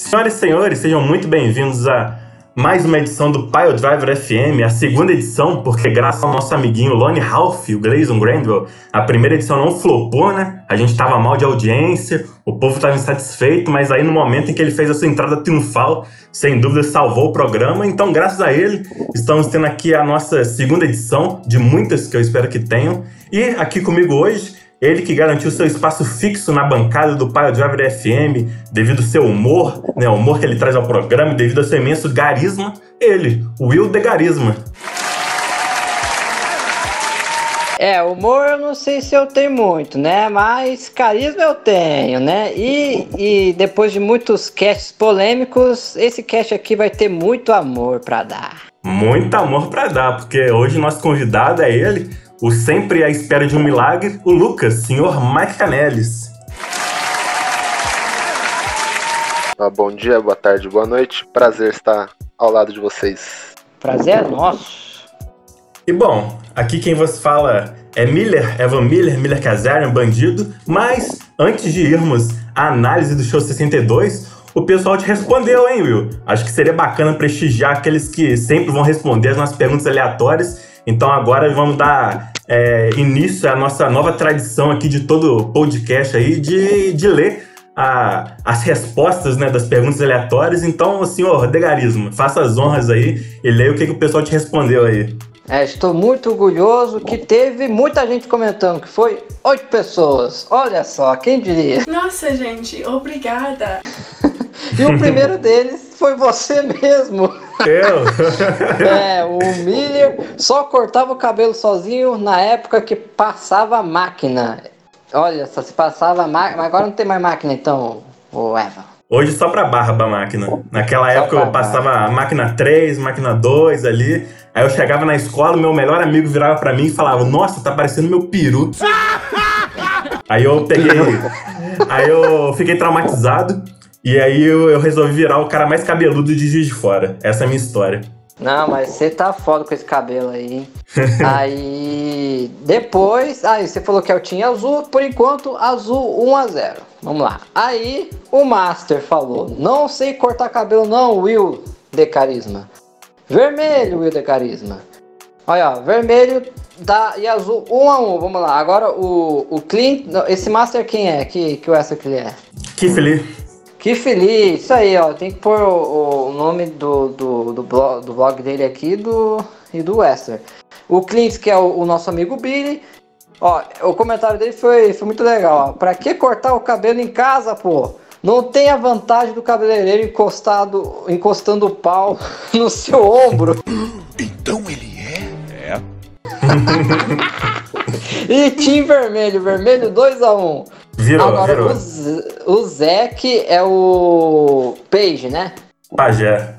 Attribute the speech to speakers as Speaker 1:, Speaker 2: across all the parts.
Speaker 1: Senhoras e senhores, sejam muito bem-vindos a mais uma edição do Pile Driver FM, a segunda edição, porque graças ao nosso amiguinho Lone Ralph, o Gleison Grandwell, a primeira edição não flopou, né? A gente tava mal de audiência, o povo tava insatisfeito, mas aí no momento em que ele fez a sua entrada triunfal, sem dúvida salvou o programa. Então, graças a ele, estamos tendo aqui a nossa segunda edição, de muitas que eu espero que tenham. E aqui comigo hoje, ele que garantiu seu espaço fixo na bancada do Pile Driver FM, devido ao seu humor, né, o humor que ele traz ao programa, devido ao seu imenso garisma, ele, Will de Garisma.
Speaker 2: É, humor eu não sei se eu tenho muito, né? Mas carisma eu tenho, né? E, e depois de muitos casts polêmicos, esse cast aqui vai ter muito amor para dar.
Speaker 1: Muito amor para dar, porque hoje nosso convidado é ele, o sempre à espera de um milagre, o Lucas, senhor Mike Canelis.
Speaker 3: Ah, bom dia, boa tarde, boa noite. Prazer estar ao lado de vocês.
Speaker 2: Prazer é nosso.
Speaker 1: E bom, aqui quem vos fala é Miller, Evan Miller, Miller Kazarian, bandido. Mas antes de irmos à análise do show 62, o pessoal te respondeu, hein, Will? Acho que seria bacana prestigiar aqueles que sempre vão responder as nossas perguntas aleatórias. Então agora vamos dar é, início à nossa nova tradição aqui de todo podcast aí de, de ler a, as respostas né, das perguntas aleatórias. Então, senhor Degarismo, faça as honras aí e leia o que, que o pessoal te respondeu aí.
Speaker 2: É, estou muito orgulhoso que teve muita gente comentando, que foi oito pessoas. Olha só, quem diria?
Speaker 4: Nossa, gente, obrigada.
Speaker 2: E o primeiro deles foi você mesmo.
Speaker 1: Eu?
Speaker 2: é, o Miller só cortava o cabelo sozinho na época que passava a máquina. Olha, só se passava a máquina, mas agora não tem mais máquina então, o Eva.
Speaker 1: Hoje só pra barba a máquina. Naquela
Speaker 2: Só
Speaker 1: época eu passava a máquina 3, máquina 2 ali. Aí eu chegava na escola, meu melhor amigo virava pra mim e falava: Nossa, tá parecendo meu peru. aí eu peguei. Aí eu fiquei traumatizado. E aí eu, eu resolvi virar o cara mais cabeludo de Juiz de Fora. Essa é a minha história.
Speaker 2: Não, mas você tá foda com esse cabelo aí. aí. Depois. Aí você falou que é o Team Azul. Por enquanto, azul 1 a 0 Vamos lá. Aí o Master falou: Não sei cortar cabelo, não, Will de Carisma. Vermelho, Will de Carisma. Olha, ó, vermelho dá, e azul 1 a 1 Vamos lá. Agora o, o Clint. Esse Master quem é? Que, que o essa que ele é?
Speaker 1: Que feliz.
Speaker 2: Que feliz! Isso aí, ó. Tem que pôr o, o nome do, do, do, blog, do blog dele aqui do, e do Wester. O Clint, que é o, o nosso amigo Billy. Ó, o comentário dele foi, foi muito legal. Ó. Pra que cortar o cabelo em casa, pô? Não tem a vantagem do cabeleireiro encostado, encostando o pau no seu ombro.
Speaker 5: Então ele é?
Speaker 2: E Team Vermelho, vermelho 2x1.
Speaker 1: Virou,
Speaker 2: Agora
Speaker 1: virou.
Speaker 2: o, Z- o Zeke é o Page, né?
Speaker 1: Pajé.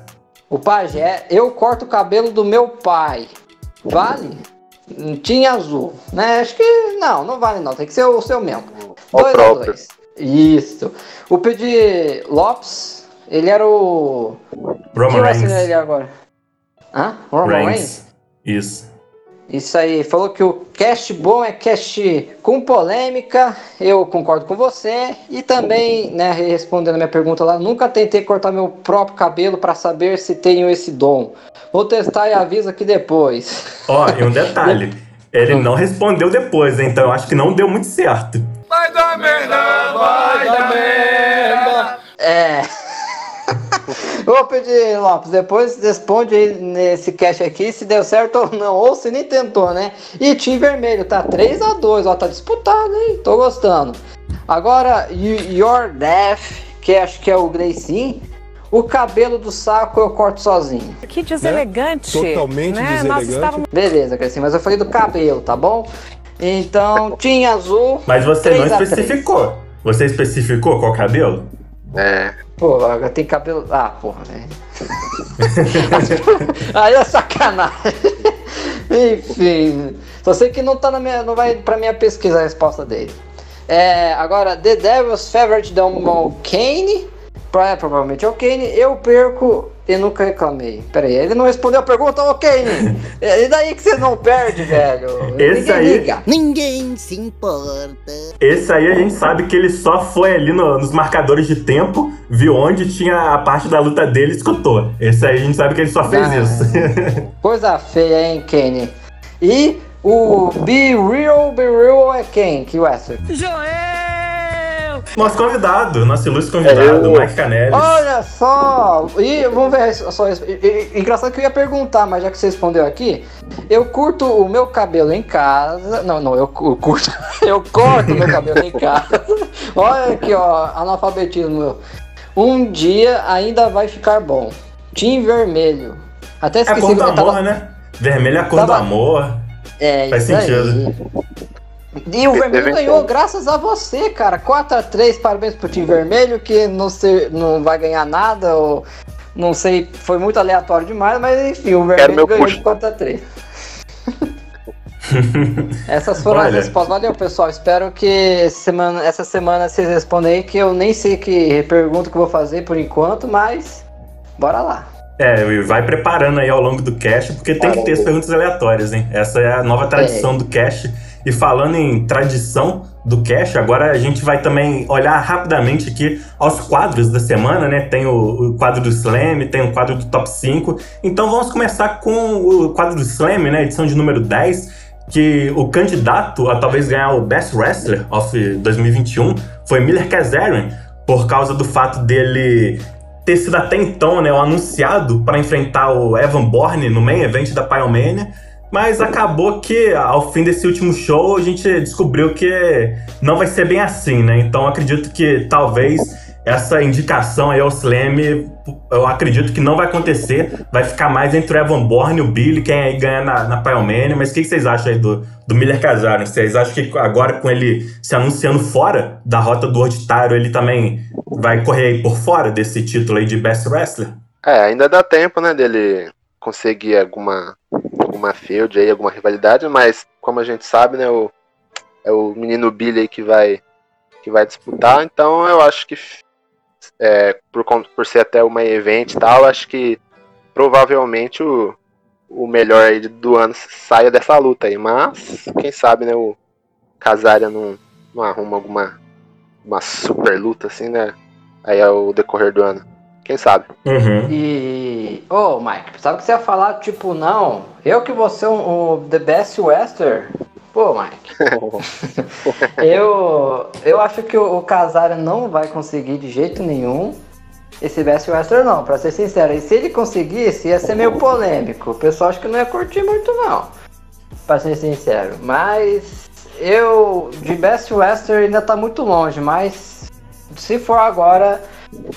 Speaker 2: O pajé, eu corto o cabelo do meu pai. Vale? Hum, Tinha azul, né? Acho que não, não vale não. Tem que ser o seu mesmo.
Speaker 3: O
Speaker 2: Dois a
Speaker 3: próprio.
Speaker 2: dois. Isso. O Pedi Lopes, ele era o. que
Speaker 1: Roman
Speaker 2: ele
Speaker 1: Reigns.
Speaker 2: é agora? Hã? Roman Reigns?
Speaker 1: Reigns. Isso.
Speaker 2: Isso aí, falou que o cast bom é cast com polêmica, eu concordo com você. E também, né, respondendo a minha pergunta lá, nunca tentei cortar meu próprio cabelo para saber se tenho esse dom. Vou testar e aviso aqui depois.
Speaker 1: Ó, e um detalhe. Ele não respondeu depois, então eu acho que não deu muito certo.
Speaker 5: Vai dar merda, vai dar merda.
Speaker 2: É. Vou pedir, Lopes, depois responde aí nesse cast aqui se deu certo ou não, ou se nem tentou, né? E time vermelho, tá 3 a 2 ó, tá disputado, hein? Tô gostando. Agora, Your Death, que acho que é o Grayson, o cabelo do saco eu corto sozinho.
Speaker 6: Que deselegante.
Speaker 7: Totalmente
Speaker 6: né? Nós
Speaker 7: deselegante.
Speaker 6: estávamos
Speaker 2: Beleza, Grayson, mas eu falei do cabelo, tá bom? Então, tinha azul.
Speaker 1: Mas você não
Speaker 2: 3 a 3.
Speaker 1: especificou. Você especificou qual cabelo?
Speaker 3: É,
Speaker 2: Pô, agora tem cabelo. Ah, porra, velho. Aí é sacanagem. Enfim. Só sei que não tá na minha. não vai pra minha pesquisa a resposta dele. É, agora, The Devil's Favorite Domo Kane. É, provavelmente é o Kane, eu perco e nunca reclamei. Pera aí, ele não respondeu a pergunta, ô Kane! e daí que você não perde, velho?
Speaker 1: Esse
Speaker 2: Ninguém
Speaker 1: aí-
Speaker 2: liga.
Speaker 6: Ninguém se importa.
Speaker 1: Esse aí a gente sabe que ele só foi ali no- nos marcadores de tempo, viu onde tinha a parte da luta dele e escutou. Esse aí a gente sabe que ele só fez
Speaker 2: Ah.
Speaker 1: isso.
Speaker 2: Coisa feia, hein, Kane? E o Be Real, Be Real é quem? Que Wester?
Speaker 1: Nosso convidado, nosso ilustre convidado,
Speaker 3: É eu.
Speaker 1: Mike Canelli.
Speaker 2: Olha só! E vamos ver só isso. Engraçado que eu ia perguntar, mas já que você respondeu aqui, eu curto o meu cabelo em casa. Não, não, eu cu- curto. Eu corto o meu cabelo em casa. Olha aqui, ó, analfabetismo meu. Um dia ainda vai ficar bom. Tim vermelho. Até
Speaker 1: É a
Speaker 2: esqueci
Speaker 1: cor do
Speaker 2: eu tava-
Speaker 1: amor, né? Vermelho é a cor
Speaker 2: Tava-
Speaker 1: do amor.
Speaker 2: É,
Speaker 1: Faz
Speaker 2: isso
Speaker 1: sentido.
Speaker 2: aí. E o Vermelho ganhou graças a você, cara. 4x3, parabéns pro time Vermelho, que não, sei, não vai ganhar nada, ou não sei, foi muito aleatório demais, mas enfim, o Vermelho
Speaker 3: meu
Speaker 2: ganhou
Speaker 3: push.
Speaker 2: de 4x3. Essas foram as
Speaker 1: Olha.
Speaker 2: respostas. Valeu, pessoal. Espero que semana, essa semana vocês respondam aí, que eu nem sei que pergunta que eu vou fazer por enquanto, mas bora lá.
Speaker 1: É, e vai preparando aí ao longo do cast, porque tem que ter as perguntas aleatórias, hein? Essa é a nova tradição do cast. E falando em tradição do cast, agora a gente vai também olhar rapidamente aqui aos quadros da semana, né? Tem o, o quadro do Slam, tem o quadro do Top 5. Então vamos começar com o quadro do Slam, né? Edição de número 10, que o candidato a talvez ganhar o Best Wrestler of 2021 foi Miller Kazarian, por causa do fato dele ter sido até então né, o anunciado para enfrentar o Evan Bourne no main event da Pyromania, mas acabou que ao fim desse último show a gente descobriu que não vai ser bem assim, né? Então acredito que talvez essa indicação aí ao Slam, eu acredito que não vai acontecer, vai ficar mais entre o Evan Bourne e o Billy, quem aí ganha na, na Pyromania, mas o que, que vocês acham aí do, do Miller Kazarian? Vocês acham que agora com ele se anunciando fora da rota do orditário, ele também vai correr aí por fora desse título aí de Best Wrestler?
Speaker 3: É, ainda dá tempo, né, dele conseguir alguma, alguma field aí, alguma rivalidade, mas como a gente sabe, né, o, é o menino Billy aí que vai, que vai disputar, então eu acho que é, por, por ser até uma event e tal, acho que provavelmente o, o melhor aí do ano saia dessa luta aí, mas quem sabe, né, o Casaria não, não arruma alguma uma super luta assim, né, aí ao decorrer do ano. Quem sabe?
Speaker 1: Uhum.
Speaker 2: E. Ô, Mike, sabe que você ia falar, tipo, não, eu que vou ser um, um The Best Western? Pô, Mike. eu, eu acho que o, o Casara não vai conseguir de jeito nenhum esse Best Western, não, pra ser sincero. E se ele conseguisse, ia ser meio polêmico. O pessoal acho que não ia curtir muito, não. Pra ser sincero. Mas eu, de Best Western, ainda tá muito longe. Mas se for agora,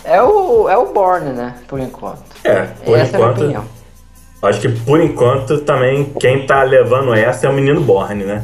Speaker 2: é o, é o Borne, né? Por enquanto.
Speaker 1: É, por
Speaker 2: Essa é
Speaker 1: enquanto.
Speaker 2: opinião.
Speaker 1: Acho que por enquanto também quem tá levando essa é o menino Borne, né?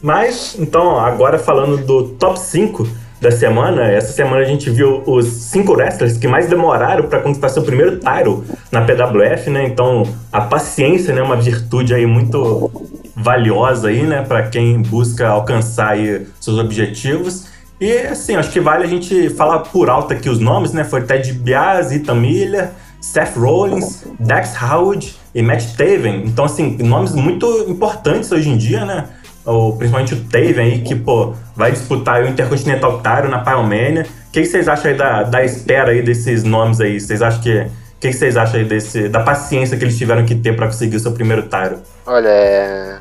Speaker 1: Mas, então, agora falando do top 5 da semana, essa semana a gente viu os cinco wrestlers que mais demoraram para conquistar seu primeiro title na PWF, né? Então, a paciência né, é uma virtude aí muito valiosa aí, né, para quem busca alcançar aí seus objetivos. E assim, acho que vale a gente falar por alto aqui os nomes, né? Foi Ted DiBiase, Ethan Miller, Seth Rollins, Dax Howard e Matt Taven. Então, assim, nomes muito importantes hoje em dia, né? Ou, principalmente o Taven aí, que, pô, vai disputar o Intercontinental Title na Pyromania. O que, que vocês acham aí da, da espera aí desses nomes aí? Vocês acham que... O que, que vocês acham aí desse, da paciência que eles tiveram que ter para conseguir o seu primeiro title?
Speaker 3: Olha, é...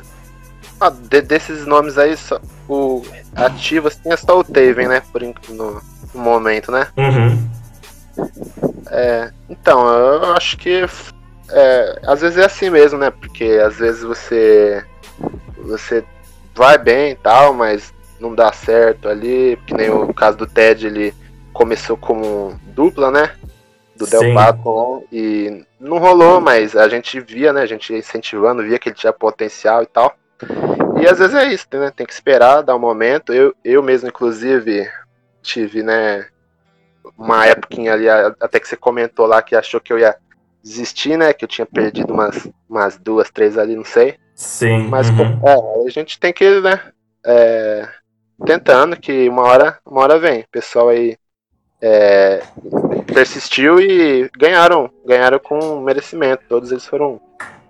Speaker 3: ah, de- desses nomes aí, só, o ativo assim, é só o Taven, né? Por no, no momento, né?
Speaker 1: Uhum.
Speaker 3: É, então, eu acho que é, às vezes é assim mesmo, né? Porque às vezes você você vai bem e tal, mas não dá certo ali, que nem o caso do Ted, ele começou como dupla, né? Do Del. Paco e não rolou, mas a gente via, né? A gente ia incentivando, via que ele tinha potencial e tal. E às vezes é isso, né? Tem que esperar, dar um momento. Eu, eu mesmo, inclusive, tive, né? Uma época ali, até que você comentou lá que achou que eu ia desistir, né? Que eu tinha perdido umas, umas duas, três ali, não sei.
Speaker 1: Sim.
Speaker 3: Mas
Speaker 1: uhum.
Speaker 3: pô, é, a gente tem que, né? é, tentando que uma hora, uma hora vem. O pessoal aí é, persistiu e ganharam. Ganharam com merecimento. Todos eles foram.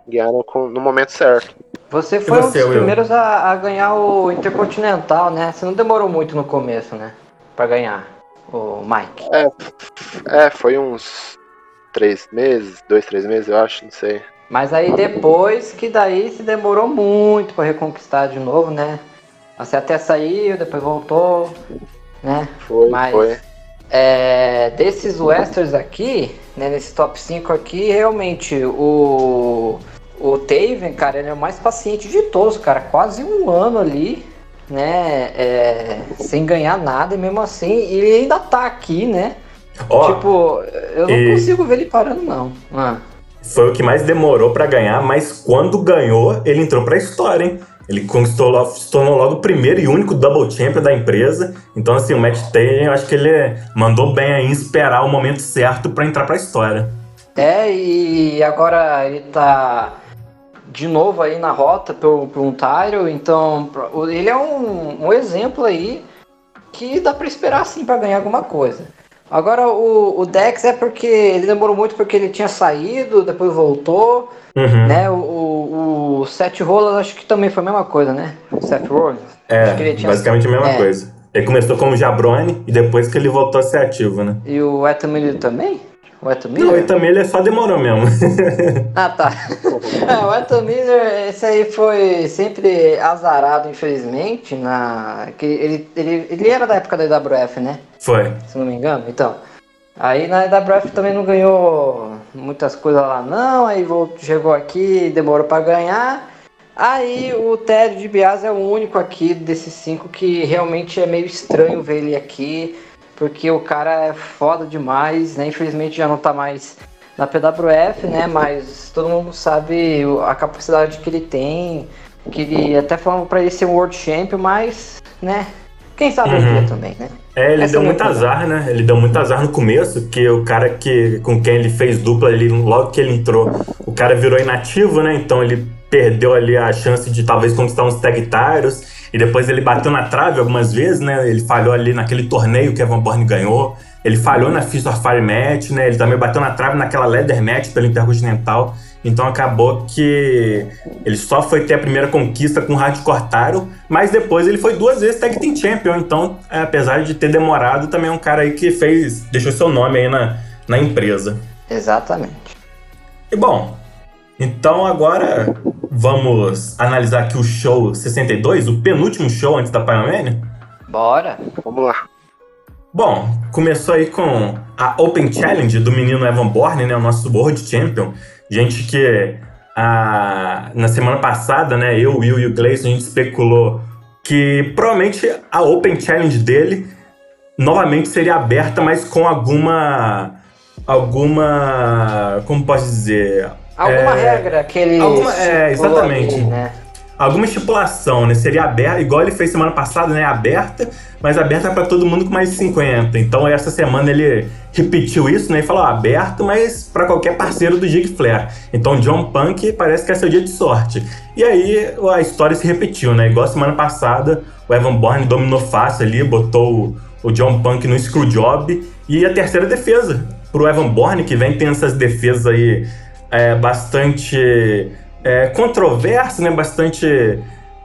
Speaker 3: Ganharam com, no momento certo.
Speaker 2: Você foi
Speaker 1: você,
Speaker 2: um dos
Speaker 1: Will?
Speaker 2: primeiros a, a ganhar o Intercontinental, né? Você não demorou muito no começo, né? Pra ganhar o Mike.
Speaker 3: É, foi uns três meses, dois, três meses, eu acho, não sei.
Speaker 2: Mas aí depois que daí se demorou muito pra reconquistar de novo, né? Você até saiu, depois voltou, né?
Speaker 3: Foi,
Speaker 2: Mas-
Speaker 3: foi.
Speaker 2: É, desses westerns aqui, né, nesse top 5 aqui, realmente o o Taven, cara, ele é o mais paciente de todos, cara, quase um ano ali, né, é, sem ganhar nada e mesmo assim, ele ainda tá aqui, né?
Speaker 1: Ó,
Speaker 2: tipo, eu não
Speaker 1: e-
Speaker 2: consigo ver ele parando não. Ah.
Speaker 1: foi o que mais demorou pra ganhar, mas quando ganhou, ele entrou pra história, hein? Ele conquistou, logo- se tornou logo o primeiro e único double champion da empresa. Então, assim, o Matt Taven, eu acho que ele mandou bem aí esperar o momento certo pra entrar pra história.
Speaker 2: É, e agora ele tá de novo aí na rota por um Tyro, então pro- ele é um, um exemplo aí que dá pra esperar sim pra ganhar alguma coisa. Agora o, o Dex é porque ele demorou muito porque ele tinha saído, depois voltou,
Speaker 1: Uhum.
Speaker 2: né? O, o, o Seth Rollins acho que também foi a mesma coisa, né? O Seth Rollins.
Speaker 1: É,
Speaker 2: tinha-
Speaker 1: basicamente a mesma
Speaker 2: é.
Speaker 1: coisa. Ele começou como Jabrone e depois que ele voltou a ser ativo, né?
Speaker 2: E o Ethan Miller também? O Ethan
Speaker 1: Não,
Speaker 2: Miller?
Speaker 1: e também ele só demorou mesmo.
Speaker 2: Ah, tá. É, o Ethan Miller, esse aí foi sempre azarado, infelizmente, na... que ele, ele, ele era da época da IWF, né?
Speaker 1: Foi.
Speaker 2: Se não me engano. Então, aí na IWF também não ganhou muitas coisas lá não, aí voltou, chegou aqui, demorou pra ganhar. Aí o Ted de Bias é o único aqui desses cinco que realmente é meio estranho ver ele aqui, porque o cara é foda demais, né? Infelizmente já não tá mais na PWF, né? Mas todo mundo sabe a capacidade que ele tem, que ele até falando pra ele ser um World Champion, mas, né? Quem sabe um
Speaker 1: Uhum.
Speaker 2: dia também, né?
Speaker 1: É, ele
Speaker 2: Essa
Speaker 1: deu
Speaker 2: é
Speaker 1: muito azar, né? Ele deu muito azar no começo, que o cara que com quem ele fez dupla ali, logo que ele entrou, o cara virou inativo, né? Então ele perdeu ali a chance de talvez conquistar uns tag titles. E depois ele bateu na trave algumas vezes, né? Ele falhou ali naquele torneio que Evan Bourne ganhou. Ele falhou na Fist of Fire Match, né? Ele também bateu na trave naquela Leather Match pelo Intercontinental. Então acabou que ele só foi ter a primeira conquista com o Hardcore Tyro, mas depois ele foi duas vezes Tag Team Champion. Então, é, apesar de ter demorado, também é um cara aí que fez, deixou seu nome aí na, na empresa.
Speaker 2: Exatamente.
Speaker 1: E bom, então agora vamos analisar aqui o show 62, o penúltimo show antes da Pyromania.
Speaker 2: Bora.
Speaker 3: Vamos lá.
Speaker 1: Bom, começou aí com a Open Challenge do menino Evan Bourne, né, o nosso World Champion. Gente que a, na semana passada, né, eu, o Will e o Gleison, a gente especulou que provavelmente a Open Challenge dele novamente seria aberta, mas com alguma. alguma. como posso dizer?
Speaker 2: Alguma
Speaker 1: É,
Speaker 2: regra que ele.
Speaker 1: alguma- é, exatamente.
Speaker 2: né?
Speaker 1: alguma estipulação, né? Seria aberta, igual ele fez semana passada, né? Aberta, mas aberta para todo mundo com mais de 50. Então essa semana ele repetiu isso, né? E falou, ó, aberto, mas para qualquer parceiro do Jig Flair. Então John Punk parece que é seu dia de sorte. E aí a história se repetiu, né? Igual semana passada, o Evan Bourne dominou fácil ali, botou o, o John Punk no Screwjob. E a terceira defesa pro Evan Bourne, que vem tendo essas defesas aí é, bastante é, controversas, né? Bastante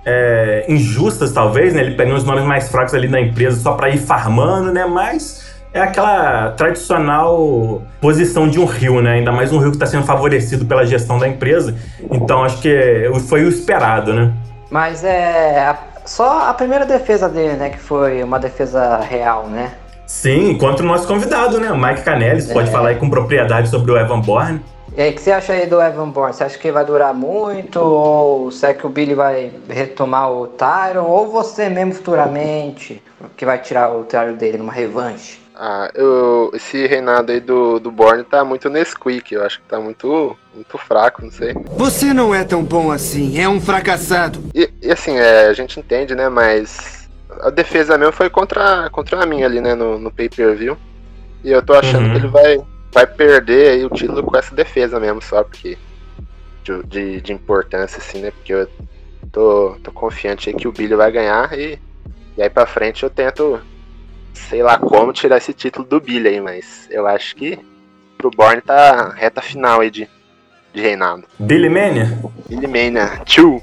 Speaker 1: é, injustas, talvez, né? Ele pegando os nomes mais fracos ali da empresa só para ir farmando, né? Mas é aquela tradicional posição de um rio, né? Ainda mais um rio que está sendo favorecido pela gestão da empresa. Então acho que foi o esperado, né?
Speaker 2: Mas é. só a primeira defesa dele, né? Que foi uma defesa real, né?
Speaker 1: Sim, contra o nosso convidado, né? O Mike Canelis, pode
Speaker 2: É.
Speaker 1: falar aí com propriedade sobre o Evan Bourne.
Speaker 2: E aí, o que você acha aí do Evan Bourne? Você acha que vai durar muito? Ou será que o Billy vai retomar o Tyron? Ou você mesmo futuramente que vai tirar o Tyron dele numa revanche?
Speaker 3: Ah, eu, esse reinado aí do, do Borne tá muito Nesquik, eu acho que tá muito, muito fraco, não sei.
Speaker 7: Você não é tão bom assim, é um fracassado.
Speaker 3: E, e assim, é, a gente entende, né, mas a defesa mesmo foi contra, contra a minha ali, né, no, no pay-per-view. E eu tô achando
Speaker 1: Uhum.
Speaker 3: que ele vai, vai perder aí o título com essa defesa mesmo, só porque de, de, de importância, assim, né, porque eu tô, tô confiante aí que o Billy vai ganhar e, e aí pra frente eu tento sei lá como tirar esse título do Billy aí, mas eu acho que pro Borne tá reta final aí de, de reinado.
Speaker 1: Billy Mania?
Speaker 3: Billy Mania 2.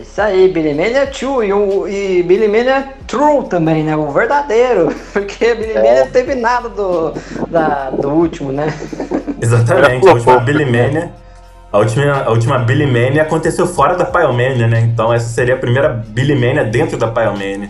Speaker 2: Isso aí, Billy Mania 2 e, o, e Billy Mania True também, né? O verdadeiro. Porque Billy é. Mania não teve nada do, da, do último, né?
Speaker 1: Exatamente, a última Billy Mania. A última, a última Billy Mania aconteceu fora da Pyromania, né? Então essa seria a primeira Billy Mania dentro da Pyromania.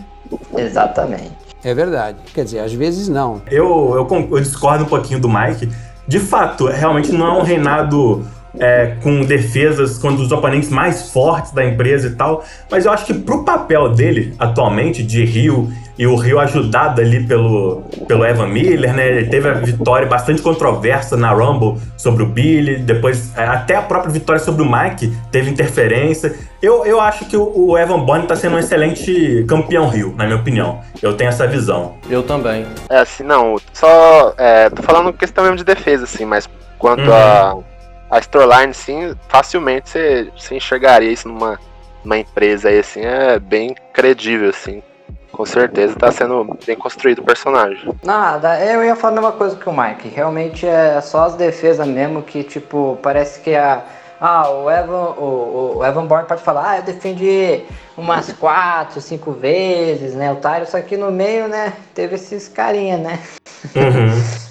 Speaker 2: Exatamente.
Speaker 8: É verdade. Quer dizer, às vezes não.
Speaker 1: Eu, eu, eu discordo um pouquinho do Mike. De fato, realmente não é um reinado é, com defesas contra os oponentes mais fortes da empresa e tal. Mas eu acho que pro papel dele atualmente, de Rio, e o Rio ajudado ali pelo, pelo Evan Miller, né? Ele teve a vitória bastante controversa na Rumble sobre o Billy, depois é, até a própria vitória sobre o Mike teve interferência. Eu, eu acho que o, o Evan Bourne tá sendo um excelente campeão Rio, na minha opinião. Eu tenho essa visão.
Speaker 9: Eu também.
Speaker 3: É assim, não, só. É, tô falando questão mesmo de defesa, assim, mas quanto uhum. a a storyline, sim, facilmente você, você enxergaria isso numa, numa empresa aí, assim, é bem credível, assim. Com certeza tá sendo bem construído o personagem.
Speaker 2: Nada, eu ia falar a mesma coisa que o Mike. Realmente é só as defesas mesmo que, tipo, parece que a. Ah, o Evan, o, o Evan Bourne pode falar, ah, eu defendi umas quatro, cinco vezes, né? O Tyro, só que no meio, né, teve esses carinha, né?
Speaker 1: Uhum.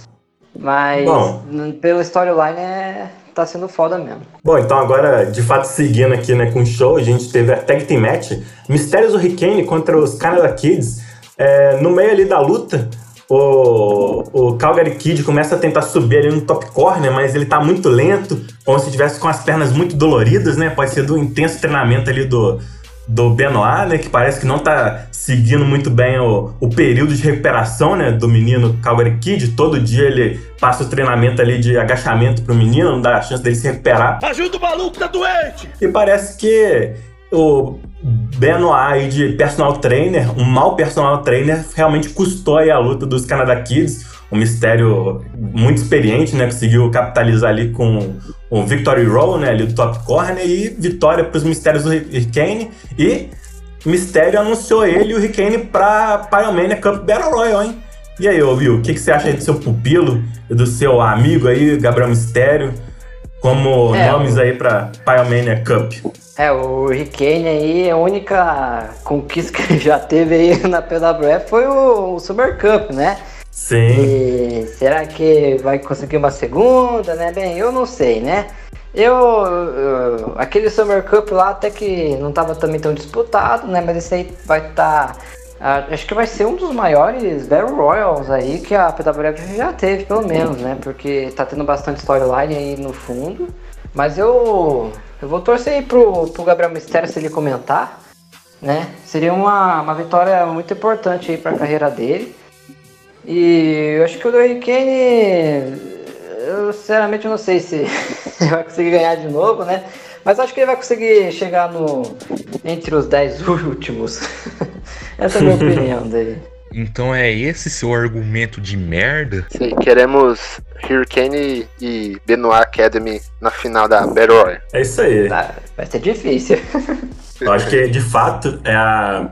Speaker 2: Mas Bom. pelo storyline é, tá sendo foda mesmo.
Speaker 1: Bom, então agora, de fato, seguindo aqui né, com o show, a gente teve a Tag Team Match, Mistérios Hurricane contra os Canada Kids. É, no meio ali da luta, o, o Calgary Kid começa a tentar subir ali no top corner, mas ele tá muito lento, como se estivesse com as pernas muito doloridas, né? Pode ser do intenso treinamento ali do, do Benoit, né, que parece que não tá seguindo muito bem o, o período de recuperação, né, do menino Calgary Kid. Todo dia ele passa o treinamento ali de agachamento pro menino, não dá a chance dele se recuperar.
Speaker 5: Ajuda o maluco, tá doente!
Speaker 1: E parece que o Benoit de personal trainer, um mau personal trainer, realmente custou aí a luta dos Canada Kids o Mistério muito experiente, né? Conseguiu capitalizar ali com o Victory Roll, né? Ali do top corner e vitória para os Mistérios do Hurricane. E Mistério anunciou ele e o Hurricane para Pyromania Cup Battle Royale, hein? E aí, ô Will, o que, que você acha aí do seu pupilo e do seu amigo aí, Gabriel Mistério, como é, nomes aí para Pyromania Cup?
Speaker 2: É, o Hurricane aí, a única conquista que ele já teve aí na PWF foi o, o Summer Cup, né?
Speaker 1: Sim.
Speaker 2: E será que vai conseguir uma segunda, né? Bem, eu não sei, né? Eu, eu, aquele Summer Cup lá até que não estava também tão disputado, né? Mas esse aí vai estar, tá, acho que vai ser um dos maiores Battle Royals aí que a PWF já teve, pelo menos, né? Porque tá tendo bastante storyline aí no fundo. Mas eu, eu vou torcer aí pro, pro Gabriel Mistério se ele comentar, né? Seria uma, uma vitória muito importante aí para a carreira dele. E eu acho que o do Hurricane, eu sinceramente não sei se ele vai conseguir ganhar de novo, né? Mas acho que ele vai conseguir chegar no entre os 10 últimos. Essa é a minha opinião dele.
Speaker 10: Então é esse seu argumento de merda?
Speaker 3: Sim, queremos Hurricane e Benoit Academy na final da Battle Royale.
Speaker 1: É isso aí.
Speaker 2: Vai ser difícil.
Speaker 1: Eu acho que de fato é a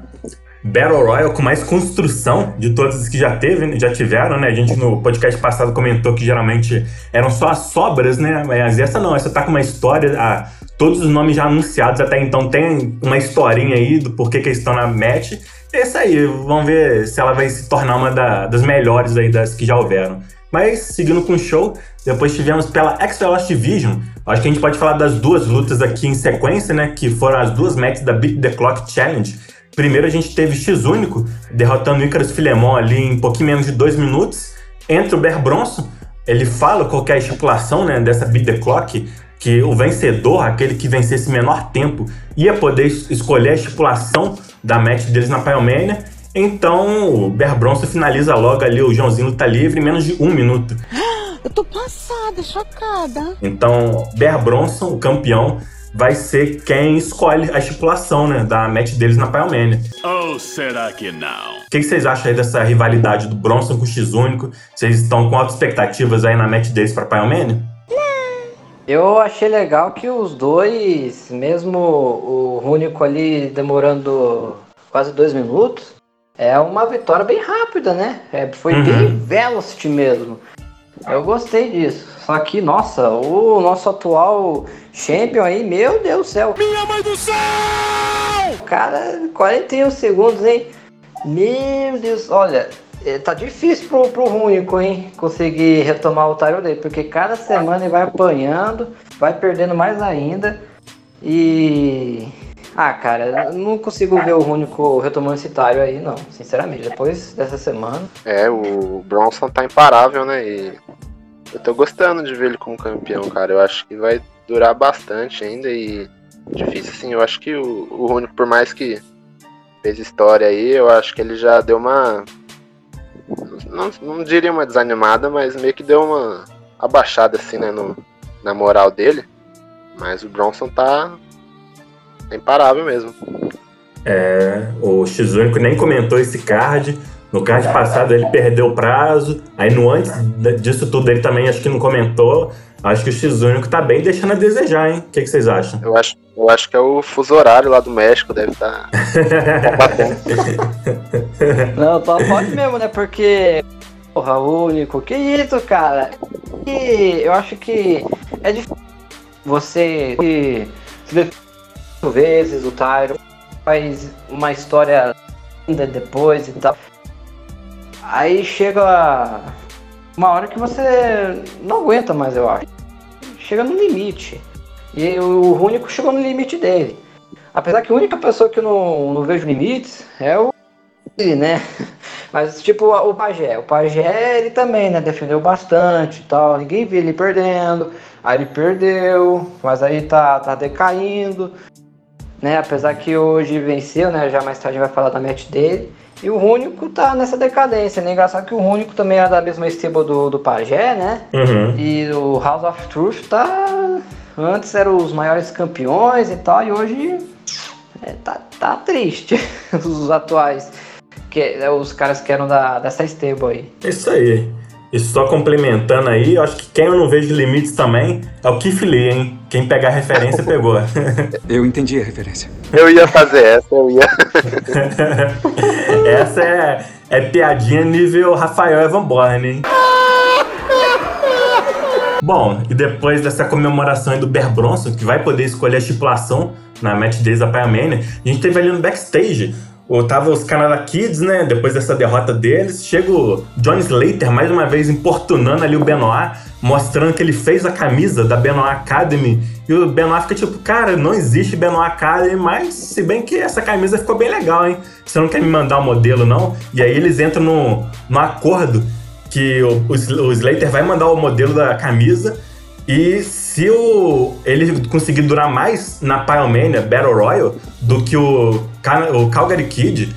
Speaker 1: Battle Royale com mais construção de todas as que já teve, já tiveram, né? A gente no podcast passado comentou que geralmente eram só as sobras, né? Mas essa não, essa tá com uma história, a, todos os nomes já anunciados até então tem uma historinha aí do porquê que eles estão na match. É isso aí, vamos ver se ela vai se tornar uma da, das melhores aí das que já houveram. Mas seguindo com o show, depois tivemos pela Extra Lost Division. Acho que a gente pode falar das duas lutas aqui em sequência, né? Que foram as duas matches da Beat the Clock Challenge Primeiro a gente teve X único, derrotando o Icarus Filemon ali em pouquinho menos de dois minutos. Entra o Bear Bronson, ele fala qual é a estipulação né, dessa Beat the Clock, que o vencedor, aquele que vencesse menor tempo, ia poder escolher a estipulação da match deles na Pyromania. Então o Bear Bronson finaliza logo ali o Joãozinho luta livre em menos de um minuto.
Speaker 6: Eu tô passada, chocada.
Speaker 1: Então, Bear Bronson, o campeão, vai ser quem escolhe a estipulação, né, da match deles na Pyromania.
Speaker 5: Ou será que não?
Speaker 1: O que, que, vocês acham aí dessa rivalidade do Bronson com o X Único? Vocês estão com altas expectativas aí na match deles pra Pyromania?
Speaker 2: Eu achei legal que os dois, mesmo o único ali demorando quase dois minutos, é uma vitória bem rápida, né? É, foi
Speaker 1: Uhum.
Speaker 2: bem velocity mesmo. Eu gostei disso. Só que, nossa, o nosso atual champion aí, meu Deus do céu. Minha mãe do céu! Cara, 41 segundos, hein? Meu Deus, olha, é, tá difícil pro, pro único, hein? Conseguir retomar o Tyro dele, porque cada semana ele vai apanhando, vai perdendo mais ainda. E. Ah, cara, não consigo ver o único retomando esse Tyro aí, não, sinceramente. Depois dessa semana.
Speaker 3: É, o Bronson tá imparável, né? E eu tô gostando de ver ele como campeão, cara. Eu acho que vai durar bastante ainda e difícil, assim. Eu acho que o, o único, por mais que fez história aí, eu acho que ele já deu uma. Não, não diria uma desanimada, mas meio que deu uma abaixada, assim, né? No, na moral dele. Mas o Bronson tá. imparável mesmo.
Speaker 1: É, o X único nem comentou esse card. No card passado ele perdeu o prazo. Aí no antes disso tudo ele também acho que não comentou. Acho que o X único tá bem deixando a desejar, hein? O que, que vocês acham?
Speaker 3: Eu acho, eu acho que é o fuso horário lá do México, deve estar. Tá... batendo.
Speaker 2: Não, tá pode mesmo, né? Porque. Porra, único. Que isso, cara? E eu acho que é difícil você se se vezes o Tyro faz uma história linda depois e tal. Aí chega uma hora que você não aguenta mais, eu acho. Chega no limite. E o único chegou no limite dele. Apesar que a única pessoa que eu não, não vejo limites é o né? Mas tipo o Pajé. O Pajé ele também, né? Defendeu bastante tal. Ninguém vê ele perdendo. Aí ele perdeu, mas aí tá, tá decaindo. Né? Apesar que hoje venceu, né? Já mais tarde vai falar da match dele. E o Único tá nessa decadência, né? Engraçado que o Único também era da mesma stable do, do Pajé, né?
Speaker 1: Uhum.
Speaker 2: E o House of Truth tá. Antes eram os maiores campeões e tal, e hoje é, tá, tá triste. os atuais. Que, é, os caras que eram da, dessa stable aí.
Speaker 1: Isso aí. E só complementando aí, eu acho que quem eu não vejo limites também é o Keith Lee, hein? Quem pegar a referência pegou.
Speaker 7: Eu entendi a referência.
Speaker 3: Eu ia fazer essa, eu ia.
Speaker 1: essa é, é piadinha nível Rafael Evan Borne, hein? Bom, e depois dessa comemoração aí do Bear Bronson, que vai poder escolher a estipulação na match days da Pyromania, a gente teve ali no backstage ou tava os Canada Kids, né? Depois dessa derrota deles, chega o John Slater mais uma vez importunando ali o Benoit, mostrando que ele fez a camisa da Benoit Academy. E o Benoit fica tipo, cara, não existe Benoit Academy, mas se bem que essa camisa ficou bem legal, hein? Você não quer me mandar o um modelo, não? E aí eles entram no, no acordo que o, o, Slater vai mandar o modelo da camisa. E se o, ele conseguir durar mais na Pyromania Battle Royal do que o, o Calgary Kid,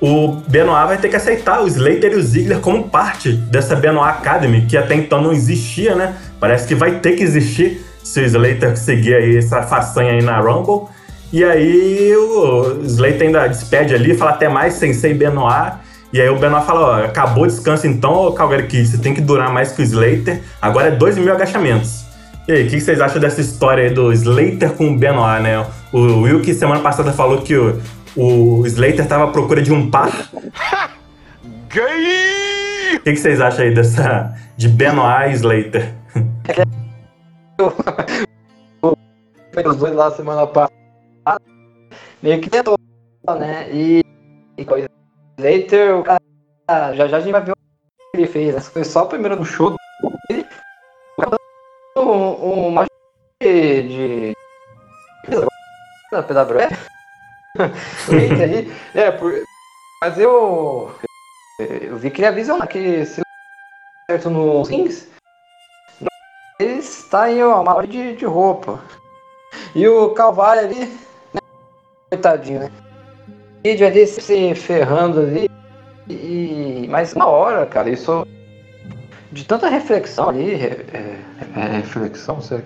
Speaker 1: o Benoit vai ter que aceitar o Slater e o Ziggler como parte dessa Benoit Academy, que até então não existia, né? Parece que vai ter que existir se o Slater seguir aí essa façanha aí na Rumble. E aí o Slater ainda despede ali, fala até mais, Sensei Benoit. E aí o Benoit fala, ó, acabou o descanso então, Calgary Kid, você tem que durar mais que o Slater. Agora é 2 mil agachamentos. E aí, o que vocês acham dessa história aí do Slater com o Benoit, né? O Will que semana passada falou que o, o Slater tava à procura de um par.
Speaker 5: Gay!
Speaker 1: O que vocês acham aí dessa. de Benoit e Slater?
Speaker 2: Os dois lá semana passada. Meio que tentou, né? E, e coisa. Slater, o cara. Já já a gente vai ver o que ele fez. Né? Foi só o primeiro no show dele. Um, um de. de... da PWE. aí. É, por... Mas eu. Eu vi que ele avisa que se certo nos rings, ele está aí uma hora de, de roupa. E o Calvário ali, né? coitadinho, né? Vídeo ali se ferrando ali. E, mas uma hora, cara, isso de tanta reflexão ali. É, é, reflexão, sei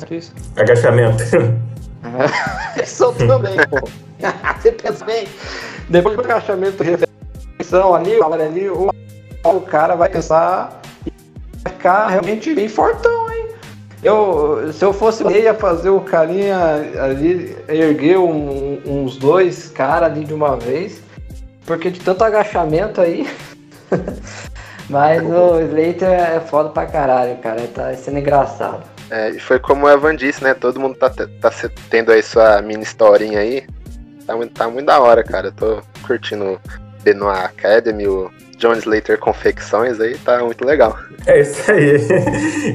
Speaker 2: lá. Isso.
Speaker 1: Agachamento.
Speaker 2: Isso também. Você pensa bem. Depois do agachamento, reflexão ali, ali, o, o cara vai pensar e vai ficar realmente bem fortão, hein? Eu, se eu fosse ele, ia fazer o carinha ali, erguer um, uns dois caras ali de uma vez porque de tanto agachamento aí. Mas o Slater é foda pra caralho, cara. Tá sendo engraçado.
Speaker 3: É, e foi como o Evan disse, né? Todo mundo tá, tá tendo aí sua mini historinha aí. Tá, tá muito da hora, cara. Eu tô curtindo Benoit Academy, o John Slater Confecções aí, tá muito legal.
Speaker 1: É isso aí.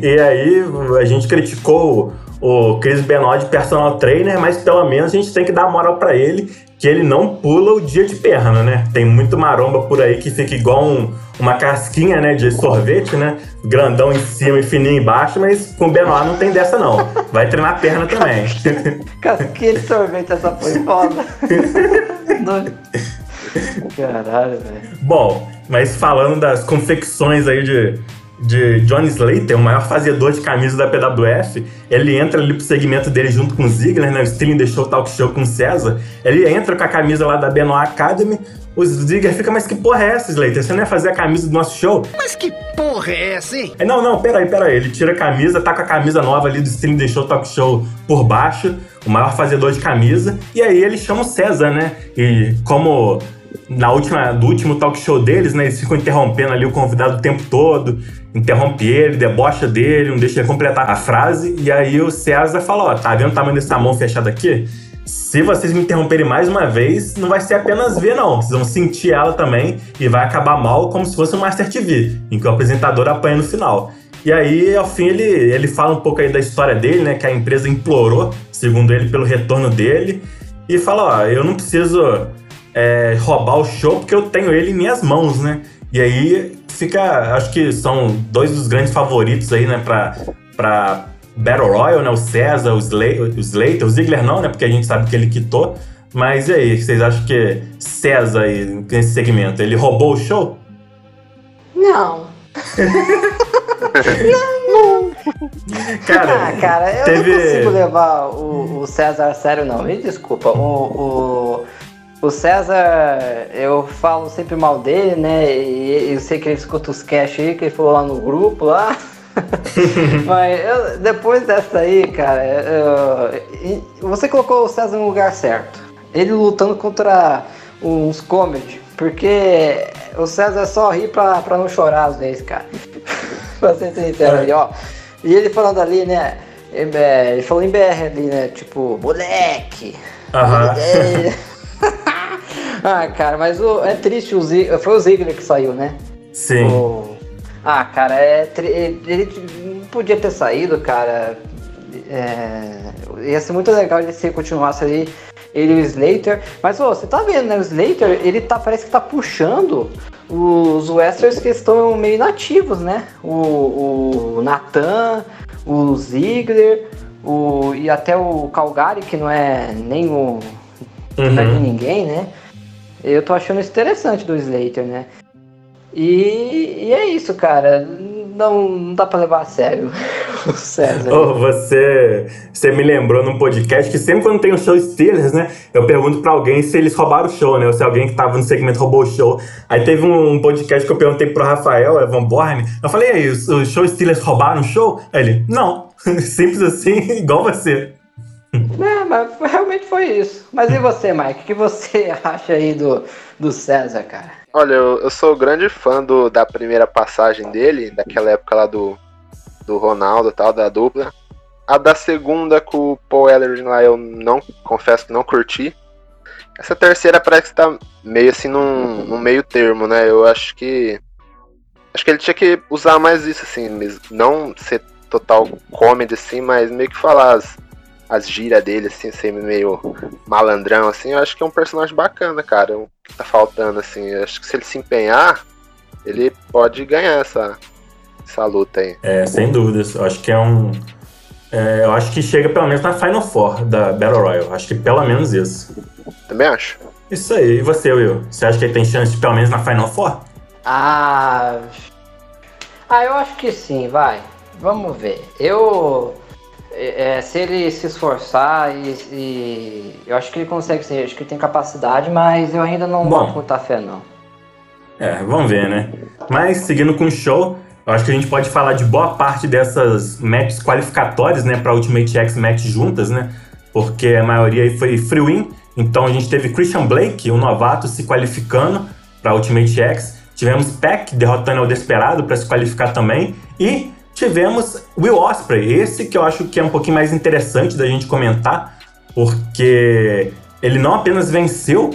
Speaker 1: e aí, a gente criticou o Chris Benoit de personal trainer, mas pelo menos a gente tem que dar moral para ele que ele não pula o dia de perna, né? Tem muito maromba por aí que fica igual um, uma casquinha, né, de sorvete, né? Grandão em cima e fininho embaixo, mas com o Benoit não tem dessa não. Vai treinar a perna também.
Speaker 2: casquinha de sorvete, essa foi foda. Caralho, velho.
Speaker 1: Bom, mas falando das confecções aí de de John Slater, o maior fazedor de camisa da PWF, ele entra ali pro segmento dele junto com o Ziggler, né? O Stealing The Show Talk Show com o César. Ele entra com a camisa lá da Benoit Academy. O Ziggler fica, mas que porra é essa, Slater? Você não ia fazer a camisa do nosso show?
Speaker 9: Mas que porra é essa, hein?
Speaker 1: Não, não, peraí, peraí. Ele tira a camisa, tá com a camisa nova ali do Stealing The Show Talk Show por baixo, o maior fazedor de camisa. E aí ele chama o César, né? E como na última, do último talk show deles, né? Eles ficam interrompendo ali o convidado o tempo todo, interrompe ele, debocha dele, não deixa ele completar a frase. E aí o César fala: Ó, tá vendo o tamanho dessa mão fechada aqui? Se vocês me interromperem mais uma vez, não vai ser apenas ver, não. Vocês vão sentir ela também e vai acabar mal como se fosse um Master TV, em que o apresentador apanha no final. E aí, ao fim, ele, ele fala um pouco aí da história dele, né? Que a empresa implorou, segundo ele, pelo retorno dele. E fala: Ó, eu não preciso é, roubar o show porque eu tenho ele em minhas mãos, né? E aí fica, acho que são dois dos grandes favoritos aí, né, pra, pra Battle Royale, né? O César, o Slater, o Slater, o Ziggler não, né? Porque a gente sabe que ele quitou. Mas e aí, vocês acham que César aí, nesse segmento, ele roubou o show?
Speaker 2: Não. não. Cara, ah, cara, eu teve... não consigo levar o, o César a sério, não. Me desculpa. O, o, o César, eu falo sempre mal dele, né? E eu sei que ele escuta os cash aí, que ele falou lá no grupo lá. Mas eu, depois dessa aí, cara, eu, você colocou o César no lugar certo. Ele lutando contra uns comedy. Porque o César só ri pra, pra não chorar às vezes, cara. pra ser sincero ali, ó. E ele falando ali, né? Ele falou em BR ali, né? Tipo, moleque.
Speaker 1: Aham.
Speaker 2: ah, cara, mas o, é triste, o Ziggler, foi o Ziggler que saiu, né?
Speaker 1: Sim.
Speaker 2: O, ah, cara, é, ele não podia ter saído, cara. É, ia ser muito legal ele se continuasse ali, ele e o Slater. Mas, ô, você tá vendo, né? O Slater, ele tá, parece que tá puxando os Westerns que estão meio inativos, né? O, o Nathan, o Ziggler, o, e até o Calgary, que não é nem o uhum. não é de ninguém, né? Eu tô achando isso interessante do Slater, né? E, e é isso, cara. Não, não dá pra levar a sério o César.
Speaker 1: Oh, você, você me lembrou num podcast que sempre quando tem o show Steelers, né? Eu pergunto pra alguém se eles roubaram o show, né? Ou se alguém que tava no segmento roubou o show. Aí teve um, um podcast que eu perguntei pro Rafael, Evan Borne. Eu falei, aí, o show Steelers roubaram o show? Aí ele, não. Simples assim, igual você.
Speaker 2: Mas realmente foi isso. Mas e você, Mike? O que você acha aí do, do César, cara?
Speaker 3: Olha, eu, eu sou grande fã do, da primeira passagem dele, daquela época lá do, do Ronaldo e tal, da dupla. A da segunda com o Paul Ellering lá eu não, confesso que não curti. Essa terceira parece que tá meio assim num, num meio termo, né? Eu acho que. Acho que ele tinha que usar mais isso, assim, não ser total comedy, assim, mas meio que falar as, as giras dele, assim, ser meio malandrão, assim, eu acho que é um personagem bacana, cara. O que tá faltando, assim. Eu acho que se ele se empenhar, ele pode ganhar essa, essa luta aí.
Speaker 1: É, sem dúvidas. Eu acho que é um. É, eu acho que chega pelo menos na Final Four da Battle Royale. Acho que pelo menos isso.
Speaker 3: Também acho.
Speaker 1: Isso aí. E você, Will? Você acha que ele tem chance de pelo menos na Final Four?
Speaker 2: Ah. Ah, eu acho que sim, vai. Vamos ver. Eu é, é, se ele se esforçar e, e, eu acho que ele consegue sim, acho que ele tem capacidade, mas eu ainda não Bom, boto muita fé não.
Speaker 1: É, vamos ver, né? Mas seguindo com o show, eu acho que a gente pode falar de boa parte dessas matches qualificatórias, né, para Ultimate X Match juntas, né? Porque a maioria aí foi free win Então a gente teve Christian Blake, um novato, se qualificando para Ultimate X. Tivemos Peck derrotando o Desperado para se qualificar também. E tivemos Will Osprey, esse que eu acho que é um pouquinho mais interessante da gente comentar, porque ele não apenas venceu,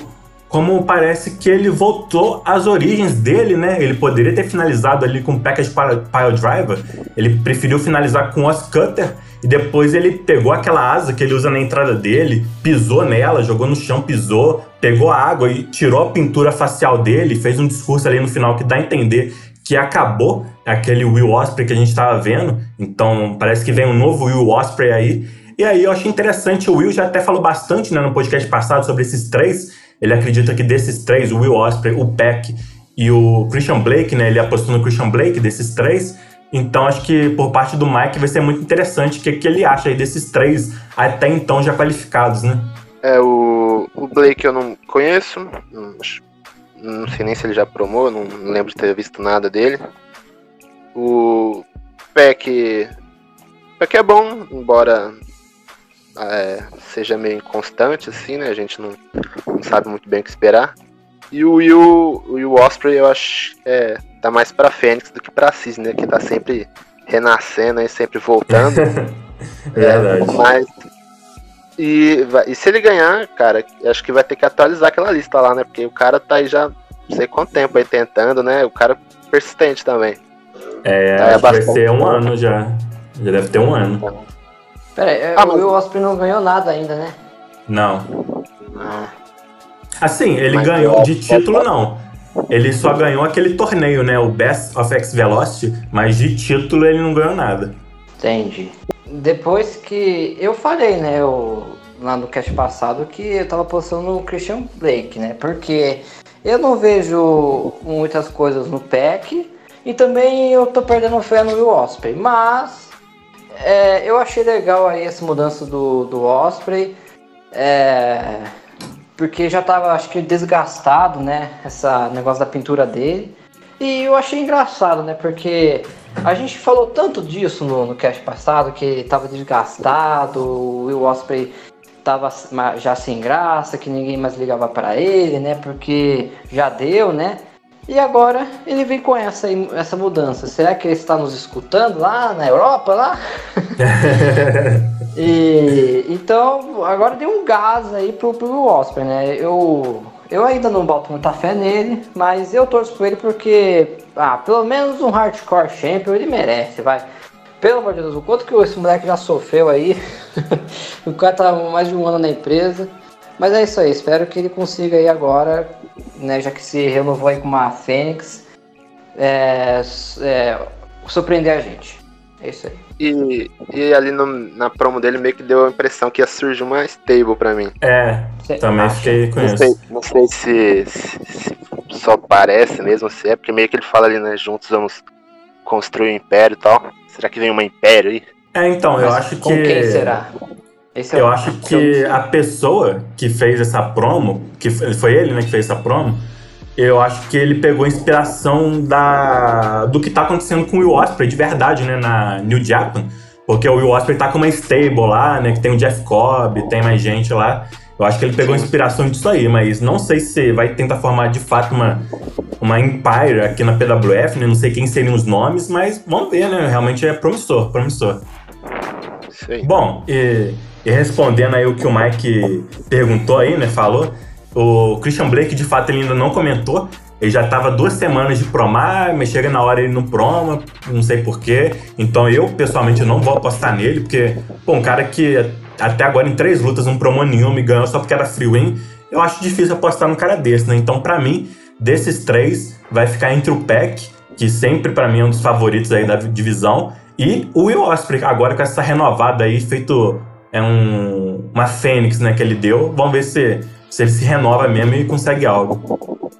Speaker 1: como parece que ele voltou às origens dele, né? Ele poderia ter finalizado ali com package pile driver, ele preferiu finalizar com os cutter e depois ele pegou aquela asa que ele usa na entrada dele, pisou nela, jogou no chão, pisou, pegou a água e tirou a pintura facial dele, fez um discurso ali no final que dá a entender que acabou aquele Will Osprey que a gente estava vendo. Então parece que vem um novo Will Osprey aí. E aí eu achei interessante, o Will já até falou bastante né, no podcast passado sobre esses três. Ele acredita que desses três, o Will Osprey, o Peck e o Christian Blake, né? Ele apostou no Christian Blake, desses três. Então acho que por parte do Mike vai ser muito interessante o que, que ele acha aí desses três até então já qualificados, né?
Speaker 3: É, o, o Blake eu não conheço, não, sei nem se ele já promou, não, lembro de ter visto nada dele. O Peck, Peck é bom, embora é, seja meio inconstante, assim, né? A gente não, não sabe muito bem o que esperar. E o Will, o Will Osprey, eu acho é, tá mais pra Fênix do que pra Cis, né? Que tá sempre renascendo e sempre voltando.
Speaker 1: É Verdade.
Speaker 3: Mas. E, e se ele ganhar, cara, acho que vai ter que atualizar aquela lista lá, né? Porque o cara tá aí já não sei quanto tempo aí tentando, né? O cara persistente também.
Speaker 1: É, tá, acho que vai ser um ano já. Já deve ter um ano.
Speaker 2: Pera aí, ah, o Will Osprey não ganhou nada ainda, né?
Speaker 1: Não. Ah. Assim, ele mas ganhou de título, não. Ele só ganhou aquele torneio, né? O Best of X Velocity, mas de título ele não ganhou nada.
Speaker 2: Entendi. Depois que eu falei, né, eu, lá no cast passado, que eu tava postando no Christian Blake, né? Porque eu não vejo muitas coisas no pack e também eu tô perdendo fé no Will Osprey. Mas é, eu achei legal aí essa mudança do, do Osprey. É, porque já tava, acho que, desgastado, né? Essa negócio da pintura dele. E eu achei engraçado, né? Porque a gente falou tanto disso no, no cast passado, que tava desgastado, o Will Osprey tava já sem graça, que ninguém mais ligava para ele, né? Porque já deu, né? E agora ele vem com essa, essa mudança. Será que ele está nos escutando lá na Europa, lá? e, então, agora deu um gás aí pro, pro Osprey, né? Eu, eu ainda não boto muita fé nele, mas eu torço por ele porque, ah, pelo menos um hardcore champion ele merece, vai. Pelo amor de Deus, o quanto que esse moleque já sofreu aí. o cara tá mais de um ano na empresa. Mas é isso aí, espero que ele consiga aí agora, né, já que se renovou aí com uma Fênix, é, é, surpreender a gente. É isso aí.
Speaker 3: E, e ali no, na promo dele meio que deu a impressão que ia surgir uma stable pra mim.
Speaker 1: É, Cê também fiquei com
Speaker 3: não
Speaker 1: isso.
Speaker 3: Sei, não sei se, se, se, só parece mesmo, se é, porque meio que ele fala ali, né, juntos vamos construir um império e tal. Será que vem uma império aí?
Speaker 1: É, então, Mas eu acho
Speaker 2: com
Speaker 1: que.
Speaker 2: Com quem será?
Speaker 1: É eu acho que a pessoa que fez essa promo, que foi ele, né, que fez essa promo, eu acho que ele pegou inspiração da do que tá acontecendo com o Will Osprey de verdade, né, na New Japan, porque o Will Osprey tá com uma stable lá, né, que tem o Jeff Cobb, tem mais gente lá. Eu acho que ele pegou inspiração disso aí, mas não sei se vai tentar formar de fato uma, uma Empire aqui na PWF, né? Não sei quem seriam os nomes, mas vamos ver, né? Realmente é promissor, promissor. Bom, e e respondendo aí o que o Mike perguntou aí, né, falou, o Christian Blake, de fato, ele ainda não comentou. Ele já estava duas semanas de promar, mas chega na hora ele não proma, não sei porquê. Então eu, pessoalmente, não vou apostar nele, porque, pô, um cara que até agora em três lutas não promou nenhuma e ganhou só porque era free win, eu acho difícil apostar num cara desse, né? Então, para mim, desses três, vai ficar entre o Peck, que sempre para mim é um dos favoritos aí da divisão, e o Will Osprey, agora com essa renovada aí, feito é um, uma fênix né, que ele deu. Vamos ver se, se ele se renova mesmo e consegue algo.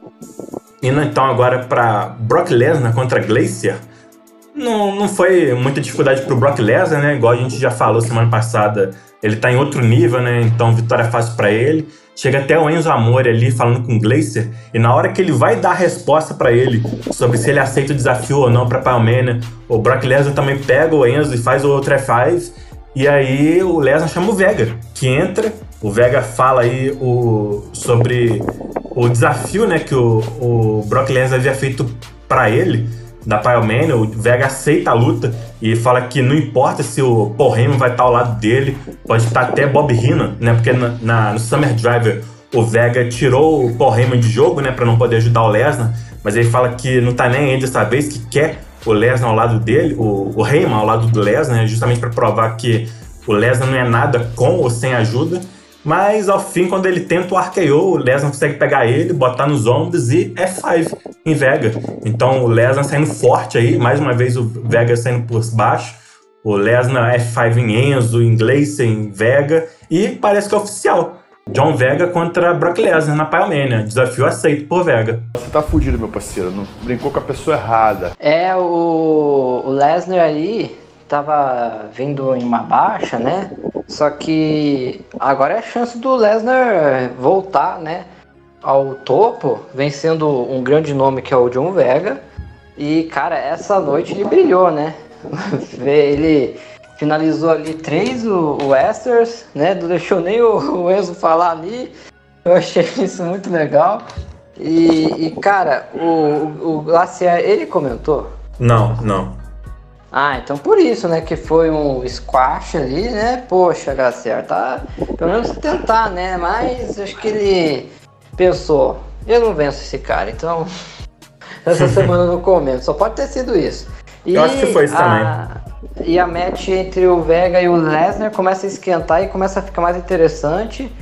Speaker 1: Indo então agora para Brock Lesnar contra Glacier. Não, não foi muita dificuldade pro Brock Lesnar, né? Igual a gente já falou semana passada. Ele tá em outro nível, né? Então vitória fácil para ele. Chega até o Enzo Amore ali falando com o Glacier. E na hora que ele vai dar a resposta para ele sobre se ele aceita o desafio ou não pra Palmania, o Brock Lesnar também pega o Enzo e faz o F5 e aí o Lesnar chama o Vega, que entra o Vega fala aí o, sobre o desafio né, que o, o Brock Lesnar havia feito para ele da Pyromania, o Vega aceita a luta e fala que não importa se o Paul Heyman vai estar ao lado dele, pode estar até Bob Heenan, né? Porque na, na, no Summer Driver o Vega tirou o Paul Heyman de jogo, né? Pra não poder ajudar o Lesnar, mas ele fala que não tá nem aí dessa vez, que quer o Lesnar ao lado dele, o, o Heyman ao lado do Lesnar, justamente para provar que o Lesnar não é nada com ou sem ajuda. Mas ao fim, quando ele tenta o RKO, o Lesnar consegue pegar ele, botar nos ombros e F5 em Vega. Então o Lesnar saindo forte aí, mais uma vez o Vega saindo por baixo. O Lesnar F5 em Enzo, em Gleice, em Vega. E parece que é oficial. John Vega contra Brock Lesnar na Pyromania. Desafio aceito por Vega.
Speaker 11: Você tá fudido, meu parceiro. Não brincou com a pessoa errada.
Speaker 2: É, o, o Lesnar aí tava vindo em uma baixa, né? Só que agora é a chance do Lesnar voltar, né? Ao topo, vencendo um grande nome que é o John Vega. E, cara, essa noite ele brilhou, né? ele finalizou ali três o, o Westers, né? Não deixou nem o, o Enzo falar ali. Eu achei isso muito legal. E, e cara, o, o Glacier, ele comentou?
Speaker 1: Não, não.
Speaker 2: Ah, então por isso, né? Que foi um squash ali, né? Poxa, Graciar, tá. Pelo menos tentar, né? Mas acho que ele pensou, eu não venço esse cara, então. Essa semana eu não comento. Só pode ter sido isso.
Speaker 1: E eu acho que foi isso
Speaker 2: a... também. E a match entre o Vega e o Lesnar começa a esquentar e começa a ficar mais interessante.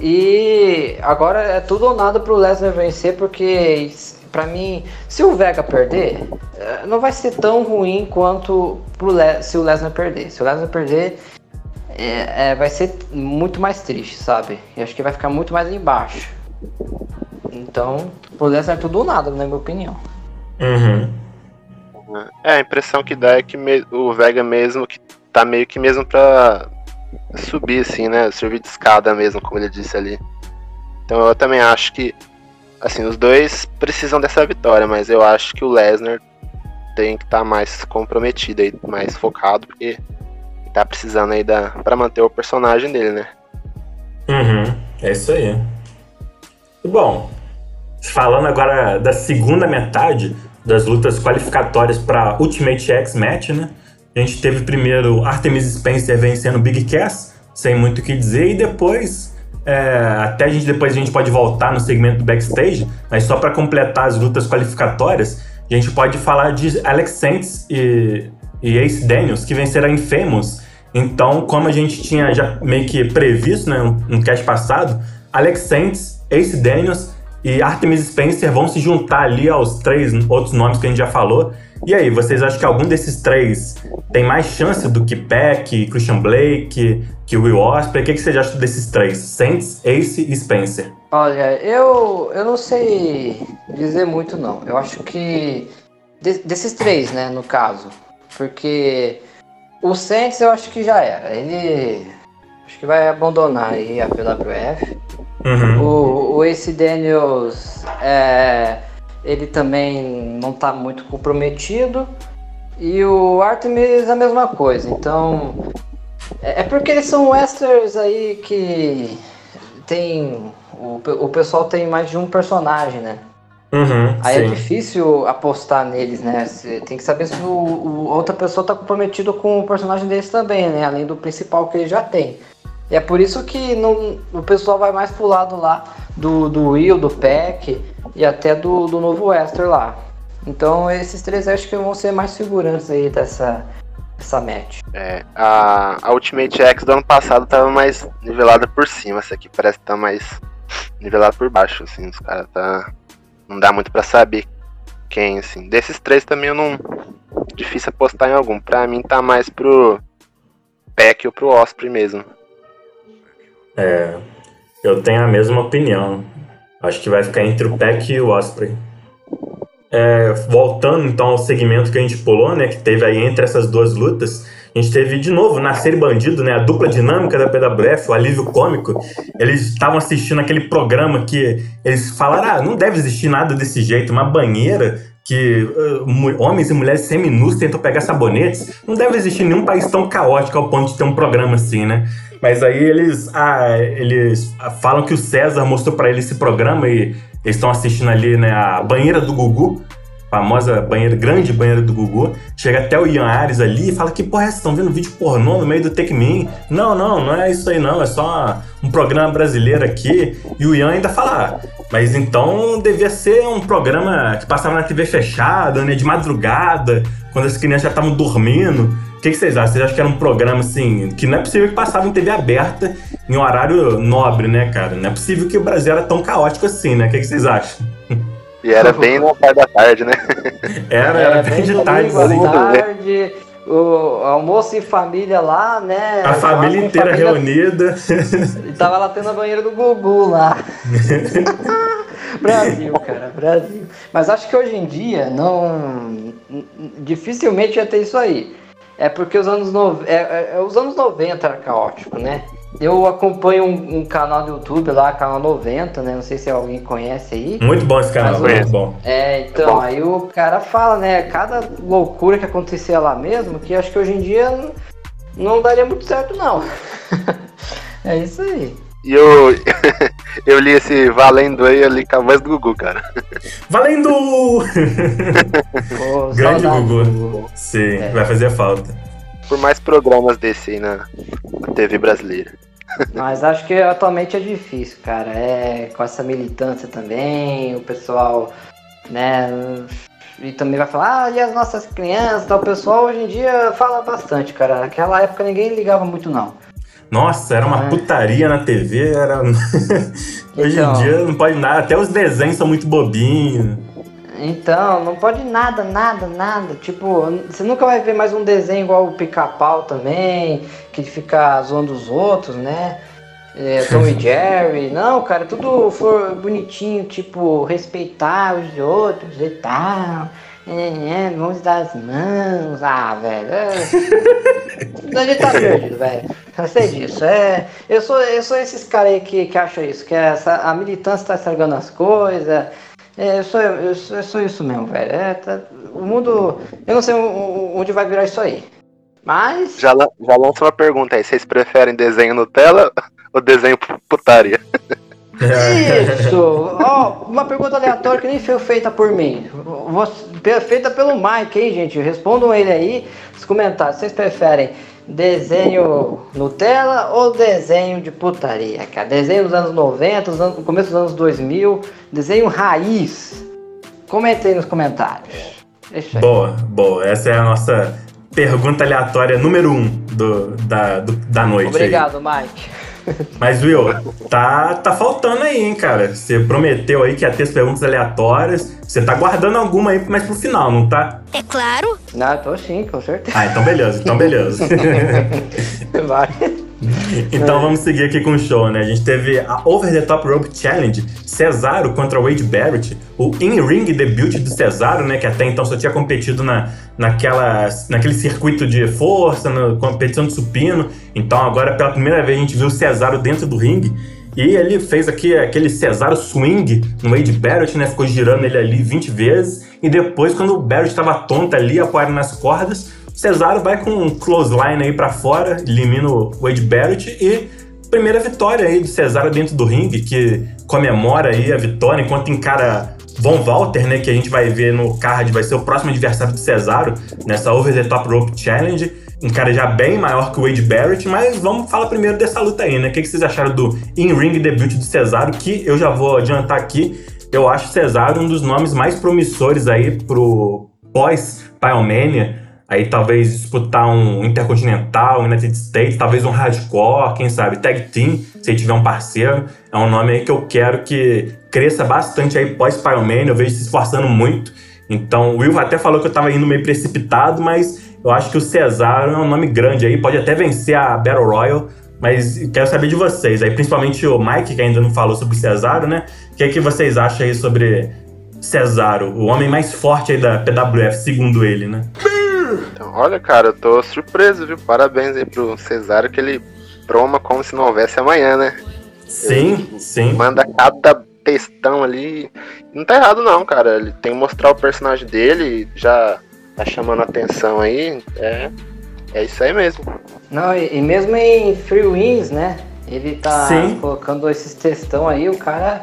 Speaker 2: E agora é tudo ou nada pro Lesnar vencer, porque para mim, se o Vega perder, eh, não vai ser tão ruim quanto pro Le se o Lesnar perder. Se o Lesnar perder, é, é, vai ser muito mais triste, sabe? E acho que vai ficar muito mais embaixo. Então, pro Lesnar é tudo ou nada, na minha opinião.
Speaker 1: Uhum.
Speaker 3: É, a impressão que dá é que o Vega mesmo que tá meio que mesmo pra subir, assim, né? Servir de escada mesmo, como ele disse ali. Então eu também acho que Assim, os dois precisam dessa vitória, mas eu acho que o Lesnar tem que estar tá mais comprometido aí, mais focado, porque tá precisando aí da, pra manter o personagem dele, né?
Speaker 1: Uhum, é isso aí. Bom, falando agora da segunda metade das lutas qualificatórias para Ultimate X Match, né? A gente teve primeiro Artemis Spencer vencendo Big Cass, sem muito o que dizer, e depois é, até a gente depois a gente pode voltar no segmento do backstage, mas só para completar as lutas qualificatórias, a gente pode falar de Alex Saints e, e Ace Daniels, que venceram a Infamous. Então, como a gente tinha já meio que previsto né, no, no cast passado, Alex Saints, Ace Daniels e Artemis Spencer vão se juntar ali aos três outros nomes que a gente já falou. E aí, vocês acham que algum desses três tem mais chance do que Peck, Christian Blake, que Will Ospreay? O que, que vocês acham desses três? Saints, Ace e Spencer?
Speaker 2: Olha, eu, eu não sei dizer muito não. Eu acho que de, desses três, né, no caso, porque o Saints eu acho que já era. Ele acho que vai abandonar aí a PWF. Uhum. O, o Ace Daniels é ele também não está muito comprometido. E o Artemis a mesma coisa. Então. É, é porque eles são westerns aí que tem. O, o pessoal tem mais de um personagem, né?
Speaker 1: Uhum,
Speaker 2: aí
Speaker 1: é
Speaker 2: sim. é difícil apostar neles, né? Você tem que saber se o, o, outra pessoa está comprometido com o personagem deles também, né? Além do principal que ele já tem. E é por isso que não, o pessoal vai mais pro lado lá do, do Will, do Peck e até do, do novo Wester lá. Então esses três acho que vão ser mais segurantes aí dessa, dessa match.
Speaker 3: É, a, a Ultimate X do ano passado tava mais nivelada por cima, essa aqui parece que tá mais nivelada por baixo, assim, os caras tá. Não dá muito para saber quem, assim. Desses três também eu não. Difícil apostar em algum. Pra mim tá mais pro Peck ou pro Osprey mesmo.
Speaker 1: É, eu tenho a mesma opinião. Acho que vai ficar entre o Peck e o Osprey. É, voltando então ao segmento que a gente pulou, né, que teve aí entre essas duas lutas, a gente teve de novo Nascer Bandido, né, a dupla dinâmica da PWF, o alívio cômico. Eles estavam assistindo aquele programa que eles falaram: ah, não deve existir nada desse jeito, uma banheira que uh, homens e mulheres seminus tentam pegar sabonetes, não deve existir nenhum país tão caótico ao ponto de ter um programa assim, né? Mas aí eles, ah, eles falam que o César mostrou para eles esse programa e eles estão assistindo ali, né, a banheira do Gugu famosa banheira, grande banheira do Gugu, chega até o Ian Ares ali e fala que, porra, vocês estão vendo vídeo pornô no meio do Take Me? Não, não, não é isso aí não, é só um programa brasileiro aqui. E o Ian ainda fala, ah, mas então devia ser um programa que passava na TV fechada, né, de madrugada, quando as crianças já estavam dormindo. O que, que, vocês acham? Vocês acham que era um programa assim, que não é possível que passava em TV aberta em um horário nobre, né, cara? Não é possível que o Brasil era tão caótico assim, né? O que, que vocês acham?
Speaker 3: E era bem na parte da tarde, né?
Speaker 1: Era, era, bem, bem de tarde.
Speaker 2: Assim. tarde o almoço em família lá, né?
Speaker 1: A família inteira família... reunida.
Speaker 2: E tava lá tendo a banheira do Gugu lá. Brasil, cara, Brasil. Mas acho que hoje em dia não. Dificilmente ia ter isso aí. É porque os anos, no... é, é, é os anos 90 era caótico, né? Eu acompanho um, um, canal do YouTube lá, canal 90, né? Não sei se alguém conhece aí.
Speaker 1: Muito bom esse canal, muito bom.
Speaker 2: É, então, aí o cara fala, né? Cada loucura que acontecia lá mesmo, que acho que hoje em dia não daria muito certo, não. é isso aí.
Speaker 3: E eu, eu li esse Valendo aí, ali com a voz do Gugu, cara.
Speaker 1: Valendo! Pô, Grande Gugu. Gugu. Sim, é. vai fazer falta
Speaker 3: por mais programas desse aí na, na TV brasileira.
Speaker 2: Mas acho que atualmente é difícil, cara. É com essa militância também, o pessoal, né? E também vai falar, ah, e as nossas crianças, tal. O pessoal hoje em dia fala bastante, cara. Naquela época ninguém ligava muito, não.
Speaker 1: Nossa, era uma putaria na TV, era. hoje então... em dia não pode nada, até os desenhos são muito bobinhos.
Speaker 2: Então, não pode nada, nada, nada. Tipo, você nunca vai ver mais um desenho igual o pica-pau também, que fica zoando os outros, né? É, Tom e Jerry. Não, cara, tudo for bonitinho, tipo, respeitar os outros e tal. É, é, vamos dar as mãos. Ah, velho. É... a gente tá perdido, velho. Eu sei disso. É, eu, sou, eu sou esses caras aí que, que acham isso, que essa, a militância tá estragando as coisas é, eu sou, eu sou, eu sou isso mesmo, velho. É, tá, o mundo. Eu não sei onde vai virar isso aí. Mas.
Speaker 3: Já, já lança uma pergunta aí: vocês preferem desenho Nutella ou desenho putaria?
Speaker 2: Isso! oh, uma pergunta aleatória que nem foi feita por mim. Feita pelo Mike, hein, gente? Respondam ele aí nos comentários. Vocês preferem desenho Nutella ou desenho de putaria, cara? Desenho dos anos 90, no começo dos anos 2000, desenho raiz. Comentei nos comentários.
Speaker 1: Boa, boa. Essa é a nossa pergunta aleatória número um do, da, do, da noite.
Speaker 2: Obrigado, aí. Mike.
Speaker 1: Mas, Will, tá, tá faltando aí, hein, cara? Você prometeu aí que ia ter as perguntas aleatórias. Você tá guardando alguma aí mais pro final, não tá?
Speaker 6: É claro.
Speaker 2: Não, tô sim, com certeza.
Speaker 1: Ah, então beleza, então beleza.
Speaker 2: Vai.
Speaker 1: Então vamos seguir aqui com o show, né? A gente teve a Over the Top Rope Challenge, Cesaro contra Wade Barrett, o in-ring debut do Cesaro, né? Que até então só tinha competido na, naquela, naquele circuito de força, na competição de supino. Então agora pela primeira vez a gente viu o Cesaro dentro do ringue. E ele fez aqui aquele Cesaro swing no Wade Barrett, né? Ficou girando ele ali 20 vezes. E depois, quando o Barrett estava tonto ali, apoiado nas cordas, Cesaro vai com um clothesline aí para fora, elimina o Wade Barrett e primeira vitória aí do Cesaro dentro do ringue, que comemora aí a vitória enquanto encara Von Walter, né, que a gente vai ver no card, vai ser o próximo adversário do Cesaro nessa Over the Top Rope Challenge. Um cara já bem maior que o Wade Barrett, mas vamos falar primeiro dessa luta aí, né? O que vocês acharam do in-ring debut do Cesaro? Que eu já vou adiantar aqui. Eu acho Cesaro um dos nomes mais promissores aí pro pós-Pyromania Aí talvez disputar um Intercontinental, United States, talvez um Hardcore, quem sabe, Tag Team, se tiver um parceiro. É um nome aí que eu quero que cresça bastante aí pós-Pyromania, eu vejo se esforçando muito. Então, o Will até falou que eu tava indo meio precipitado, mas eu acho que o Cesaro é um nome grande aí, pode até vencer a Battle Royal, mas quero saber de vocês aí, principalmente o Mike, que ainda não falou sobre o Cesaro, né? O que é que vocês acham aí sobre Cesaro, o homem mais forte aí da PWF, segundo ele, né?
Speaker 3: Então, olha, cara, eu tô surpreso, viu? Parabéns aí pro Cesário que ele broma como se não houvesse amanhã, né?
Speaker 1: Sim,
Speaker 3: ele
Speaker 1: sim.
Speaker 3: Manda cada textão ali. Não tá errado não, cara. Ele tem que mostrar o personagem dele, já tá chamando atenção aí. É, é isso aí mesmo.
Speaker 2: Não, e, e mesmo em Free Wins, né? Ele tá Sim. colocando esses textão aí, o cara.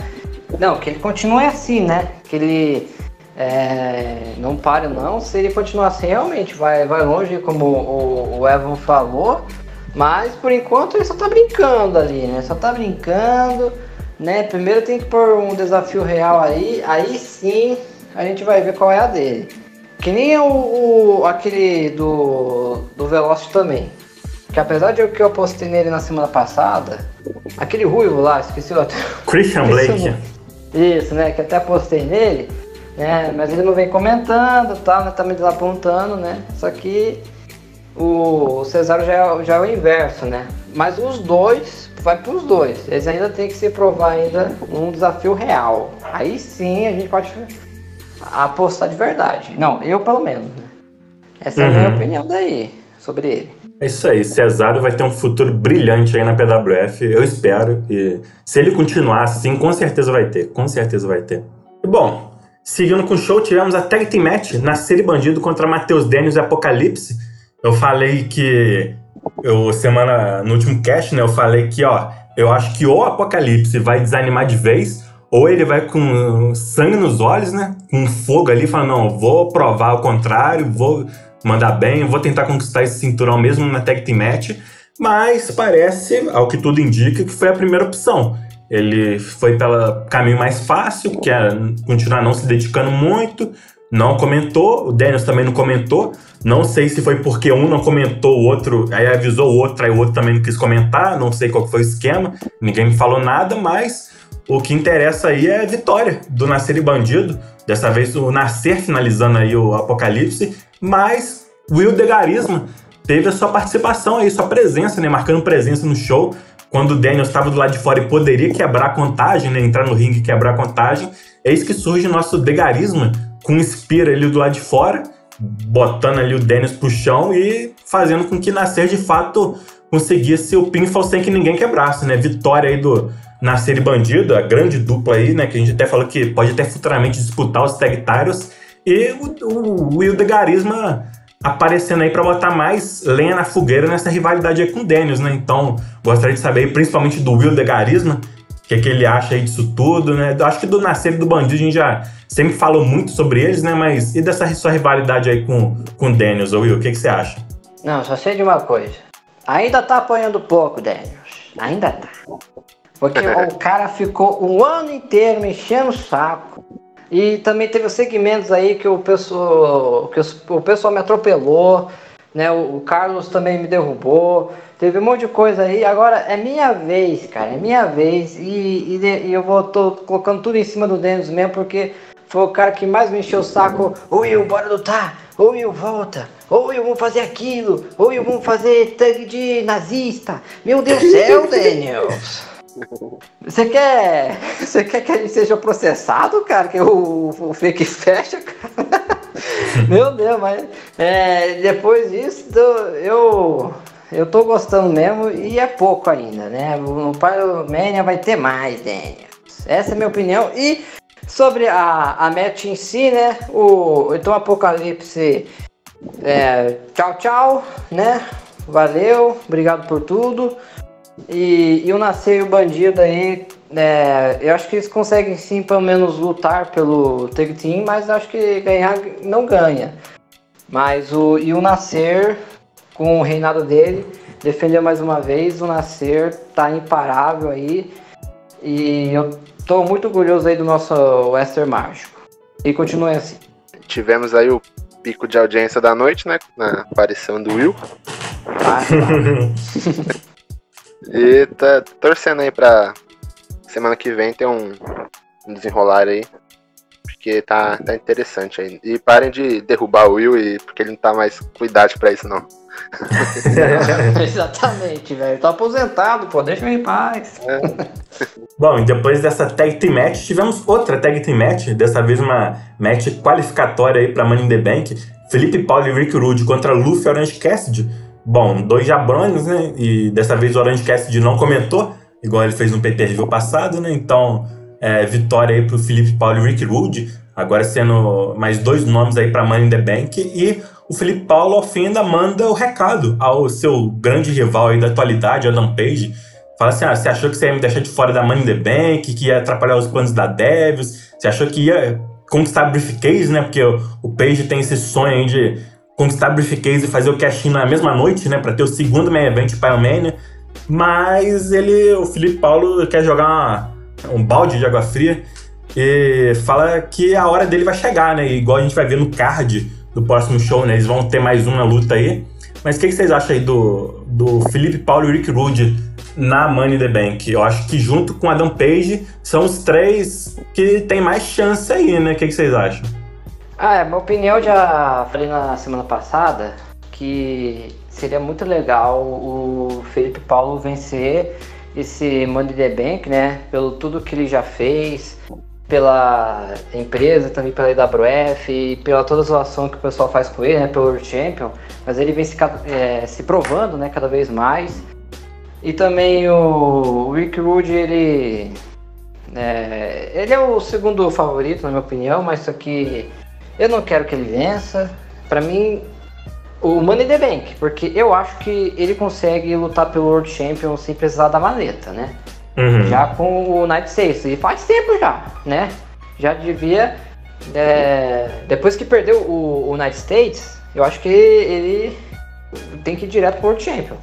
Speaker 2: Não, que ele continue assim, né? Que ele é, não pare não. Se ele continuar assim, realmente vai, vai longe, como o, o Evan falou. Mas por enquanto ele só tá brincando ali, né? Só tá brincando, né? Primeiro tem que pôr um desafio real aí, aí sim a gente vai ver qual é a dele. Que nem o, o aquele do, do Velocity também. Que apesar de eu que eu postei nele na semana passada, aquele ruivo lá, esqueci o
Speaker 1: Christian Blake.
Speaker 2: Isso, né? Que até postei nele, né? Mas ele não vem comentando e tal, né? Tá me desapontando, né? Só que o Cesário já é, já é o inverso, né? Mas os dois, vai para os dois. Eles ainda tem que se provar ainda um desafio real. Aí sim a gente pode apostar de verdade. Não, eu pelo menos. Né? Essa uhum. é a minha uhum. opinião daí sobre ele.
Speaker 1: É isso aí, Cesário vai ter um futuro brilhante aí na PWF, eu espero. E se ele continuar assim, com certeza vai ter, com certeza vai ter. E, bom, seguindo com o show, tivemos a Tag Team Match na série Bandido contra Matheus Daniels e Apocalipse. Eu falei que. Eu, semana. No último cast, né? Eu falei que, ó. Eu acho que ou o Apocalipse vai desanimar de vez, ou ele vai com sangue nos olhos, né? Com fogo ali, falando, não, vou provar o contrário, vou mandar bem, vou tentar conquistar esse cinturão mesmo na Tag Team Match. Mas parece, ao que tudo indica, que foi a primeira opção. Ele foi pelo caminho mais fácil, que é continuar não se dedicando muito, não comentou, o Daniels também não comentou. Não sei se foi porque um não comentou, o outro aí avisou o outro, aí o outro também não quis comentar. Não sei qual foi o esquema, ninguém me falou nada, mas o que interessa aí é a vitória do Nascer e Bandido. Dessa vez o Nascer finalizando aí o Apocalipse, mas Will Degarisma teve a sua participação aí, sua presença, né? Marcando presença no show. Quando o Daniels estava do lado de fora e poderia quebrar a contagem, né? Entrar no ringue e quebrar a contagem. Eis que surge o nosso Degarisma com o Spear ali do lado de fora, botando ali o Dennis pro chão e fazendo com que Nascer de fato conseguisse o pinfall sem que ninguém quebrasse, né? Vitória aí do Nascer e Bandido, a grande dupla aí, né? Que a gente até falou que pode até futuramente disputar os Tag Titles. E o, o Will de Garisma aparecendo aí para botar mais lenha na fogueira nessa rivalidade aí com o Daniels, né? Então, gostaria de saber, principalmente do Will de Garisma, o que, é que ele acha aí disso tudo, né? Eu acho que do Nascer e do Bandido a gente já sempre falou muito sobre eles, né? Mas e dessa sua rivalidade aí com, com o Daniels, Will? O que, que você acha?
Speaker 2: Não, só sei de uma coisa. Ainda tá apanhando pouco, Daniels. Ainda tá. Porque o cara ficou um ano inteiro me enchendo o saco. E também teve os segmentos aí que o pessoal, que o pessoal me atropelou, né? O, o Carlos também me derrubou. Teve um monte de coisa aí. Agora é minha vez, cara. É minha vez. E, e, e eu vou tô colocando tudo em cima do Daniels mesmo, porque foi o cara que mais me encheu o saco. Ô Will, bora lutar. Ô Will, volta. Ô Will, vamos fazer aquilo. Ô Will, vamos fazer tag de nazista. Meu Deus do céu, Daniels. Você quer, você quer que a gente seja processado, cara? Que o, o fake fecha, cara? Meu Deus, mas é, depois disso eu eu tô gostando mesmo e é pouco ainda, né? No Pyromania vai ter mais, Daniel. Essa é a minha opinião. E sobre a, a match em si, né? O, então Apocalipse. É, tchau, tchau, né? Valeu, obrigado por tudo. E, e o Nascer e o Bandido aí, é, eu acho que eles conseguem sim, pelo menos, lutar pelo Tag Team, mas acho que ganhar não ganha. Mas o, e o Nascer com o reinado dele, defendeu mais uma vez. O Nascer tá imparável aí. E eu tô muito orgulhoso aí do nosso Western Mágico. E continue assim.
Speaker 3: Tivemos aí o pico de audiência da noite, né? Na aparição do Will. Ah, tá. e tá torcendo aí pra semana que vem ter um, um desenrolar aí. Porque tá, tá interessante aí. E parem de derrubar o Will, e, porque ele não tá mais com idade pra isso, não.
Speaker 2: Exatamente, velho. Tô aposentado, pô, deixa eu em paz. É.
Speaker 1: Bom, e depois dessa tag team match, tivemos outra tag team match, dessa vez uma match qualificatória aí pra Money in the Bank. Felipe Paulo e Rick Rude contra Luffy e Orange Cassidy. Bom, dois jabrões, né? E dessa vez o Orange Cassidy não comentou, igual ele fez no pay-per-view passado, né? Então, é, vitória aí pro Felipe Paulo e Rick Rude, agora sendo mais dois nomes aí para Money in the Bank e o Felipe Paulo ao fim ainda manda o recado ao seu grande rival aí da atualidade, Adam Page. Fala assim: ah, você achou que você ia me deixar de fora da Money in the Bank, que ia atrapalhar os planos da Devils, você achou que ia conquistar a briefcase, né? Porque o Page tem esse sonho aí de conquistar a briefcase e fazer o cash na mesma noite, né? Pra ter o segundo main event Pyromania. Mas ele, o Felipe Paulo, quer jogar uma, um balde de água fria e fala que a hora dele vai chegar, né? Igual a gente vai ver no card do próximo show, né? Eles vão ter mais uma luta aí. Mas o que, que, vocês acham aí do, do Felipe Paulo e Rick Rude na Money the Bank? Eu acho que junto com Adam Page são os três que tem mais chance aí, né? O que, que vocês acham?
Speaker 2: Ah, é, minha opinião já falei na semana passada que seria muito legal o Felipe Paulo vencer esse Money the Bank, né? Pelo tudo que ele já fez, pela empresa, também pela IWF e pela toda a zoação que o pessoal faz com ele, né, pelo World Champion, mas ele vem se, é, se provando, né, cada vez mais. E também o, o Rick Rude, ele é, ele é o segundo favorito, na minha opinião, mas só que eu não quero que ele vença. Para mim, o Money the Bank, porque eu acho que ele consegue lutar pelo World Champion sem precisar da maleta, né? Uhum. Já com o Night States. E faz tempo já, né? Já devia. É, depois que perdeu o, o Night States, eu acho que ele tem que ir direto pro World Champion.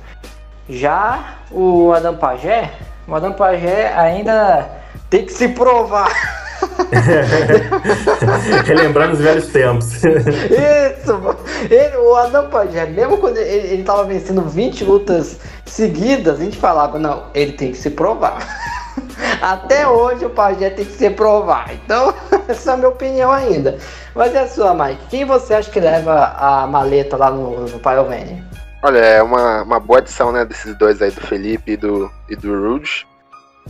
Speaker 2: Já o Adam Pajé, o Adam Pajé ainda tem que se provar.
Speaker 1: Relembrando os velhos tempos.
Speaker 2: Isso, ele, o Adam Pajé, mesmo quando ele, ele tava vencendo 20 lutas seguidas, a gente falava, não, ele tem que se provar. Até hoje o Pajé tem que se provar. Então, essa é a minha opinião ainda. Mas é a sua, Mike. Quem você acha que leva a maleta lá no, no Pyromania?
Speaker 3: Olha, é uma, uma boa adição, né, desses dois aí, do Felipe e do, e do Rude.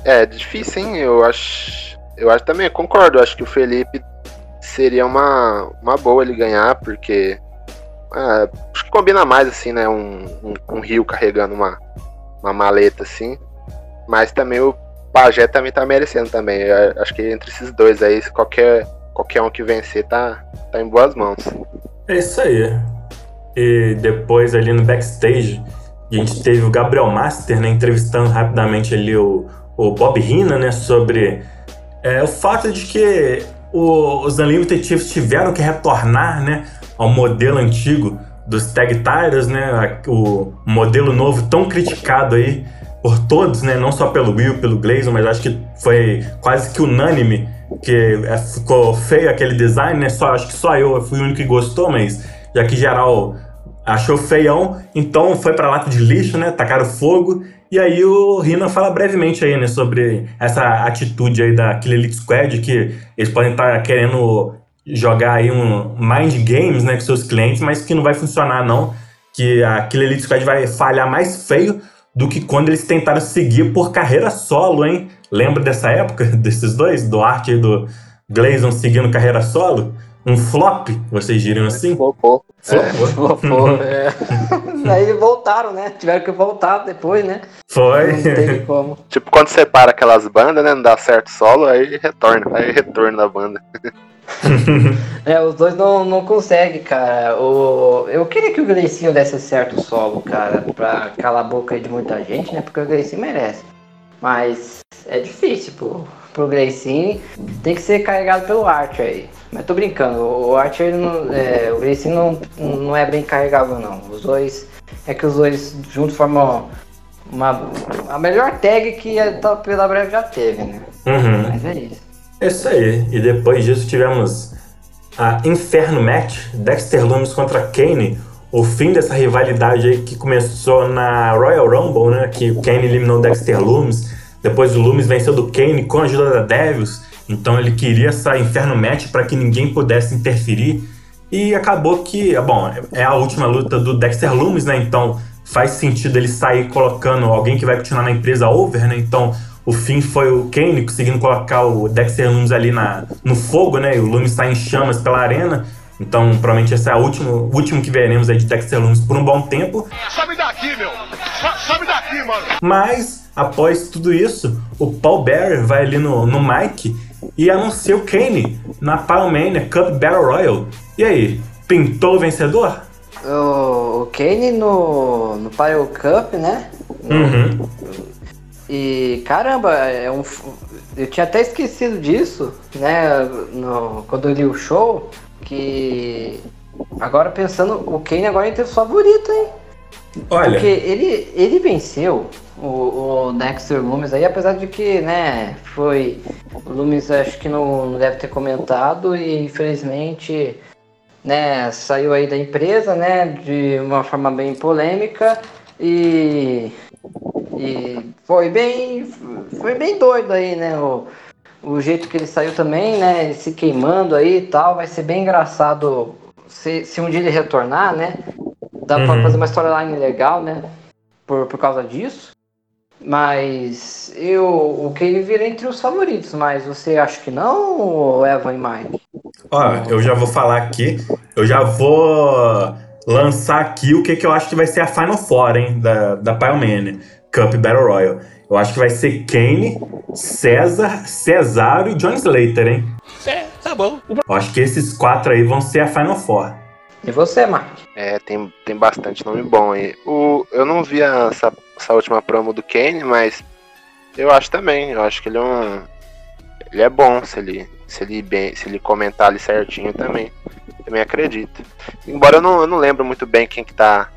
Speaker 3: É difícil, hein? Eu acho. Eu acho também, concordo. Eu acho que o Felipe seria uma, uma boa ele ganhar, porque. É, acho que combina mais, assim, né? Um, um, um rio carregando uma, uma maleta assim. Mas também o Pajé também tá merecendo também. Eu acho que entre esses dois aí, qualquer, qualquer um que vencer tá, tá em boas mãos.
Speaker 1: É isso aí. E depois ali no backstage, a gente teve o Gabriel Master, né, entrevistando rapidamente ali o, o Bob Hina, né, sobre é, o fato de que o, os Unlimited Chiefs tiveram que retornar, né, ao modelo antigo dos tag titles, né? O modelo novo tão criticado aí por todos, né? Não só pelo Will, pelo Gleison, mas acho que foi quase que unânime que é, ficou feio aquele design, né? Só, acho que só eu fui o único que gostou, mas já que geral achou feião, então foi para lata de lixo, né? Tacaram fogo. E aí o Rina fala brevemente aí, né, sobre essa atitude aí da Killer Elite Squad, que eles podem estar tá querendo jogar aí um mind games né, com seus clientes, mas que não vai funcionar não, que a Killer Elite Squad vai falhar mais feio do que quando eles tentaram seguir por carreira solo, hein? Lembra dessa época, desses dois? Do Art e do Glazon seguindo carreira solo? Um flop, vocês diriam assim?
Speaker 3: Flopou.
Speaker 2: Flopou. É. é. Aí voltaram, né? Tiveram que voltar depois, né?
Speaker 1: Foi.
Speaker 2: Não teve como.
Speaker 3: Tipo, quando separa aquelas bandas, né? Não dá certo solo, aí retorna. Aí retorna da banda.
Speaker 2: é, os dois não, não conseguem, cara. O, eu queria que o Gleicinho desse certo solo, cara, pra calar a boca de muita gente, né? Porque o Gleicinho merece. Mas é difícil, pô. Pro Gleicinho tem que ser carregado pelo Archer aí. Mas tô brincando, o Archer não, é, o Gleicinho não, não é bem carregável não. Os dois. É que os dois juntos formam uma, a melhor tag que a breve já teve, né?
Speaker 1: Uhum.
Speaker 2: Mas é isso.
Speaker 1: É isso aí. E depois disso tivemos a Inferno Match, Dexter Lumis contra Kane. O fim dessa rivalidade aí que começou na Royal Rumble, né? Que o Kane eliminou o Dexter Lumis. Depois o Lumis venceu do Kane com a ajuda da Devils. Então ele queria essa Inferno Match para que ninguém pudesse interferir. E acabou que, bom, é a última luta do Dexter Lumis, né? Então faz sentido ele sair colocando alguém que vai continuar na empresa over, né? Então o fim foi o Kane conseguindo colocar o Dexter Lumis ali na, no fogo, né? E o Lumis está em chamas pela arena. Então, provavelmente esse é o último, último que veremos aí de Dexter Lumis por um bom tempo.
Speaker 5: Sobe daqui, meu! Sobe daqui, mano!
Speaker 1: Mas após tudo isso, o Paul Bearer vai ali no, no Mike e anuncia o Kane na Pyromania Cup Battle Royal. E aí, pintou o vencedor?
Speaker 2: O, o Kane no, no Pyro Cup, né?
Speaker 1: Uhum.
Speaker 2: E caramba, é um, eu tinha até esquecido disso, né? No, quando eu li o show, que agora pensando, o Kane agora é entre os favoritos, hein?
Speaker 1: Olha.
Speaker 2: Porque ele, ele venceu o, o Dexter Loomis aí, apesar de que, né, foi. O Loomis acho que não, não deve ter comentado e infelizmente né, saiu aí da empresa, né, de uma forma bem polêmica e, e foi bem foi bem doido aí, né, o, o jeito que ele saiu também, né, se queimando aí e tal, vai ser bem engraçado se, se um dia ele retornar, né, dá uhum. pra fazer uma storyline legal, né, por, por causa disso. Mas eu, o Kane vira entre os favoritos, mas você acha que não, Evan e Mike?
Speaker 1: Ó, eu já vou falar aqui, eu já vou lançar aqui o que, que eu acho que vai ser a Final Four, hein, da, da Pyromania Cup Battle Royal. Eu acho que vai ser Kane, César, Cesário e John Slater, hein?
Speaker 9: É, tá bom.
Speaker 1: Eu acho que esses quatro aí vão ser a Final Four.
Speaker 2: E você, Mike?
Speaker 3: É, tem, tem bastante nome bom aí. O, eu não vi essa, essa última promo do Kane, mas eu acho também. Eu acho que ele é um. Ele é bom se ele, se ele, bem, se ele comentar ali certinho também. Também acredito. Embora eu não, eu não lembro muito bem quem que tá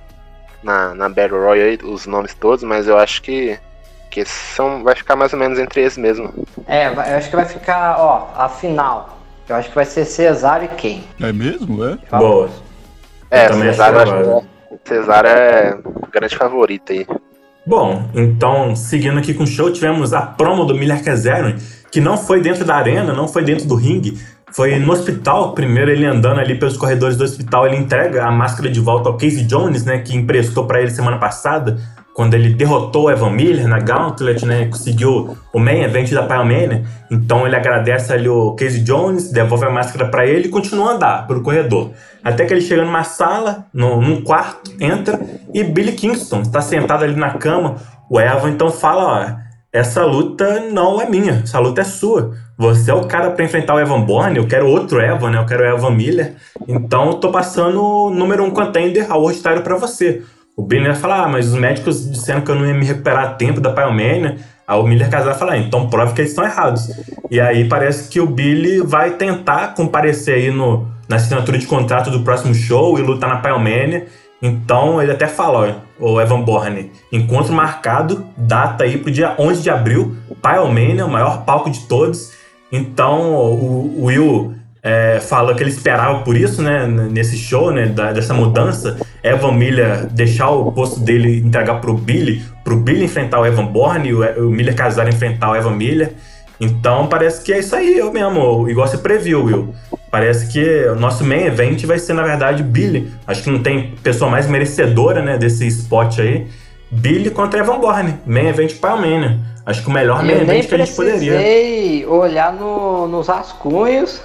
Speaker 3: na, na Battle Royale, os nomes todos, mas eu acho que, que são, vai ficar mais ou menos entre eles mesmo.
Speaker 2: É, eu acho que vai ficar, ó, a final. Eu acho que vai ser Cesar e quem?
Speaker 11: É mesmo, é?
Speaker 1: Boa.
Speaker 3: É, Cesar, é, Cesar é grande favorito aí.
Speaker 1: Bom, então, seguindo aqui com o show, tivemos a promo do Miller Kazarian, que não foi dentro da arena, não foi dentro do ringue, foi no hospital. Primeiro, ele andando ali pelos corredores do hospital, ele entrega a máscara de volta ao Casey Jones, né, que emprestou para ele semana passada, quando ele derrotou Evan Miller na Gauntlet, né, conseguiu o main event da Pyromania. Então ele agradece ali o Casey Jones, devolve a máscara para ele e continua a andar pelo corredor. Até que ele chega numa sala, no, num quarto, entra e Billy Kingston está sentado ali na cama. O Evan então fala, ó, essa luta não é minha, essa luta é sua. Você é o cara para enfrentar o Evan Bourne, eu quero outro Evan, né? Eu quero o Evan Miller. Então eu tô passando o número um contender ao World para você. O Billy vai falar, ah, mas os médicos disseram que eu não ia me recuperar a tempo da Pyromania. Aí o Miller Casar vai falar, então prove que eles estão errados. E aí parece que o Billy vai tentar comparecer aí no, na assinatura de contrato do próximo show e lutar na Pyromania. Então ele até fala, o Evan Bourne, encontro marcado, data aí pro dia 11 de abril, Pyromania, o maior palco de todos. Então o, o Will é, falou que ele esperava por isso, né, nesse show, né, da, dessa mudança, Evan Miller deixar o posto dele entregar pro Billy, pro Billy enfrentar o Evan Bourne e o, o Miller casar enfrentar o Evan Miller. Então parece que é isso aí, eu mesmo, igual você previu, Will. Parece que o nosso main event vai ser, na verdade, Billy. Acho que não tem pessoa mais merecedora, né, desse spot aí. Billy contra Evan Bourne, main event para o Mania. Acho que o melhor main event que a gente poderia.
Speaker 2: Eu olhar no, nos rascunhos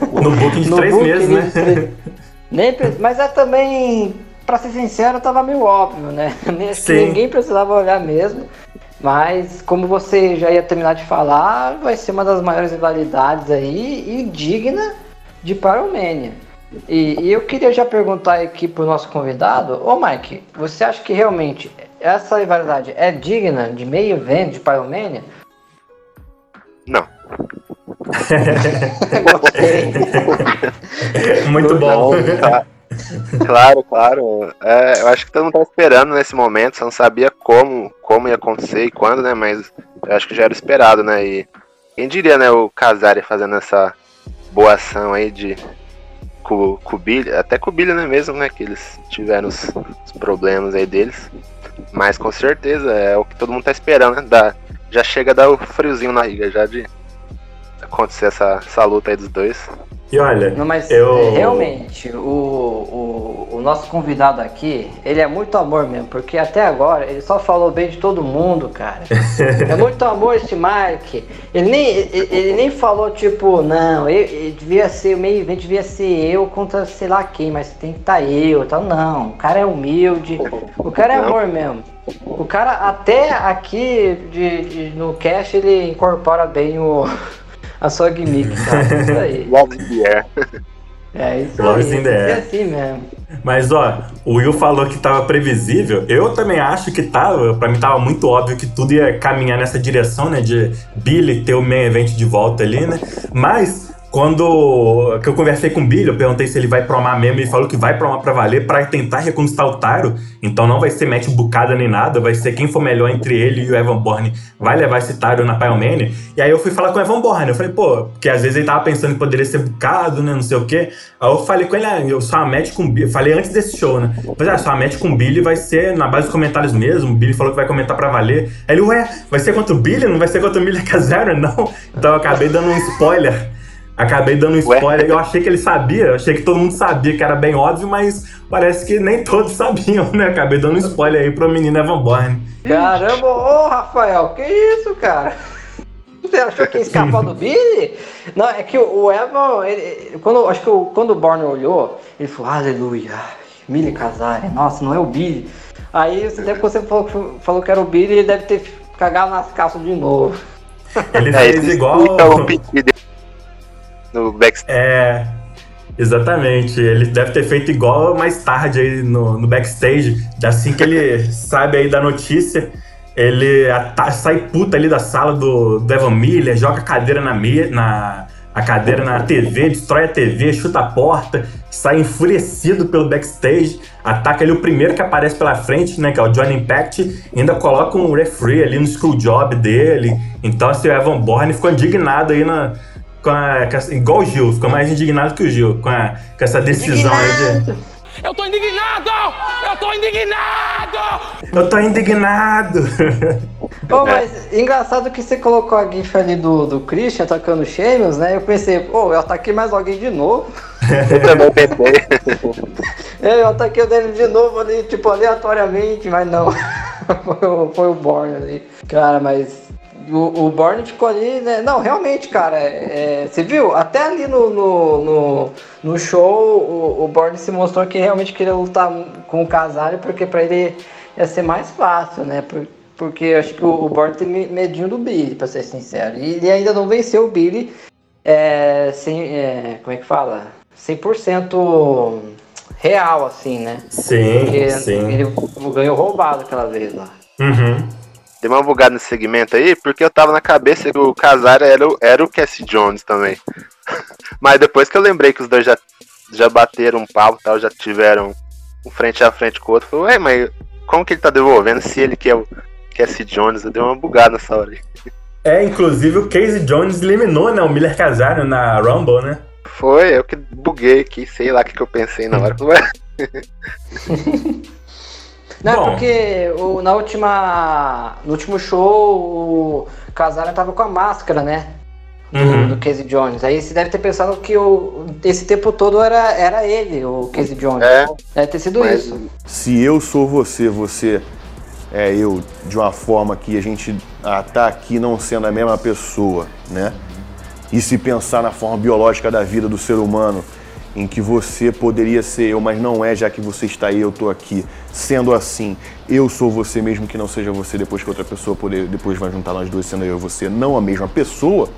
Speaker 1: no booking de no três booking meses, né?
Speaker 2: Nem, mas é também, pra ser sincero, tava meio óbvio, né? Ninguém precisava olhar mesmo. Mas, como você já ia terminar de falar, vai ser uma das maiores rivalidades aí e digna de Pyromania. E, e, eu queria já perguntar aqui pro nosso convidado, ô Mike, você acha que realmente essa rivalidade é digna de meio evento de Pyromania?
Speaker 3: Não.
Speaker 1: Muito bom.
Speaker 3: Tá. Claro, claro. É, eu acho que todo mundo estava esperando nesse momento, você não sabia como, como ia acontecer e quando, né? Mas eu acho que já era esperado, né? E quem diria, né, o Casari fazendo essa boa ação aí de com, com o Billy, até com o Billy, né, mesmo, né? Que eles tiveram os, os, problemas aí deles. Mas com certeza é o que todo mundo tá esperando, né? Dá, já chega a dar o friozinho na riga já de acontecer essa, essa luta aí dos dois.
Speaker 1: E olha,
Speaker 2: Não, mas
Speaker 1: eu...
Speaker 2: realmente, o, o, o nosso convidado aqui, ele é muito amor mesmo, porque até agora ele só falou bem de todo mundo, cara. é muito amor esse Mike. Ele nem, ele, ele nem falou, tipo, não, eu, eu devia ser, o meio evento devia ser eu contra sei lá quem, mas tem que estar tá eu, tal. Não, o cara é humilde, o cara é amor mesmo. O cara, até aqui de, de no cast, ele incorpora bem o a sua gimmick, cara. Isso aí.
Speaker 3: Love in the air.
Speaker 2: É isso
Speaker 1: Love
Speaker 2: aí.
Speaker 1: air.
Speaker 2: É assim mesmo.
Speaker 1: Mas ó, o Will falou que tava previsível. Eu também acho que tava. Pra mim tava muito óbvio que tudo ia caminhar nessa direção, né? De Billy ter o main event de volta ali, né? Mas quando que eu conversei com o Billy, eu perguntei se ele vai promar mesmo, ele falou que vai promar pra valer pra tentar reconquistar o Taro. Então não vai ser match bucada nem nada, vai ser quem for melhor entre ele e o Evan Bourne vai levar esse Taro na Pyromania. E aí eu fui falar com o Evan Bourne, eu falei, pô, porque às vezes ele tava pensando que poderia ser bucado, né, não sei o quê. Aí eu falei com ele, ah, eu sou uma match com o Billy, falei antes desse show, né. Mas ah, sua match com o Billy vai ser na base dos comentários mesmo, o Billy falou que vai comentar pra valer. Aí ele, ué, vai ser contra o Billy? Não vai ser contra o Billy Casero? Não. Então eu acabei dando um spoiler. Acabei dando um spoiler. Ué? Eu achei que ele sabia, eu achei que todo mundo sabia que era bem óbvio, mas parece que nem todos sabiam, né? Acabei dando um spoiler aí pro menino Evan Bourne.
Speaker 2: Caramba, ô Rafael, que isso, cara? Você achou que ia escapar do Billy? Não, é que o Evan, ele, quando, acho que o, quando o Bourne olhou, ele falou, aleluia, Billy Casari, nossa, não é o Billy. Aí depois você falou, falou que era o Billy, ele deve ter cagado nas calças de novo.
Speaker 1: Ele fez é, igual.
Speaker 3: No backstage.
Speaker 1: É. Exatamente, ele deve ter feito igual mais tarde aí no, no backstage. Assim que ele sabe aí da notícia, ele sai puta ali da sala do, do Evan Miller, joga a cadeira na, na, a cadeira na TV, destrói a TV, chuta a porta, sai enfurecido pelo backstage, ataca ali o primeiro que aparece pela frente, né, que é o Johnny Impact, e ainda coloca um referee ali no screwjob dele. Então, assim, o Evan Bourne ficou indignado aí na, com a, com a, igual o Gil, ficou mais indignado que o Gil com, a, com essa decisão aí de.
Speaker 5: Eu tô indignado! Eu tô indignado!
Speaker 1: Eu tô indignado!
Speaker 2: oh, mas engraçado que você colocou a gif ali do, do Christian atacando o Sheamus, né? Eu pensei, pô, eu ataquei mais alguém de novo.
Speaker 3: Eu também pensei.
Speaker 2: é, eu ataquei o dele de novo ali, tipo, aleatoriamente, mas não. foi, o, foi o Born ali. Cara, mas o, o Borne ficou ali, né? Não, realmente, cara, é, você viu? Até ali no, no, no, no show, o, o Borne se mostrou que realmente queria lutar com o Casário, porque pra ele ia ser mais fácil, né? Por, porque eu acho que o, o Borne tem medinho do Billy, pra ser sincero. E ele ainda não venceu o Billy é, sem, é, como é que fala? 100% real, assim, né?
Speaker 1: Sim,
Speaker 2: porque
Speaker 1: sim.
Speaker 2: Ele ganhou roubado aquela vez lá.
Speaker 1: Uhum.
Speaker 3: Deu uma bugada nesse segmento aí, porque eu tava na cabeça que o Casar era, o, era o Cassie Jones também. Mas depois que eu lembrei que os dois já, já bateram um pau e tal, já tiveram um frente a frente com o outro, eu falei, ué, mas como que ele tá devolvendo se ele que é o Cassie Jones? Eu dei uma bugada nessa hora aí.
Speaker 1: É, inclusive o Casey Jones eliminou né, o Miller Casaro na Rumble, né?
Speaker 3: Foi, eu que buguei aqui, sei lá o que, que eu pensei na hora.
Speaker 2: Não, Bom. porque o, na última. No último show, o Casara tava com a máscara, né? Do, uhum. do Casey Jones. Aí você deve ter pensado que o, esse tempo todo era, era ele, o Casey Jones. É. Deve ter sido Mas, isso.
Speaker 11: Se eu sou você, você é eu, de uma forma que a gente ah, tá aqui não sendo a mesma pessoa, né? E se pensar na forma biológica da vida do ser humano, em que você poderia ser eu, mas não é, já que você está aí, eu estou aqui. Sendo assim, eu sou você mesmo que não seja você depois que outra pessoa poder, depois vai juntar nós dois sendo eu e você, não a mesma pessoa,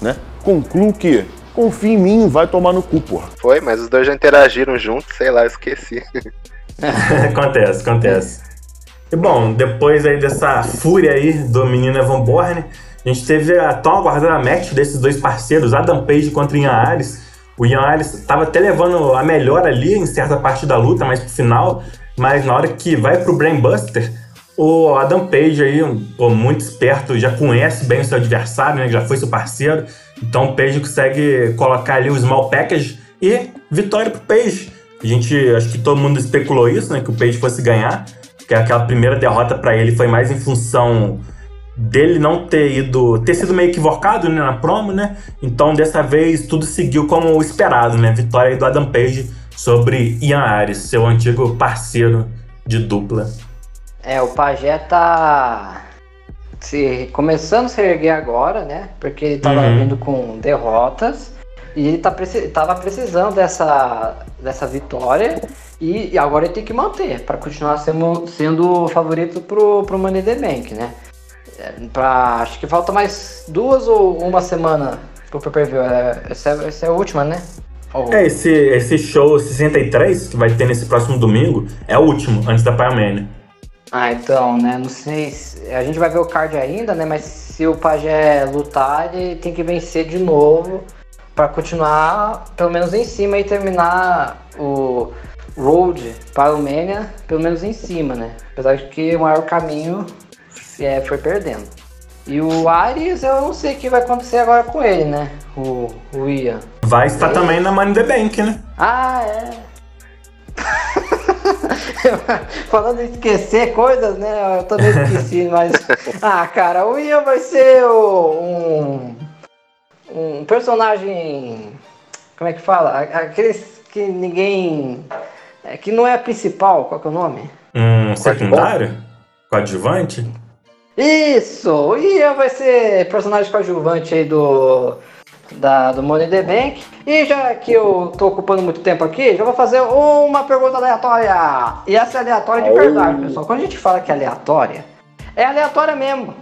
Speaker 11: né? Concluo que confia em mim, vai tomar no cu, porra.
Speaker 3: Foi, mas os dois já interagiram juntos, sei lá, eu esqueci.
Speaker 1: acontece, acontece. E bom, depois aí dessa fúria aí do menino Evan Bourne, a gente teve a tão aguardada match desses dois parceiros, Adam Page contra Ian Ares, o Ian Alice estava até levando a melhor ali em certa parte da luta, mais pro final, mas na hora que vai pro Brainbuster, o Adam Page aí, pô, muito esperto, já conhece bem o seu adversário, né? Já foi seu parceiro. Então o Page consegue colocar ali o small package e vitória pro Page. A gente, acho que todo mundo especulou isso, né? Que o Page fosse ganhar, porque aquela primeira derrota para ele foi mais em função dele não ter ido. ter sido meio equivocado né, na promo, né? Então dessa vez tudo seguiu como esperado, né? Vitória do Adam Page sobre Ian Ares, seu antigo parceiro de dupla.
Speaker 2: É, o Pajé tá se começando a se erguer agora, né? Porque ele tava uhum. vindo com derrotas e ele tá, tava precisando dessa, dessa vitória e, agora ele tem que manter para continuar sendo, sendo o favorito pro, pro Money the Bank, né? É, pra, acho que falta mais duas ou uma semana pro pay-per-view. É, essa, é, essa é a última, né?
Speaker 1: Ou... É, esse, esse show 63 que vai ter nesse próximo domingo é o último, antes da Paramania.
Speaker 2: Ah, então, né? Não sei. Se... A gente vai ver o card ainda, né? Mas se o Pajé lutar, ele tem que vencer de novo para continuar, pelo menos em cima e terminar o Road para o Mania, pelo menos em cima, né? Apesar de que o maior caminho é, foi perdendo. E o Ares, eu não sei o que vai acontecer agora com ele, né? O, o Ian.
Speaker 1: Vai estar ele... também na Money the Bank, né?
Speaker 2: Ah, é. Falando em esquecer coisas, né? Eu também esqueci, mas. Ah, cara, o Ian vai ser o, um. Um personagem. Como é que fala? Aqueles que ninguém. É, que não é a principal, qual que é o nome?
Speaker 1: Um secundário? Coadjuvante?
Speaker 2: Isso! O Ian vai ser personagem coadjuvante aí do da, do Money the Bank. E já que eu tô ocupando muito tempo aqui, já vou fazer uma pergunta aleatória. E essa é aleatória de verdade, pessoal. Quando a gente fala que é aleatória, é aleatória mesmo.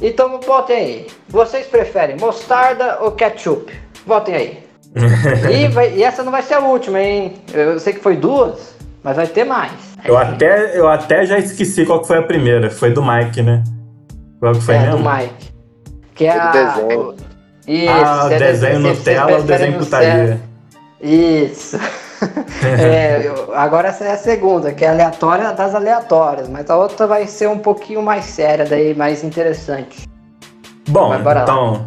Speaker 2: Então votem aí. Vocês preferem mostarda ou ketchup? Votem aí. e, vai, e, essa não vai ser a última, hein? Eu sei que foi duas, mas vai ter mais.
Speaker 1: Eu até, eu até já esqueci qual que foi a primeira. Foi do Mike, né?
Speaker 2: Qual que foi é, mesmo? do Mike. Que é a, desenho.
Speaker 1: Isso, ah, o desenho Nutella ou desenho putaria.
Speaker 2: Isso. é, agora essa é a segunda, que é aleatória das aleatórias, mas a outra vai ser um pouquinho mais séria, daí mais interessante.
Speaker 1: Bom, então,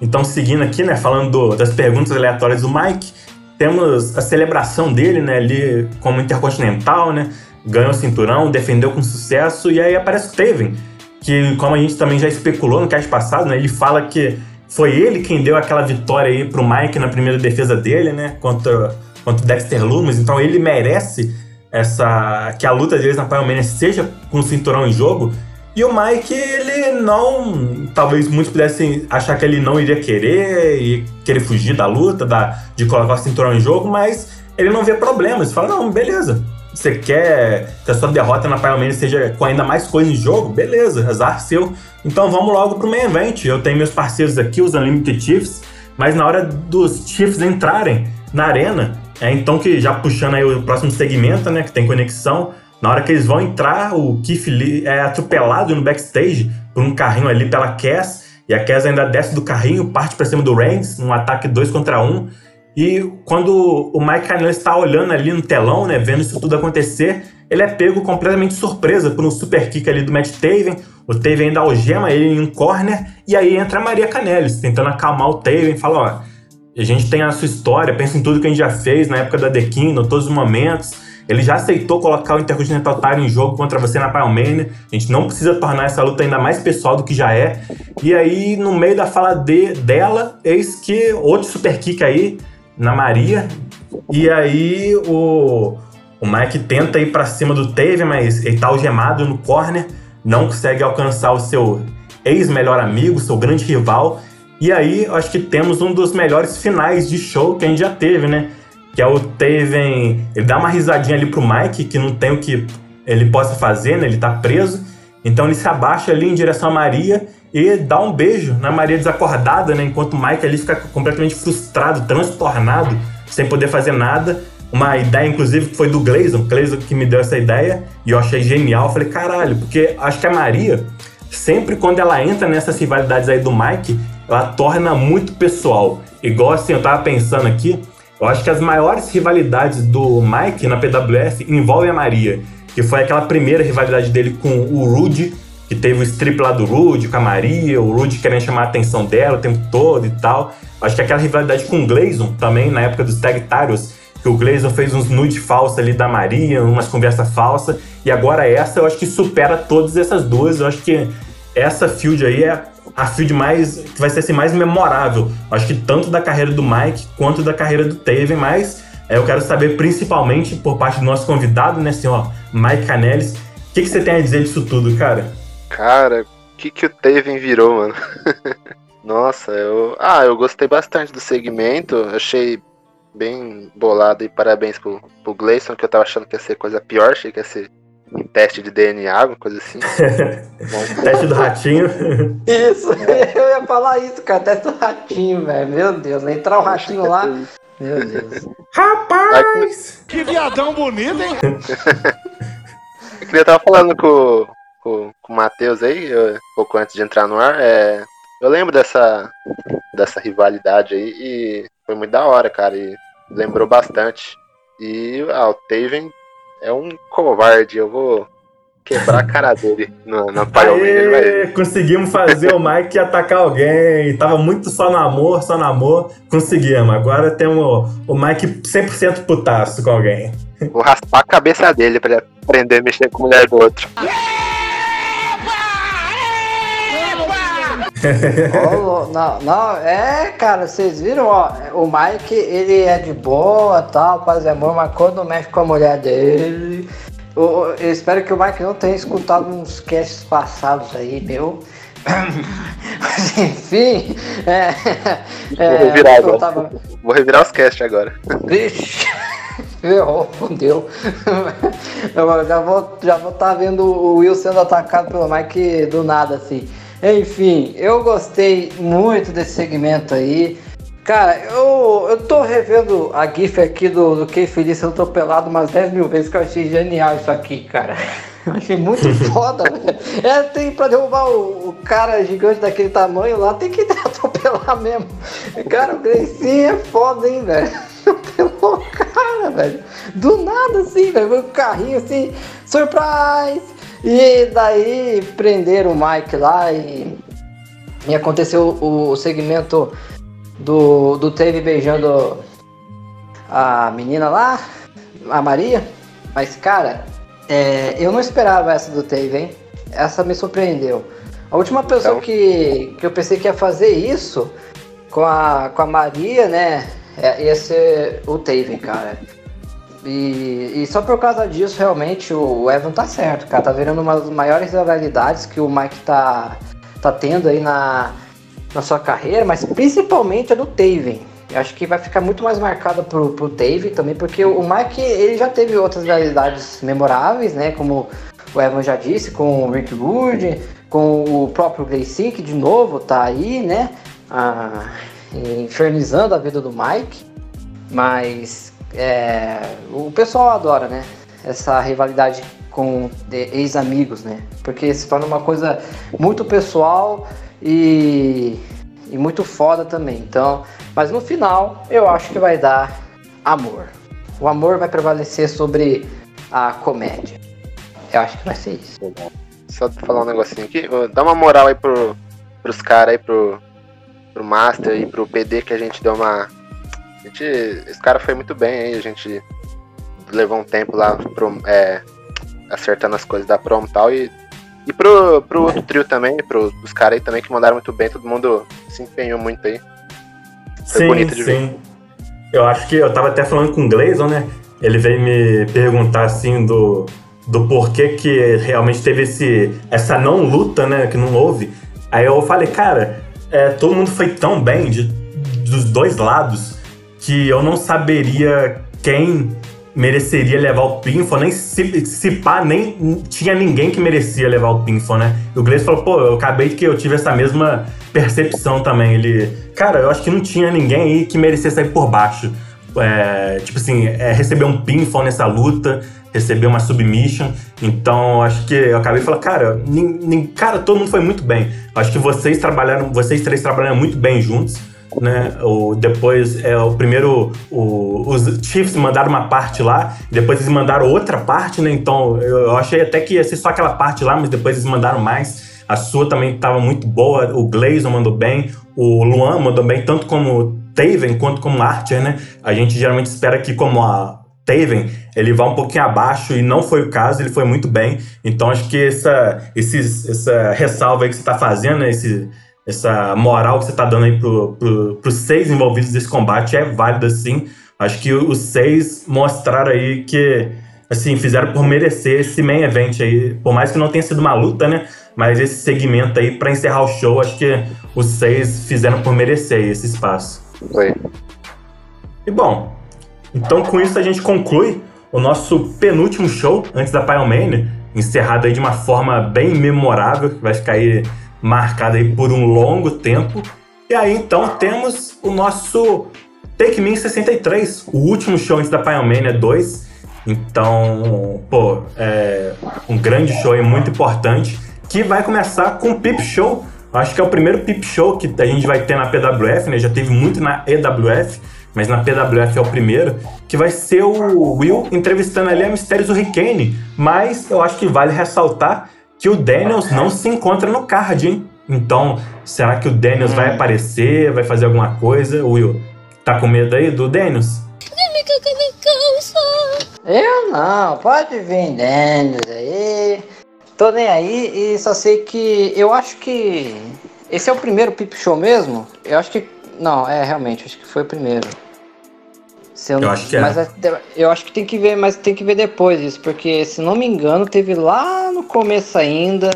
Speaker 1: então seguindo aqui, né, falando do, das perguntas aleatórias do Mike, temos a celebração dele, né, ali como intercontinental, né, ganhou o cinturão, defendeu com sucesso, e aí aparece o Taven, que como a gente também já especulou no cast passado, né, ele fala que foi ele quem deu aquela vitória aí pro Mike na primeira defesa dele, né? Contra, contra o Dexter Loomis. Então ele merece essa que a luta deles na Pyromania seja com o cinturão em jogo. E o Mike, ele não. Talvez muitos pudessem achar que ele não iria querer e querer fugir da luta, da, de colocar o cinturão em jogo, mas ele não vê problemas. Fala, não, beleza. Você quer que a sua derrota na Pyromania seja com ainda mais coisa em jogo? Beleza, azar seu. Então vamos logo pro main event. Eu tenho meus parceiros aqui, os Unlimited Chiefs, mas na hora dos Chiefs entrarem na arena, é então que já puxando aí o próximo segmento, né, que tem conexão, na hora que eles vão entrar, o Keith Lee é atropelado no backstage por um carrinho ali pela Cass, e a Cass ainda desce do carrinho, parte para cima do Reigns, um ataque 2 contra 1. Um, e quando o Mike Canellis está olhando ali no telão, né, vendo isso tudo acontecer, ele é pego completamente surpresa por um super kick ali do Matt Taven. O Taven ainda algema ele em um corner e aí entra a Maria Canellis tentando acalmar o Taven, fala, ó, a gente tem a sua história, pensa em tudo que a gente já fez na época da The em todos os momentos. Ele já aceitou colocar o Intercontinental Title em jogo contra você na Pyromania. A gente não precisa tornar essa luta ainda mais pessoal do que já é. E aí, no meio da fala de, dela, eis que outro super kick aí na Maria. E aí o, o Mike tenta ir para cima do Teve, mas ele tá algemado no corner, não consegue alcançar o seu ex-melhor amigo, seu grande rival. E aí, acho que temos um dos melhores finais de show que a gente já teve, né? Que é o Taven. Ele dá uma risadinha ali pro Mike, que não tem o que ele possa fazer, né? Ele tá preso. Então ele se abaixa ali em direção a Maria e dá um beijo na Maria desacordada, né? Enquanto o Mike ali fica completamente frustrado, transtornado, sem poder fazer nada. Uma ideia, inclusive, foi do Gleison, Gleison que me deu essa ideia, e eu achei genial. falei, caralho, porque acho que a Maria, sempre quando ela entra nessas rivalidades aí do Mike, ela torna muito pessoal. Igual assim, eu tava pensando aqui, eu acho que as maiores rivalidades do Mike na PWF envolvem a Maria, que foi aquela primeira rivalidade dele com o Rude, que teve o strip lá do Rude com a Maria, o Rude querendo chamar a atenção dela o tempo todo e tal. Acho que aquela rivalidade com o Gleison também, na época dos Tag Titles, que o Gleison fez uns nude falsos ali da Maria, umas conversas falsas, e agora essa eu acho que supera todas essas duas. Eu acho que essa field aí é a field mais que vai ser assim, mais memorável. Acho que tanto da carreira do Mike quanto da carreira do Taven, mas é, eu quero saber principalmente por parte do nosso convidado, né, senhor Mike Canelis, o que, que você tem a dizer disso tudo, cara?
Speaker 3: Cara, o que, que o Taven virou, mano? Nossa, eu. Ah, eu gostei bastante do segmento, achei bem bolado e parabéns pro, pro Gleison, que eu tava achando que ia ser coisa pior, achei que ia ser um teste de DNA, alguma coisa assim.
Speaker 1: teste do ratinho.
Speaker 2: Isso, eu ia falar isso, cara, teste do ratinho, velho. Meu Deus, entrar o ratinho lá. Meu Deus.
Speaker 1: Rapaz!
Speaker 9: Que viadão bonito, hein?
Speaker 3: eu queria estar falando com, com, com o Matheus aí, um pouco antes de entrar no ar. É, eu lembro dessa, dessa rivalidade aí e foi muito da hora, cara. E lembrou bastante. E ah, o Taven é um covarde. Eu vou quebrar a cara dele na, na
Speaker 1: Aê, Conseguimos fazer o Mike atacar alguém. Tava muito só no amor, só no amor. Conseguimos. Agora temos o Mike 100% putaço com alguém.
Speaker 3: Vou raspar a cabeça dele pra ele aprender a mexer com a mulher do outro.
Speaker 2: oh, não, não, é, cara, vocês viram, ó, o Mike, ele é de boa, tal, paz e amor, mas quando mexe com a mulher dele, eu, eu espero que o Mike não tenha escutado uns casts passados aí, meu. Mas enfim. É,
Speaker 3: é, Vou revirar agora. Tava... Vou revirar os casts agora.
Speaker 2: Vixe. Ferrou, fudeu. Eu já vou já vou estar tá vendo o Will sendo atacado pelo Mike do nada, assim. Enfim, eu gostei muito desse segmento aí. Cara, eu, eu tô revendo a GIF aqui do, do Que Feliz Eu Tô Pelado umas 10 mil vezes que eu achei genial isso aqui, cara. Eu achei muito foda, velho. É, tem pra derrubar o, o, cara gigante daquele tamanho lá, tem que atropelar mesmo. Cara, o Gracinho é foda, hein, velho. Atropelou o cara, velho. Do nada, assim, velho. O carrinho assim, surprise! E daí prenderam o Mike lá e, e aconteceu o, o segmento do, do Teve beijando a menina lá, a Maria. Mas, cara, é, eu não esperava essa do Teve, hein? Essa me surpreendeu. A última pessoa então... que, que eu pensei que ia fazer isso com a, com a Maria, né? É, ia ser o Taven, cara. E, e, só por causa disso, realmente, o Evan tá certo, cara. Tá virando uma das maiores rivalidades que o Mike tá, tá tendo aí na, na sua carreira, mas principalmente a do Taven. Eu acho que vai ficar muito mais marcada pro, pro Taven também, porque o Mike ele já teve outras realidades memoráveis, né? Como o Evan já disse, com o Rick Rude, com o próprio Gracie, que de novo tá aí, né? Ah, infernizando a vida do Mike. Mas é, o pessoal adora, né? Essa rivalidade com ex-amigos, né? Porque se torna uma coisa muito pessoal e, e muito foda também. Então, mas no final eu acho que vai dar amor. O amor vai prevalecer sobre a comédia. Eu acho que vai ser isso.
Speaker 3: Só falar um negocinho aqui, dá uma moral aí pro, pros caras aí, pro, pro Master e pro PD que a gente deu uma. A gente, esse cara foi muito bem aí, a gente levou um tempo lá pro, é, acertando as coisas da prom e tal, e e pro, pro outro trio também, pro, os caras aí também que mandaram muito bem, todo mundo se empenhou muito aí.
Speaker 1: Foi sim, bonito de sim. ver. Eu acho que eu tava até falando com o Gleison, né? Ele veio me perguntar assim do, do porquê que realmente teve esse, essa não luta, né? Que não houve. Aí eu falei, cara, é, todo mundo foi tão bem de, dos dois lados que eu não saberia quem mereceria levar o pinfall, nem se, se pá, nem tinha ninguém que merecia levar o pinfall, né? E o Gleice falou, pô, eu acabei de que eu tive essa mesma percepção também. Ele, cara, eu acho que não tinha ninguém aí que merecesse sair por baixo. É, tipo assim, é, receber um pinfall nessa luta, receber uma submission. Então, acho que eu acabei falar, cara, nin, cara, todo mundo foi muito bem. Acho que vocês trabalharam, vocês três trabalharam muito bem juntos né? O, depois, é, o primeiro, o, os Chiefs mandaram uma parte lá, depois eles mandaram outra parte, né? Então eu, achei até que ia ser só aquela parte lá, mas depois eles mandaram mais. A sua também estava muito boa, o Gleison mandou bem, o Luan mandou bem, tanto como Taven quanto como Archer, né? A gente geralmente espera que, como a, Taven, ele vai um pouquinho abaixo e não foi o caso, ele foi muito bem. Então acho que essa, esses, essa ressalva aí que você está fazendo, né, esse, essa moral que você está dando aí pro, pro, pros seis envolvidos desse combate é válida sim. Acho que os seis mostraram aí que, assim, fizeram por merecer esse main event aí. Por mais que não tenha sido uma luta, né? Mas esse segmento aí, para encerrar o show, acho que os seis fizeram por merecer esse espaço.
Speaker 3: Foi.
Speaker 1: E bom, então com isso a gente conclui o nosso penúltimo show antes da Pyromania, encerrado aí de uma forma bem memorável, que vai ficar aí marcado aí por um longo tempo. E aí então temos o nosso Take Me 63, o último show antes da Pyromania 2. Então, pô, é um grande show aí, muito importante, que vai começar com o Pip Show. Acho que é o primeiro Pip Show que a gente vai ter na PWF, né? Já teve muito na EWF, mas na PWF é o primeiro, que vai ser o Will entrevistando ali a Mistérios Hurricane. Mas eu acho que vale ressaltar que o Daniels não se encontra no card, hein? Então, será que o Daniels vai aparecer, vai fazer alguma coisa? Will, tá com medo aí do Daniels?
Speaker 2: Eu não, pode vir Daniels aí. Tô nem aí e só sei que eu acho que esse é o primeiro Pip Show mesmo. Eu acho que não, é realmente, acho que foi o primeiro. Eu,
Speaker 1: Eu acho que é.
Speaker 2: mas eu acho que tem que ver, mas tem que ver depois isso, porque se não me engano, teve lá no começo ainda,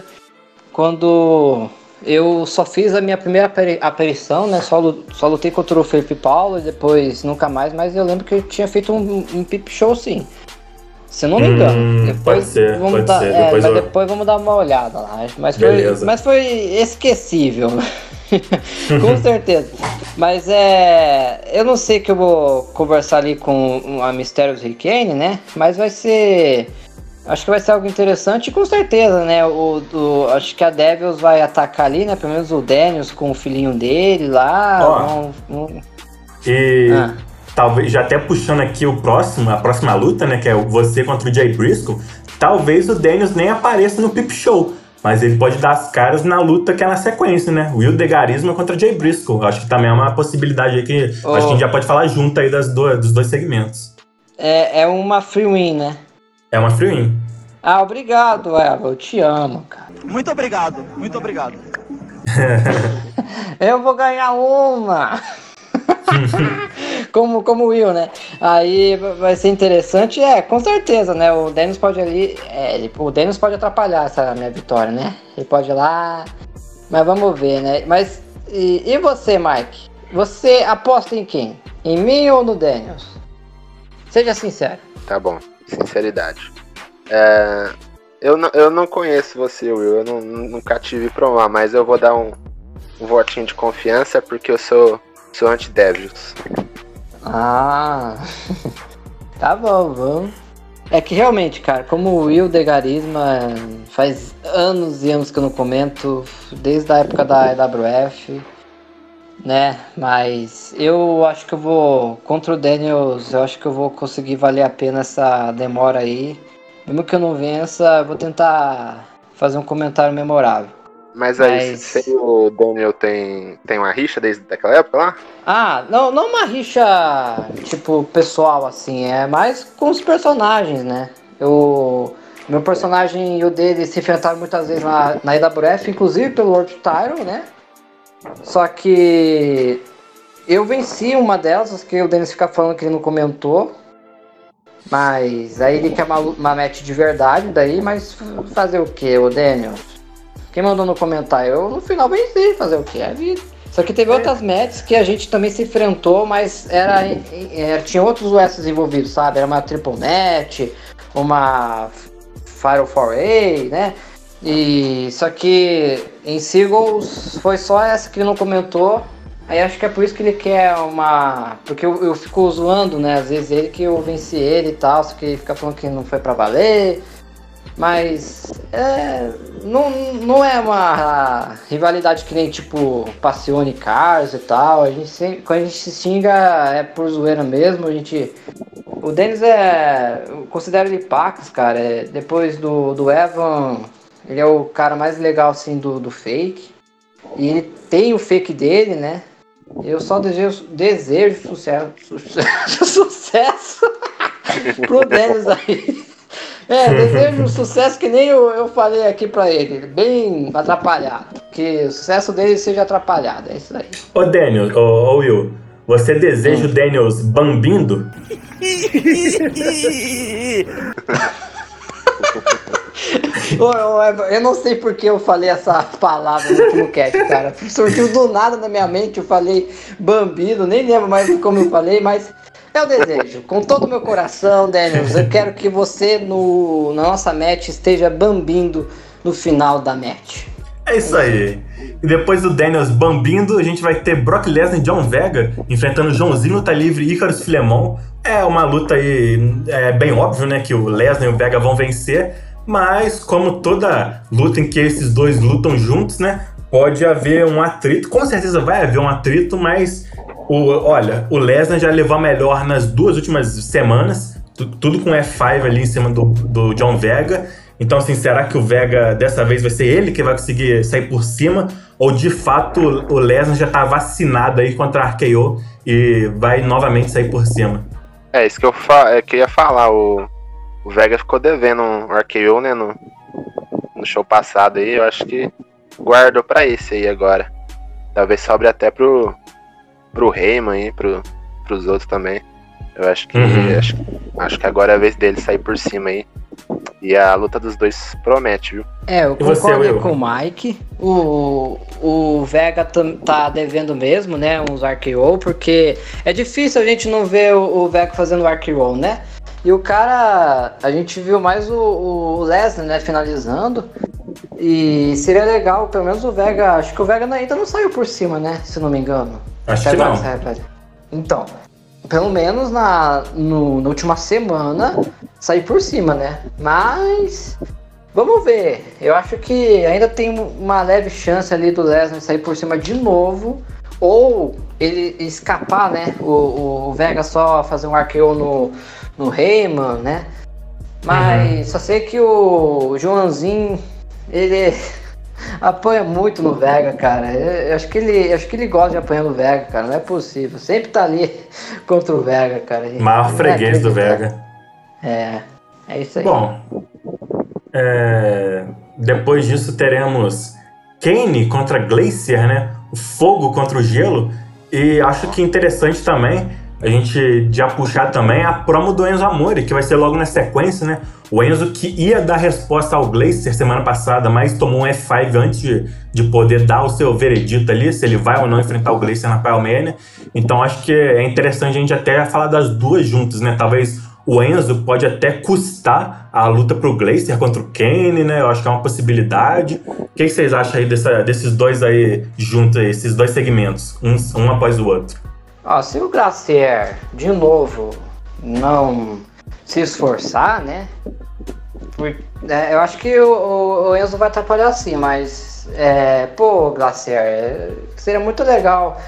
Speaker 2: quando eu só fiz a minha primeira apari- aparição, né? Só, só lutei contra o Felipe Paulo e depois nunca mais, mas eu lembro que eu tinha feito um, um pip show sim. Se eu não me engano.
Speaker 1: Hum,
Speaker 2: depois
Speaker 1: pode ser,
Speaker 2: vamos
Speaker 1: pode
Speaker 2: dar,
Speaker 1: ser.
Speaker 2: é,
Speaker 1: Depois
Speaker 2: mas
Speaker 1: eu-
Speaker 2: depois vamos dar uma olhada lá. Mas foi,
Speaker 1: Beleza.
Speaker 2: mas foi esquecível. com certeza. Mas é. Eu não sei que eu vou conversar ali com a Mistérios Hurricane, né? Mas vai ser. Acho que vai ser algo interessante e com certeza, né? O, o- acho que a Devils vai atacar ali, né? Pelo menos o Daniels com o filhinho dele lá.
Speaker 1: Ó.
Speaker 2: vão- vão-
Speaker 1: E
Speaker 2: Ah.
Speaker 1: Talvez, já até puxando aqui o próximo, a próxima luta, né? Que é o você contra o Jay Briscoe. Talvez o Daniels nem apareça no Pip Show. Mas ele pode dar as caras na luta que é na sequência, né? Will Degarismo contra Jay Briscoe. Acho que também é uma possibilidade aí que
Speaker 2: Ô.
Speaker 1: acho que a gente já pode falar junto aí das do- dos dois segmentos.
Speaker 2: É, é uma free win, né?
Speaker 1: É uma free win.
Speaker 2: Ah, obrigado, Eva. Eu te amo, cara.
Speaker 12: Muito obrigado, muito obrigado.
Speaker 2: Eu vou ganhar uma! como, como Will, né? Aí vai ser interessante, é, com certeza, né? O Dennis pode ali. É, o Dennis pode atrapalhar essa minha vitória, né? Ele pode ir lá. Mas vamos ver, né? Mas. E, e você, Mike? Você aposta em quem? Em mim ou no Daniels? Seja sincero.
Speaker 3: Tá bom, sinceridade. É, eu, não, eu não conheço você, Will. Eu não- nunca tive provar, mas eu vou dar um, um votinho de confiança porque eu sou, sou anti-Devils.
Speaker 2: Ah, tá bom, vamos. É que realmente, cara, como o Will Degarisma faz anos e anos que eu não comento, desde a época da EWF, né? Mas eu acho que eu vou, contra o Daniels, eu acho que eu vou conseguir valer a pena essa demora aí. Mesmo que eu não vença, eu vou tentar fazer um comentário memorável.
Speaker 3: Mas aí,
Speaker 2: Mas-
Speaker 3: se o Daniel tem, tem uma rixa desde aquela época lá?
Speaker 2: Ah, não, não uma rixa, tipo, pessoal, assim, é mais com os personagens, né? Eu, meu personagem e o dele se enfrentaram muitas vezes na, na IWF, inclusive pelo World Title, né? Só que eu venci uma delas, que o Denis fica falando que ele não comentou. Mas aí ele quer uma, uma match de verdade daí, mas fazer o que, o Daniel? Quem mandou no comentário? Eu no final venci, fazer o que? É a vida. Só que teve outras matches que a gente também se enfrentou, mas era, era- tinha outros USs envolvidos, sabe? Era uma triple net, uma Fire 4A, né? E só que em Seagulls foi só essa que ele não comentou. Aí acho que é por isso que ele quer uma. Porque eu, eu fico zoando, né? Às vezes ele que eu venci ele e tal, só que ele fica falando que não foi pra valer. Mas é, não, não é uma rivalidade que nem tipo Passione Cars e tal. A gente sempre, quando a gente se xinga é por zoeira mesmo. A gente. O Dennis é. Eu considero ele Pax, cara. É, depois do, do Evan, ele é o cara mais legal assim do, do fake. E ele tem o fake dele, né? Eu só desejo, desejo sucesso. Sucesso. sucesso. pro Denis aí. É, desejo um sucesso que nem eu, eu falei aqui pra ele, bem atrapalhado. Que o sucesso dele seja atrapalhado, é isso aí.
Speaker 1: Ô Daniel, ô, ô Will, você deseja o Daniels bambindo?
Speaker 2: Eu não sei porque eu falei essa palavra no último cast, cara. Surgiu do nada na minha mente, eu falei bambido, nem lembro mais como eu falei, mas é o desejo. Com todo o meu coração, Daniels, eu quero que você no, na nossa match esteja bambindo no final da match.
Speaker 1: É isso aí. E depois do Daniels bambindo, a gente vai ter Brock Lesnar e John Vega enfrentando Joãozinho Luta Livre e Icarus Filemon. É uma luta aí, é bem óbvio, né, que o Lesnar e o Vega vão vencer. Mas, como toda luta em que esses dois lutam juntos, né? Pode haver um atrito. Com certeza vai haver um atrito, mas o, olha, o Lesnar já levou a melhor nas duas últimas semanas. Tudo com F5 ali em cima do, do John Vega. Então, assim, será que o Vega dessa vez vai ser ele que vai conseguir sair por cima? Ou de fato o Lesnar já tá vacinado aí contra a RKO e vai novamente sair por cima?
Speaker 3: É, isso que eu, é, ia falar. O, o Vega ficou devendo um RKO, né, no, no show passado aí. Eu acho que guardou para esse aí agora. Talvez sobre até pro, pro Heyman aí, pro, pros outros também. Eu acho que, uhum. acho, acho que agora é a vez dele sair por cima aí. E a luta dos dois promete, viu?
Speaker 2: É, eu concordo você, com o Mike. O, o Vega tá devendo mesmo, né? Uns RKO, porque é difícil a gente não ver o, o Vega fazendo RKO, né? E o cara, a gente viu mais o, o Lesnar, né, finalizando. E seria legal, pelo menos o Vega, acho que o Vega ainda não saiu por cima, né, se não me engano.
Speaker 1: Acho que não.
Speaker 2: Então, pelo menos na, no, na última semana, sair por cima, né? Mas vamos ver. Eu acho que ainda tem uma leve chance ali do Lesnar sair por cima de novo. Ou ele escapar, né? O, o Vega só fazer um arqueou no, no Reyman, né? Mas uhum. só sei que o Joãozinho, ele apanha muito no Vega, cara. Eu, acho que ele, acho que ele gosta de apanhar no Vega, cara. Não é possível. Sempre tá ali contra o Vega, cara.
Speaker 1: Maior freguês do Vega.
Speaker 2: É, é isso aí.
Speaker 1: Bom, é, depois disso teremos Kane contra Glacier, né? O fogo contra o gelo. E acho que interessante também a gente já puxar também a promo do Enzo Amore, que vai ser logo na sequência, né? O Enzo que ia dar resposta ao Glacier semana passada, mas tomou um F5 antes de, de poder dar o seu veredito ali, se ele vai ou não enfrentar o Glacier na Pyromania. Então acho que é interessante a gente até falar das duas juntas, né? Talvez o Enzo pode até custar a luta pro Glacier contra o Kane, né? Eu acho que é uma possibilidade. O que vocês acham aí dessa, desses dois aí juntos, esses dois segmentos, um, um após o outro?
Speaker 2: Ó, se o Glacier, de novo, não se esforçar, né? Por, é, eu acho que o, o, Enzo vai atrapalhar sim, mas é, pô, Glacier, é, seria muito legal.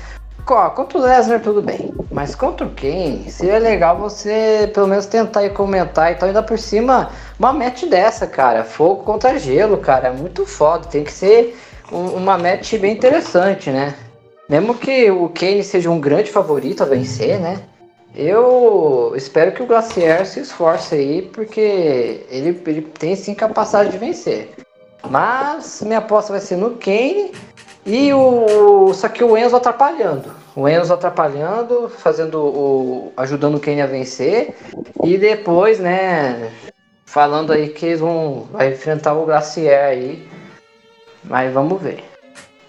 Speaker 2: Contra o Lesnar tudo bem, mas contra Kane, seria legal você pelo menos tentar e comentar. Então ainda por cima, uma match dessa, cara, fogo contra gelo, cara, é muito foda. Tem que ser um, uma match bem interessante, né? Mesmo que o Kane seja um grande favorito a vencer, né? Eu espero que o Glacier se esforce aí, porque ele, ele tem sim capacidade de vencer. Mas minha aposta vai ser no Kane e o. Só que o Enzo atrapalhando. O Enzo atrapalhando, fazendo o. ajudando o Kane a vencer. E depois, né? Falando aí que eles vão vai enfrentar o Glacier aí. Mas vamos ver.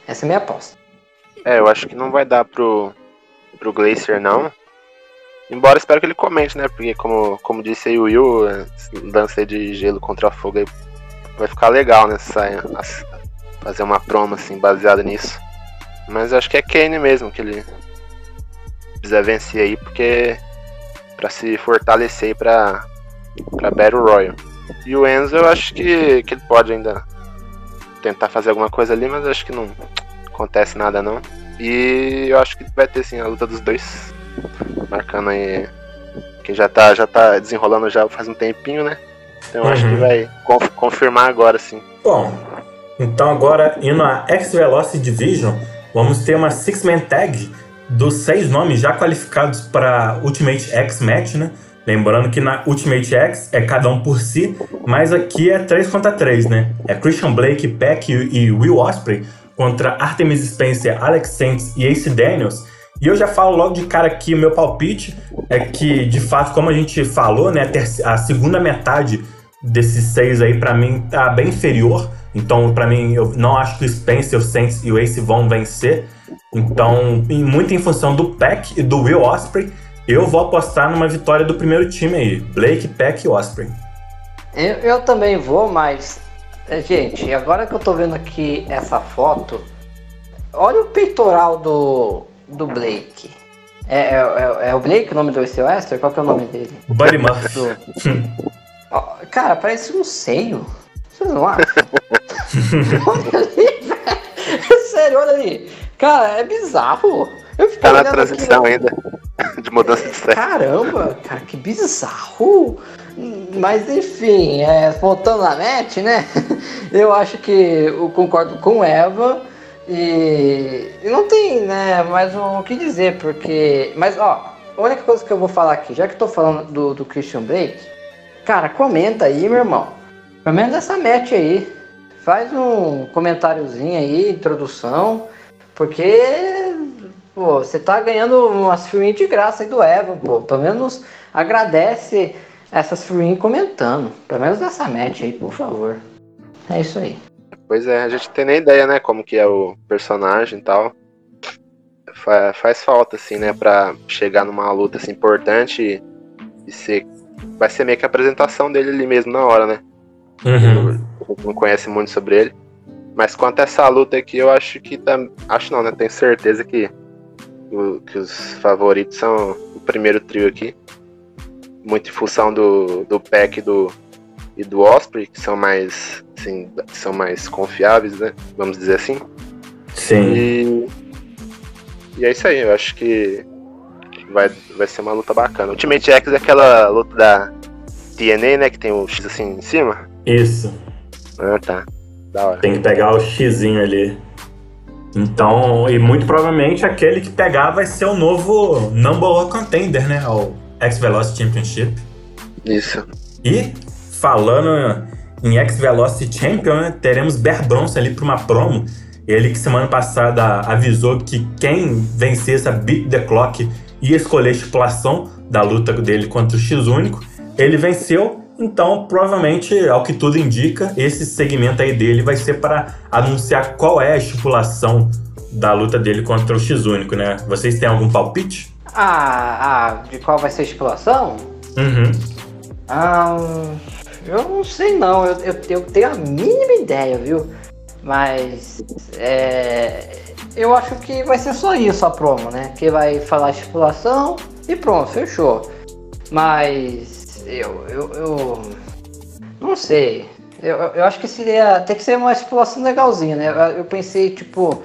Speaker 2: Essa é a minha aposta.
Speaker 3: É, eu acho que não vai dar pro, pro Glacier, não. Embora espero que ele comente, né? Porque, como, como disse aí o Will, dança de gelo contra fogo vai ficar legal, né? Fazer uma promo, assim, baseada nisso. Mas eu acho que é Kane mesmo que ele precisa vencer aí, porque para se fortalecer aí pra, pra Battle Royal. E o Enzo eu acho que, que ele pode ainda tentar fazer alguma coisa ali, mas eu acho que não, acontece nada não. E eu acho que vai ter sim a luta dos dois. Marcando aí. Que já tá, já tá desenrolando já faz um tempinho, né? Então eu uhum. acho que uhum. vai conf confirmar agora sim.
Speaker 1: Bom, então agora indo a X-Velocity Division, vamos ter uma Six-Man Tag dos seis nomes já qualificados para Ultimate X Match, né? Lembrando que na Ultimate X é cada um por si, mas aqui é 3 contra 3, né? É Christian Blake, Peck e Will Osprey contra Artemis Spencer, Alex Saints e Ace Daniels. E eu já falo logo de cara que o meu palpite é que, de fato, como a gente falou, né, a, a segunda metade desses seis aí, para mim, tá bem inferior. Então, para mim, eu não acho que o Spencer, o Saints e o Ace vão vencer. Então, muito em função do Peck e do Will Osprey, eu vou apostar numa vitória do primeiro time aí, Blake, Peck e Osprey.
Speaker 2: Eu, eu também vou, mas gente, agora que eu tô vendo aqui essa foto, olha o peitoral do do Blake. É, é, é, é o Blake o nome do Wester? Qual que é o nome dele?
Speaker 1: Buddy Murphy.
Speaker 2: Do... Cara, parece um seio. Vocês não acham? olha ali, velho. Sério, olha ali. Cara, é bizarro.
Speaker 3: Eu fico tá na transição aqui, ainda. De mudança de sexo.
Speaker 2: Caramba, cara, que bizarro. Mas enfim, é, net, né? Eu acho que eu concordo com Eva. E, não tem, né, mais o que dizer, porque. Mas ó, a única coisa que eu vou falar aqui, já que eu tô falando do, do Christian Blake, cara, comenta aí, meu irmão. Pelo menos essa match aí. Faz um comentáriozinho aí, introdução, porque pô, você tá ganhando umas free de graça aí do Evan, pô. Pelo menos agradece essas free comentando. Pelo menos nessa match aí, por favor. É isso aí.
Speaker 3: Pois é, a gente tem nem ideia, né, como que é o personagem e tal. Fa faz falta, assim, né, pra chegar numa luta assim, importante e, ser. Vai ser meio que a apresentação dele ali mesmo na hora, né?
Speaker 1: Uhum.
Speaker 3: Não conhece muito sobre ele. Mas quanto a essa luta aqui, eu acho que tá. Acho não, né? Tenho certeza que, o, que os favoritos são o primeiro trio aqui. Muito em função do, do pack do, e do Osprey, que são mais assim, são mais confiáveis, né? Vamos dizer assim.
Speaker 1: Sim.
Speaker 3: E, e é isso aí, eu acho que vai, vai ser uma luta bacana. Ultimate X é aquela luta da TNA, né? Que tem o X assim em cima.
Speaker 1: Isso.
Speaker 3: Ah, tá. Da hora.
Speaker 1: Tem que pegar o Xzinho ali. Então, e muito provavelmente aquele que pegar vai ser o novo number one contender, né? O X-Velocity Championship.
Speaker 3: Isso.
Speaker 1: E falando em X-Velocity Champion, né, teremos Bear Bronson ali para uma promo. Ele que semana passada avisou que quem vencesse a Beat the Clock ia escolher a estipulação da luta dele contra o X Único. Ele venceu, então provavelmente, ao que tudo indica, esse segmento aí dele vai ser para anunciar qual é a estipulação da luta dele contra o X Único, né? Vocês têm algum palpite?
Speaker 2: Ah, ah de qual vai ser a estipulação?
Speaker 1: Uhum.
Speaker 2: Ah, eu não sei não, eu, eu, eu tenho a mínima ideia, viu? Mas é, eu acho que vai ser só isso a promo, né? Que vai falar estipulação e pronto, fechou. Mas eu, eu, eu não sei. Eu, eu acho que seria. Tem que ser uma estipulação legalzinha, né? Eu, eu pensei, tipo,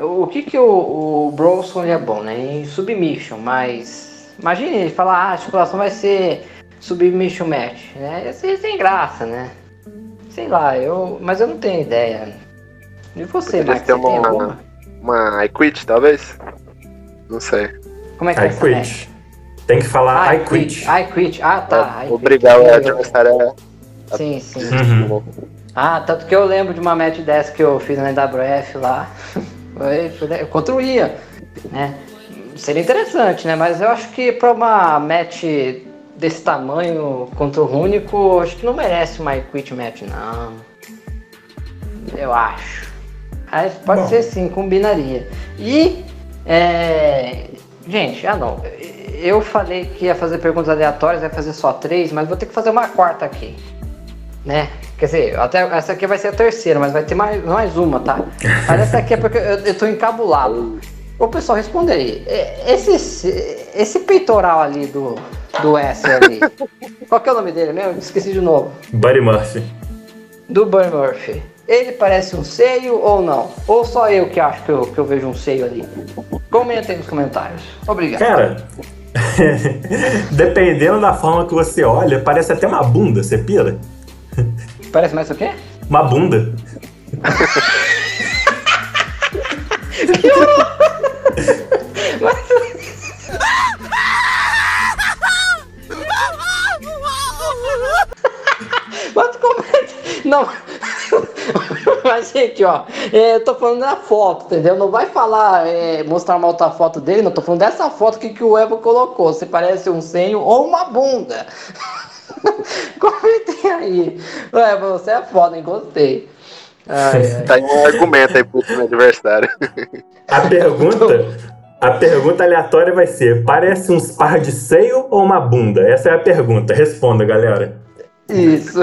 Speaker 2: o que que o, o Bronson é bom, né? Em submission, mas imagine ele falar, ah, a estipulação vai ser submission match, né? Ia ser sem graça, né? Sei lá, eu. Mas eu não tenho ideia. E você, Max? Ter
Speaker 3: uma, uma, uma I quit, talvez? Não sei.
Speaker 2: Como é que I é essa quit. Match?
Speaker 1: Tem que falar
Speaker 2: I, I quit. quit. I quit. Ah, tá.
Speaker 3: É, obrigar o adversário
Speaker 2: a. Sim, sim. Uhum. Ah, tanto que eu lembro de uma match dessa que eu fiz na WF lá. Foi, foi contra o Ian, né? Seria interessante, né? Mas eu acho que pra uma match desse tamanho contra o Rúnico, acho que não merece uma quit match, não. Eu acho. Aí pode Bom. ser sim, combinaria. E, é... gente, ah não. Eu falei que ia fazer perguntas aleatórias, ia fazer só três, mas vou ter que fazer uma quarta aqui. Né? Quer dizer, até essa aqui vai ser a terceira, mas vai ter mais, mais uma, tá? Mas essa aqui é porque eu, eu tô encabulado. Ô pessoal, responde aí. Esse, esse peitoral ali do, do S ali. Qual que é o nome dele mesmo? Esqueci de novo.
Speaker 1: Buddy Murphy.
Speaker 2: Do Buddy Murphy. Ele parece um seio ou não? Ou só eu que acho que eu, que eu vejo um seio ali? Comenta aí nos comentários. Obrigado.
Speaker 1: Cara, dependendo da forma que você olha, parece até uma bunda, você pira?
Speaker 2: Parece mais o quê?
Speaker 1: Uma bunda. que horror! Não...
Speaker 2: Mas, gente, ó, é, eu tô falando da foto, entendeu? Não vai falar, é, mostrar uma outra foto dele, não. Tô falando dessa foto que, que o Evo colocou. Se parece um senho ou uma bunda. Comentem aí. Ué, você é foda, hein? Gostei.
Speaker 3: Ai, ai. Tá aí um argumento aí pro meu adversário.
Speaker 1: A pergunta, a pergunta aleatória vai ser: parece uns par de seio ou uma bunda? Essa é a pergunta. Responda, galera.
Speaker 2: Isso.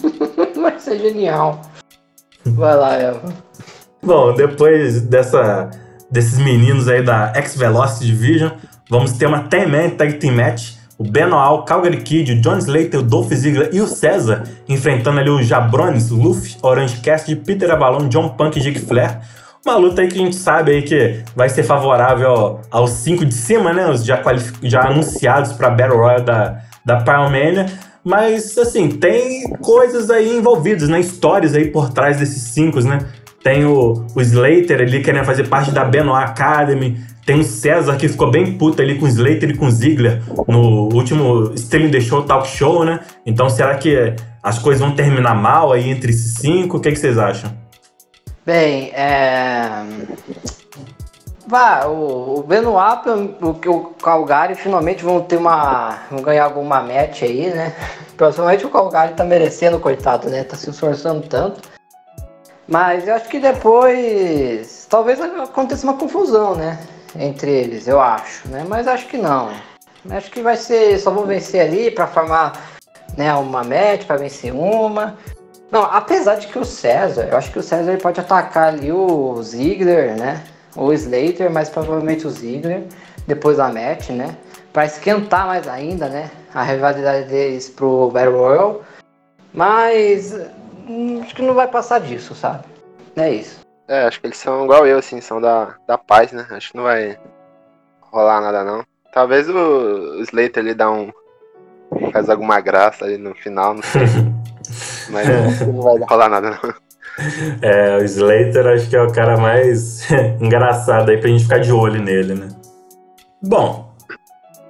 Speaker 2: vai ser genial. Vai lá, Eva.
Speaker 1: Bom, depois dessa, desses meninos aí da X-Velocity Division, vamos ter uma 10-man tag team match o Benoal, Calgary Kid, o John Slater, o Dolph Ziggler e o César enfrentando ali o Jabrones, Luffy, Orange Cassidy, Peter Avalon, John Punk e Jake Flair. Uma luta aí que a gente sabe aí que vai ser favorável aos cinco de cima, né? Os já, já anunciados para Battle Royale da, da Pyromania. Mas, assim, tem coisas aí envolvidas, né? Histórias aí por trás desses cinco, né? Tem o, o Slater ali querendo fazer parte da Benoit Academy. Tem o César que ficou bem puto ali com o Slater e com o Ziggler no último Stealing the Show Talk Show, né? Então será que as coisas vão terminar mal aí entre esses cinco? O que, é que vocês acham?
Speaker 2: Bem, é. Vá, o, o Benoit, o, o Calgary finalmente vão ter uma. vão ganhar alguma match aí, né? Principalmente o Calgary tá merecendo, coitado, né? Tá se esforçando tanto. Mas eu acho que depois. Talvez aconteça uma confusão, né? Entre eles, eu acho, né? Mas acho que não. Acho que vai ser, só vão vencer ali para formar, né, uma match, para vencer uma. Não, apesar de que o César, eu acho que o César ele pode atacar ali o Ziggler, né? O Slater, mas provavelmente o Ziggler depois da match, né? Para esquentar mais ainda, né? A rivalidade deles pro Battle Royale. Mas hum, acho que não vai passar disso, sabe? É isso.
Speaker 3: É, acho que eles são igual eu, assim, são da, da paz, né? Acho que não vai rolar nada, não. Talvez o, o Slater ali dá um. faz alguma graça ali no final, não sei. Mas não vai rolar nada, não.
Speaker 1: É, o Slater acho que é o cara mais engraçado aí pra gente ficar de olho nele, né? Bom,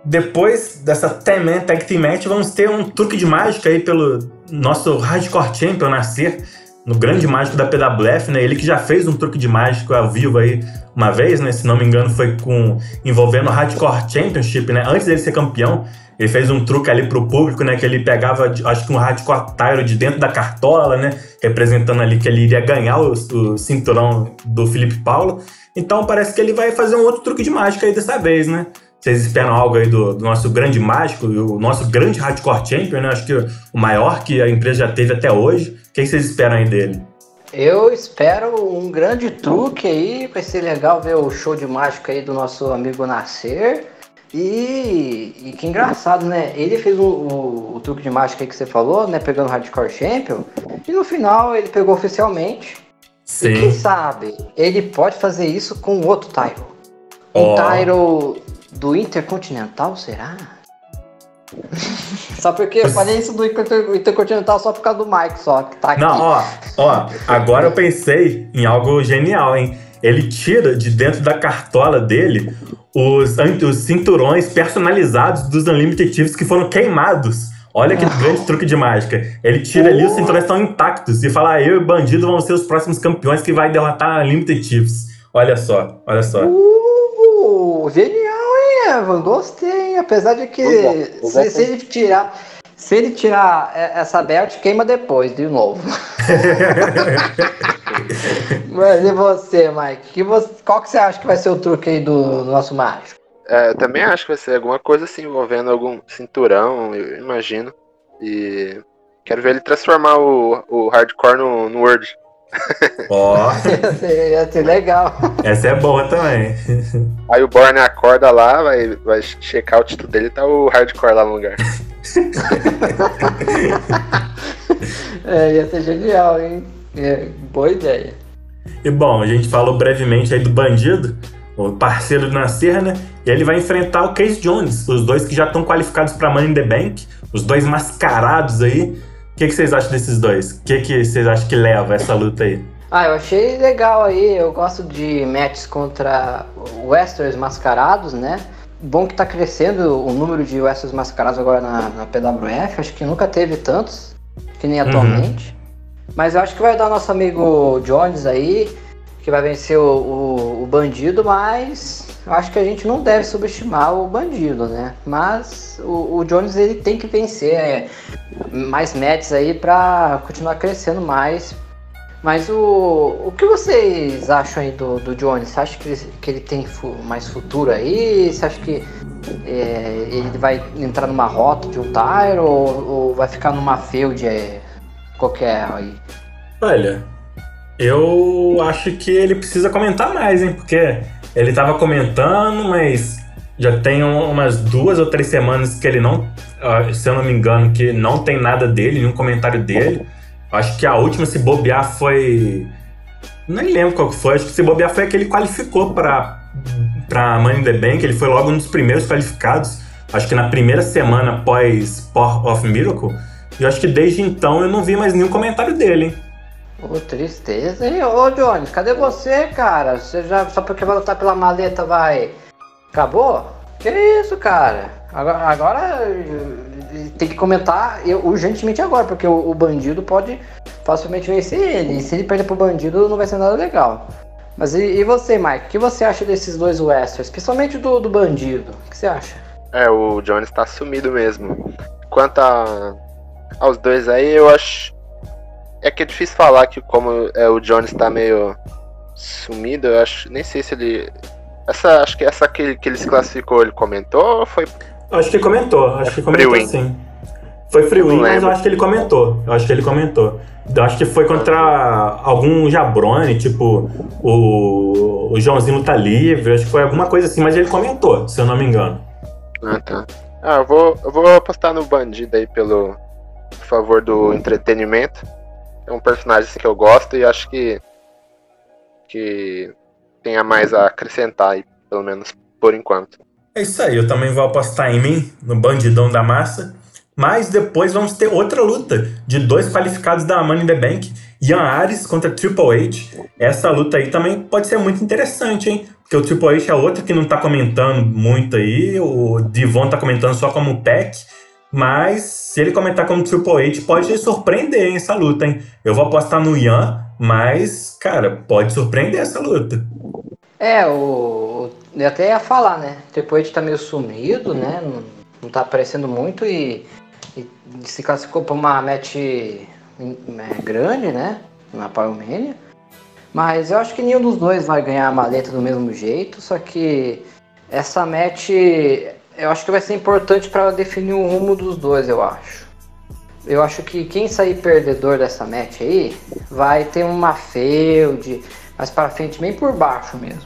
Speaker 1: depois dessa 10-man Tag Team Match, vamos ter um truque de mágica aí pelo nosso Hardcore Champion nascer no grande mágico da PWF, né? Ele que já fez um truque de mágico ao vivo aí uma vez, né? Se não me engano, foi com envolvendo o Hardcore Championship, né? Antes dele ser campeão, ele fez um truque ali pro público, né? Que ele pegava, acho que um Hardcore Tyro de dentro da cartola, né? Representando ali que ele iria ganhar o, o cinturão do Felipe Paulo. Então parece que ele vai fazer um outro truque de mágica aí dessa vez, né? Vocês esperam algo aí do, do, nosso grande mágico, o nosso grande hardcore champion, né? Acho que o maior que a empresa já teve até hoje. O que vocês esperam aí dele?
Speaker 2: Eu espero um grande truque aí, vai ser legal ver o show de mágica aí do nosso amigo Nascer. E, e que engraçado, né? Ele fez o, o, o, truque de mágica aí que você falou, né? Pegando o Hardcore Champion. E no final ele pegou oficialmente. Sim. E quem sabe ele pode fazer isso com outro Tyro. Um oh. Tyro do Intercontinental, será? só porque eu falei isso do Intercontinental só por causa do Mike, só que tá aqui.
Speaker 1: Não, ó, ó, agora eu pensei em algo genial, hein? Ele tira de dentro da cartola dele os, os cinturões personalizados dos Unlimited Chiefs que foram queimados. Olha que grande truque de mágica. Ele tira ali, os cinturões estão intactos e fala: ah, eu e o bandido vão ser os próximos campeões que vai derrotar a Unlimited Chiefs. Olha só, olha só.
Speaker 2: Uh, genial! Evan, gostei. Apesar de que se, se, ele tirar. Se ele tirar essa belt, queima depois, de novo. Mas e você, Mike? Que você, qual que você acha que vai ser o truque aí do, do nosso mágico?
Speaker 3: É, eu também acho que vai ser alguma coisa assim envolvendo algum cinturão, eu imagino. E quero ver ele transformar o, o hardcore no, no Word.
Speaker 1: Ó. Oh.
Speaker 2: ia, ser, legal.
Speaker 1: Essa é boa também.
Speaker 3: Aí o Borne acorda lá, vai, vai checar o título dele tá o hardcore lá no lugar.
Speaker 2: é, ia ser genial, hein? É, boa ideia.
Speaker 1: E bom, a gente falou brevemente aí do bandido, o parceiro do Nascer, né? E ele vai enfrentar o Case Jones, os dois que já estão qualificados para Money in the Bank, os dois mascarados aí que, que vocês acham desses dois? O que, que vocês acham que leva essa luta aí?
Speaker 2: Ah, eu achei legal aí. Eu gosto de matches contra Westerns mascarados, né? Bom que tá crescendo o número de Westerns mascarados agora na, na PWF. Acho que nunca teve tantos, que nem uhum. atualmente. Mas eu acho que vai dar nosso amigo Jones aí, que vai vencer o, o, o bandido, mas acho que a gente não deve subestimar o bandido, né? Mas o, o Jones ele tem que vencer é, mais matches aí para continuar crescendo mais. Mas o, o que vocês acham aí do, do Jones? Você acha que ele, que ele tem fu mais futuro aí? Você acha que é, ele vai entrar numa rota de um tire ou, ou vai ficar numa field é, qualquer aí?
Speaker 1: Olha, eu acho que ele precisa comentar mais, hein? Porque ele tava comentando, mas já tem umas duas ou três semanas que ele não, se eu não me engano, que não tem nada dele, nenhum comentário dele. Acho que a última se bobear foi. Nem lembro qual que foi, acho que se bobear foi que ele qualificou pra, pra Money in the Bank, ele foi logo um dos primeiros qualificados. Acho que na primeira semana após Port of Miracle. E acho que desde então eu não vi mais nenhum comentário dele, hein?
Speaker 2: Ô, tristeza, hein? Ô, Jones, cadê você, cara? Você já, só porque vai lutar pela maleta, vai... Acabou? Que isso, cara? Agora, agora tem que comentar eu, urgentemente agora, porque o, o, bandido pode facilmente vencer ele. E se ele perder pro bandido, não vai ser nada legal. Mas e, e você, Mike? O que você acha desses dois westerns? Principalmente do, do bandido. O que você acha?
Speaker 3: É, o Jones tá sumido mesmo. Quanto a, aos dois aí, eu acho é que é difícil falar que como é, o Jones tá meio sumido, eu acho. Nem sei se ele. Essa, acho que essa que, que ele se classificou, ele comentou ou foi.
Speaker 1: Acho que comentou, acho é que comentou free sim. Foi free win, mas eu acho que ele comentou. Eu acho que ele comentou. Eu acho que foi contra algum Jabrone, tipo, o, o Joãozinho tá livre, acho que foi alguma coisa assim, mas ele comentou, se eu não me engano.
Speaker 3: Ah, tá. Ah, eu vou, eu vou apostar no bandido aí pelo favor do entretenimento é um personagem assim, que eu gosto e acho que que tenha mais a acrescentar pelo menos por enquanto.
Speaker 1: É isso aí, eu também vou apostar em mim, no bandidão da massa. Mas depois vamos ter outra luta de dois qualificados da Money in the Bank, Ian Ares contra Triple H. Essa luta aí também pode ser muito interessante, hein? Porque o Triple H é outro que não tá comentando muito aí, o Divon tá comentando só como pack. Mas se ele comentar como Triple H, pode surpreender essa luta, hein? Eu vou apostar no Ian, mas, cara, pode surpreender essa luta.
Speaker 2: É, o. Eu até ia falar, né? Triple H tá meio sumido, né? Não, tá aparecendo muito e, e se classificou pra uma match é, grande, né? Na Pyromania. Mas eu acho que nenhum dos dois vai ganhar a maleta do mesmo jeito, só que essa match eu acho que vai ser importante para definir o rumo dos dois, eu acho. Eu acho que quem sair perdedor dessa match aí vai ter uma feud mais para frente, bem por baixo mesmo.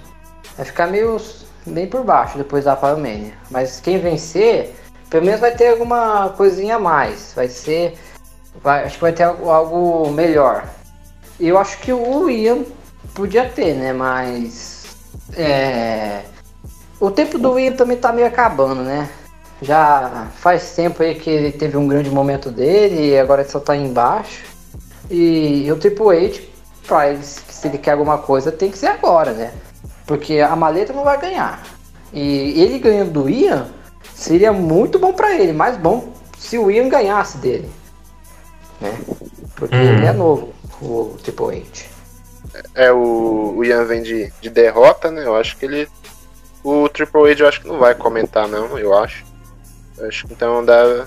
Speaker 2: Vai ficar meio bem por baixo depois da Palmeiras. Mas quem vencer, pelo menos vai ter alguma coisinha a mais. Vai ser. Vai, acho que vai ter algo, algo melhor. Eu acho que o Ian podia ter, né? Mas. É o tempo do William também tá meio acabando, né? Já faz tempo aí que ele teve um grande momento dele e agora ele só tá embaixo. E, e o Triple H, pra ele, se ele quer alguma coisa, tem que ser agora, né? Porque a maleta não vai ganhar. E ele ganhando do Ian seria muito bom para ele, mais bom se o Ian ganhasse dele. Né? Porque hum. ele é novo, o Triple
Speaker 3: H. É, o, o Ian vem de, de derrota, né? Eu acho que ele o Triple H eu acho que não vai comentar, não, eu acho. Eu acho que então dá.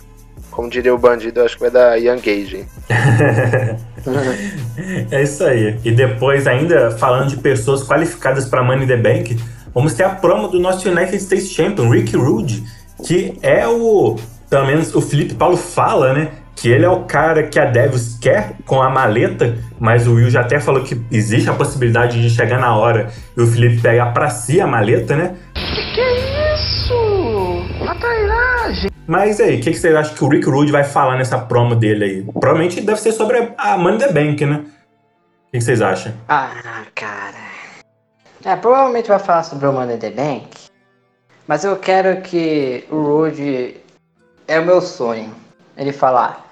Speaker 3: Como diria o bandido, eu acho que vai dar Young Age.
Speaker 1: é isso aí. E depois, ainda falando de pessoas qualificadas para Money the Bank, vamos ter a promo do nosso United States Champion, Rick Rude, que é o. Pelo menos o Felipe Paulo fala, né? que ele é o cara que a Devils quer com a maleta, mas o Will já até falou que existe a possibilidade de chegar na hora e o Felipe pegar pra si a maleta, né?
Speaker 6: Que que é isso? A trairagem!
Speaker 1: Mas aí, o que, que você acha que o Rick Rude vai falar nessa promo dele aí? Provavelmente deve ser sobre a Money the Bank, né? O que, que vocês acham?
Speaker 2: Ah, cara. É, provavelmente vai falar sobre o Money the Bank. Mas eu quero que o Rude. É o meu sonho. Ele falar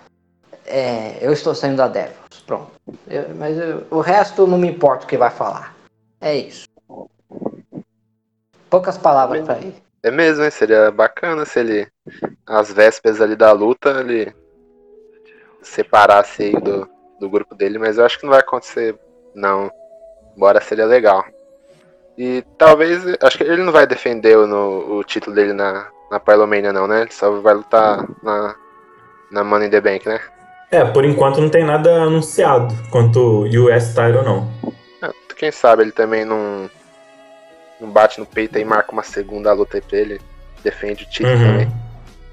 Speaker 2: é, eu estou saindo da Devils. Pronto. Eu, mas eu, o resto não me importa o que vai falar. É isso. Poucas palavras para ele.
Speaker 3: É mesmo, hein? Seria bacana se ele, às vésperas ali da luta, ele separasse aí do, do grupo dele, mas eu acho que não vai acontecer, não. Embora seria legal. E talvez, acho que ele não vai defender o, no, o título dele na, na Parlomania, não, né? Ele só vai lutar na, na Money in the Bank, né?
Speaker 1: É, por enquanto não tem nada anunciado quanto US title, não.
Speaker 3: É, quem sabe ele também não, não bate no peito e marca uma segunda luta aí pra ele, defende o título uhum. também.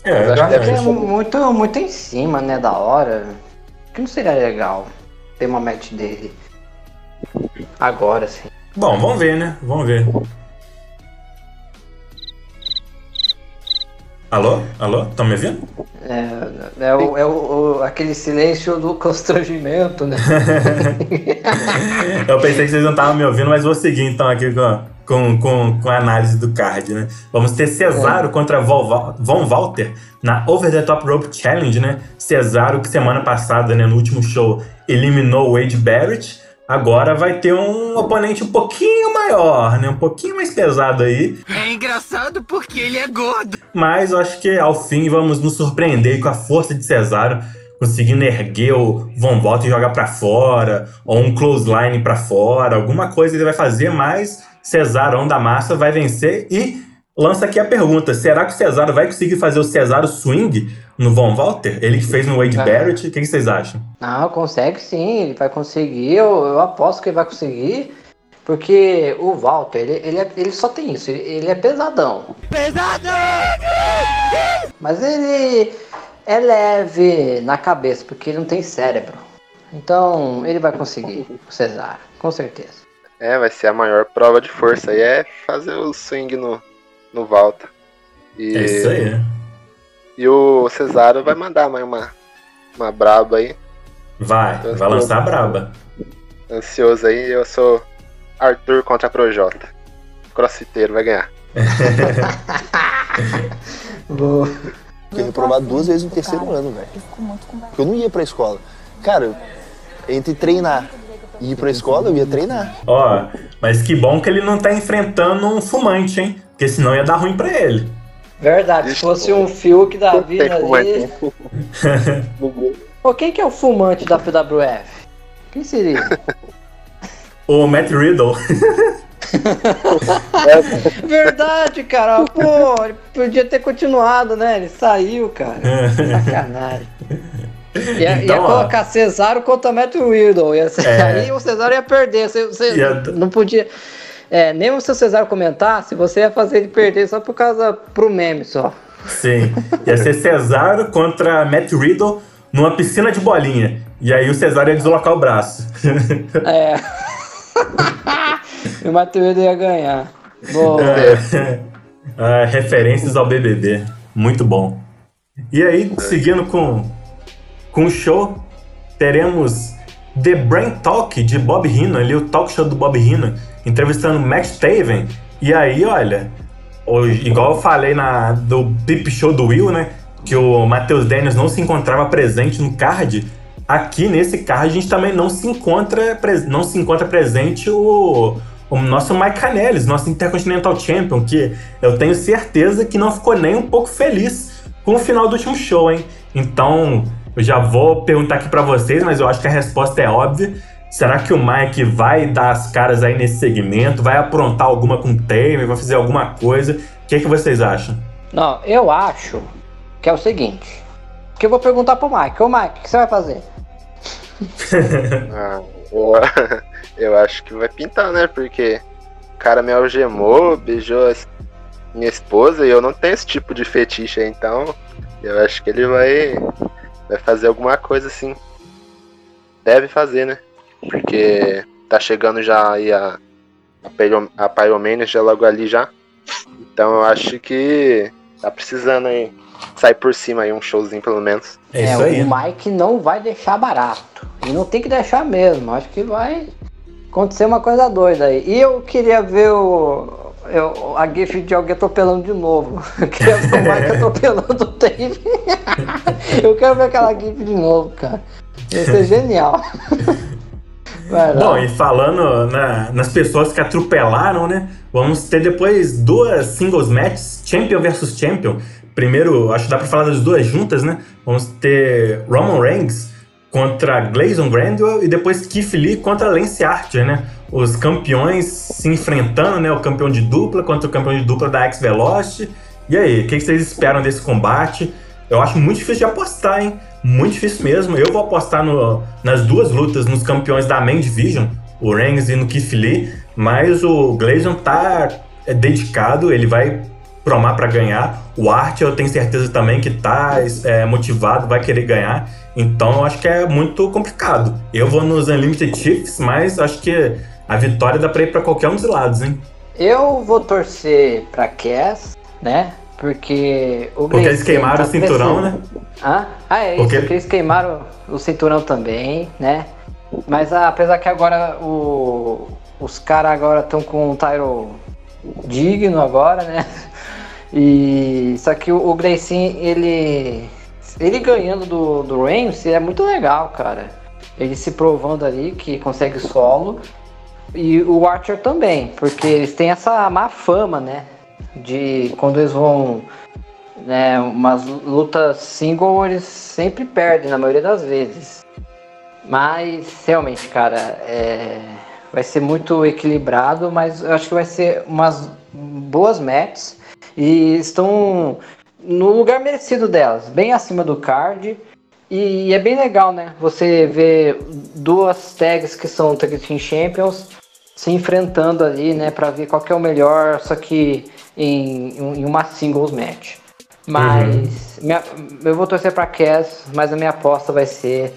Speaker 2: É, Mas acho que deve ser muito, muito em cima, né, da hora. Que não seria legal ter uma match dele agora, sim.
Speaker 1: Bom, vamos ver, né? Vamos ver. Alô? Alô? Estão me ouvindo?
Speaker 2: É, é, o, é o, o, aquele silêncio do constrangimento, né?
Speaker 1: Eu pensei que vocês não estavam me ouvindo, mas vou seguir então aqui com, com, com, com a análise do card, né? Vamos ter Cesaro é. contra Von Walter na Over the Top Rope Challenge, né? Cesaro, que semana passada, né, no último show, eliminou o Wade Barrett Agora vai ter um oponente um pouquinho maior, né? Um pouquinho mais pesado aí.
Speaker 9: É engraçado porque ele é gordo.
Speaker 1: Mas eu acho que ao fim vamos nos surpreender com a força de Cesaro conseguindo erguer o Von Volta e jogar para fora, ou um clothesline para fora, alguma coisa ele vai fazer, mas Cesarão da massa vai vencer e lança aqui a pergunta: será que o Cesaro vai conseguir fazer o Cesaro swing no Von Walter? Ele que fez no Wade é. Barrett, o que, vocês acham?
Speaker 2: Não, consegue sim, ele vai conseguir, eu, eu aposto que ele vai conseguir. Porque o Walter, ele, ele, é, ele só tem isso, ele, ele é pesadão.
Speaker 9: Pesadão!
Speaker 2: Mas ele é leve na cabeça, porque ele não tem cérebro. Então, ele vai conseguir, o Cesaro, com certeza.
Speaker 3: É, vai ser a maior prova de força. Aí é fazer o swing no, no Volta.
Speaker 1: E, é isso aí.
Speaker 3: E o Cesaro vai mandar mais uma, uma braba aí.
Speaker 1: Vai, então, vai lançar a braba.
Speaker 3: Ansioso aí, eu sou Arthur contra a Projota. Crossfiteiro vai ganhar.
Speaker 13: Boa. Fiquei reprovado duas vezes no terceiro ano, velho. Porque eu não ia pra escola. Cara, entre treinar ir pra escola, eu ia treinar.
Speaker 1: Ó, mas que bom que ele não tá enfrentando um fumante, hein? Porque senão ia dar ruim pra ele.
Speaker 2: Verdade, se fosse um Fiuk da vida ali. Pô, quem que é o fumante da PWF? Quem seria?
Speaker 1: o Matt Riddle.
Speaker 2: Verdade, cara. Pô, ele podia ter continuado, né? Ele saiu, cara. Sacanagem. Ia, então, ia colocar Cesaro contra Matt Riddle. Ia, é... Aí o Cesaro ia perder. Você, você ia... não podia. É, nem o seu Cesar comentasse, você ia fazer ele perder só por causa pro meme só.
Speaker 1: Sim. Ia ser Cesaro contra Matt Riddle numa piscina de bolinha. E aí o Cesar ia deslocar o braço.
Speaker 2: É. e o Matt Riddle ia ganhar. Boa.
Speaker 1: É, é, referências ao BBB. Muito bom. E aí, seguindo com, com o show, teremos The Brain Talk de Bob Heenan, ali o talk show do Bob Heenan, entrevistando Max Taven. E aí, olha, igual eu falei na, do Pip Show do Will, né? Que o Matheus Daniels não se encontrava presente no card. Aqui nesse card a gente também não se encontra, não se encontra presente o, o nosso Mike Canellis, nosso Intercontinental Champion, que eu tenho certeza que não ficou nem um pouco feliz com o final do último show, hein? Então, eu já vou perguntar aqui para vocês, mas eu acho que a resposta é óbvia. Será que o Mike vai dar as caras aí nesse segmento? Vai aprontar alguma com o Tamer? Vai fazer alguma coisa? O que, é que vocês acham?
Speaker 2: Não, eu acho que é o seguinte. Que eu vou perguntar pro Mike. Ô Mike, o que você vai fazer?
Speaker 3: ah, eu, eu acho que vai pintar, né? Porque o cara me algemou, beijou minha esposa e eu não tenho esse tipo de fetiche aí, então eu acho que ele vai, vai fazer alguma coisa assim. Deve fazer, né? Porque tá chegando já aí a, a, Pyromania já logo ali já. Então eu acho que tá precisando aí sair por cima aí um showzinho pelo menos.
Speaker 2: É, é o Mike não vai deixar barato. E não tem que deixar mesmo. Acho que vai acontecer uma coisa doida aí. E eu queria ver o. Eu, a GIF de alguém atropelando de novo. Eu queria ver o Mike atropelando o tape. eu quero ver aquela GIF de novo, cara. Ia ser genial.
Speaker 1: Bom, e falando na, nas pessoas que atropelaram, né? Vamos ter depois duas singles matches, Champion versus Champion. Primeiro, acho que dá pra falar das duas juntas, né? Vamos ter Roman Reigns contra Gleison Grandwell e depois Keith Lee contra Lance Archer, né? Os campeões se enfrentando, né? O campeão de dupla contra o campeão de dupla da X Velocity. E aí, o que vocês esperam desse combate? Eu acho muito difícil de apostar, hein? Muito difícil mesmo. Eu vou apostar no, nas duas lutas nos campeões da Main Division, o Reigns e no Keith Lee, mas o Gleison tá é, dedicado, ele vai promar para ganhar. O Art eu tenho certeza também que tá é, motivado, vai querer ganhar. Então eu acho que é muito complicado. Eu vou nos Unlimited Chiefs, mas acho que a vitória dá pra ir pra qualquer um dos lados, hein?
Speaker 2: Eu vou torcer pra Cass, né? Porque
Speaker 1: o Porque eles queimaram tá o cinturão, né?
Speaker 2: Ah, ah é porque... isso, porque eles queimaram o cinturão também, né? Mas ah, apesar que agora o, os caras agora estão com um Tyro digno agora, né? E só que o, o Grayson, ele ele ganhando do, do Reigns é muito legal, cara. Ele se provando ali que consegue solo. E o Archer também, porque eles têm essa má fama, né? De quando eles vão. Né, umas lutas single, eles sempre perdem, na maioria das vezes. Mas realmente, cara, é, vai ser muito equilibrado, mas eu acho que vai ser umas boas matches. E estão no lugar merecido delas, bem acima do card. E é bem legal, né? Você vê duas tags que são Tag Team Champions se enfrentando ali, né? Pra ver qual que é o melhor, só que em, em uma singles match. Mas uhum. minha, eu vou torcer pra Cass, mas a minha aposta vai ser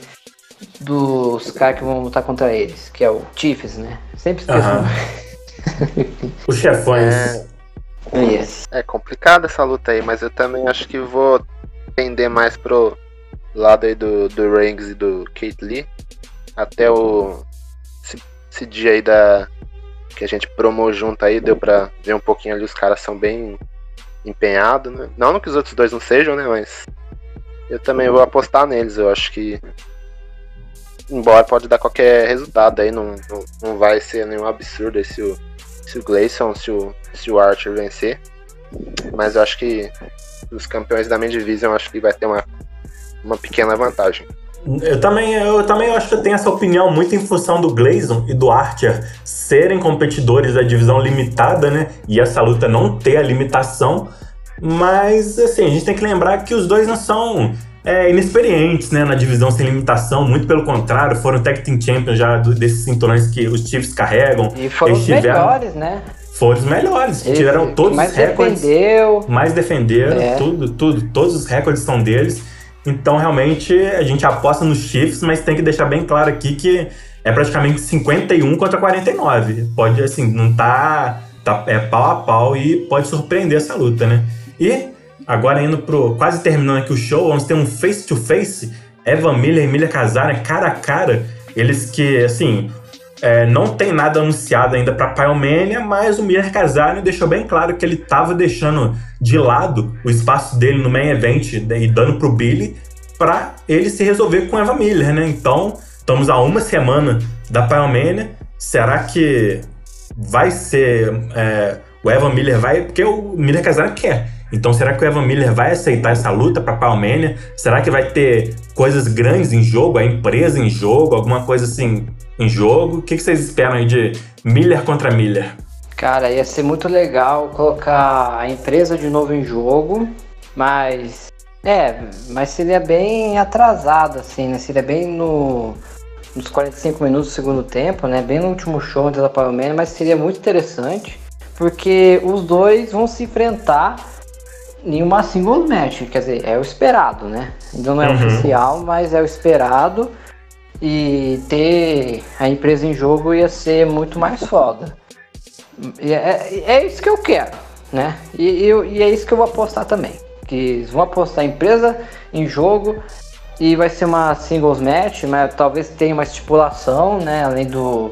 Speaker 2: dos caras que vão lutar contra eles, que é o Chiefs, né? Sempre esqueço.
Speaker 1: Uhum. Os chefões.
Speaker 3: É... Yes. É complicada essa luta aí, mas eu também acho que vou pender mais pro lado aí do, do Reigns e do Kate Lee. Até o. Esse, esse, dia aí da. Que a gente promou junto aí, deu pra ver um pouquinho ali, os caras são bem empenhados, né? Não que os outros dois não sejam, né? Mas. Eu também vou apostar neles, eu acho que. Embora pode dar qualquer resultado aí, não, não, não vai ser nenhum absurdo esse o se o Gleison, se o, se o Archer vencer. Mas eu acho que os campeões da main division acho que vai ter uma, uma pequena vantagem.
Speaker 1: Eu também, eu também acho que eu tenho essa opinião muito em função do Gleison e do Archer serem competidores da divisão limitada, né? E essa luta não ter a limitação. Mas, assim, a gente tem que lembrar que os dois não são é, inexperientes né, na divisão sem limitação, muito pelo contrário, foram Tag Team Champions já do, desses cinturões que os Chiefs carregam.
Speaker 2: E foram os tiveram, melhores, né?
Speaker 1: Foram os melhores, Eles, tiveram todos
Speaker 2: mais
Speaker 1: os recordes.
Speaker 2: Defendeu.
Speaker 1: Mais defenderam, é. tudo, tudo, todos os recordes são deles. Então, realmente, a gente aposta nos Chiefs, mas tem que deixar bem claro aqui que é praticamente 51 contra 49. Pode, assim, não tá, tá é pau a pau e pode surpreender essa luta, né? E Agora indo pro. Quase terminando aqui o show, vamos ter um face-to-face. Evan Miller e Miller Kazarian cara a cara. Eles que, assim, é, não tem nada anunciado ainda para Pyromania, mas o Miller Kazarian deixou bem claro que ele tava deixando de lado o espaço dele no main event e dando pro Billy para ele se resolver com Evan Miller, né? Então, estamos a uma semana da Pyromania. Será que vai ser. É, o Evan Miller vai. Porque o Miller Kazarian quer. Então, será que o Evan Miller vai aceitar essa luta para Palmeiras? Será que vai ter coisas grandes em jogo, a empresa em jogo, alguma coisa assim em jogo? O que, vocês esperam aí de Miller contra Miller?
Speaker 2: Cara, ia ser muito legal colocar a empresa de novo em jogo, mas é, mas seria bem atrasado assim, né? Seria bem no nos 45 minutos do segundo tempo, né? Bem no último show da Palmeiras, mas seria muito interessante porque os dois vão se enfrentar em uma single match, quer dizer, é o esperado, né? Ainda não é uhum. oficial, mas é o esperado. E ter a empresa em jogo ia ser muito mais foda. E é, é isso que eu quero, né? E, e, e, é isso que eu vou apostar também. Que vão apostar a empresa em jogo e vai ser uma singles match, mas talvez tenha uma estipulação, né? Além do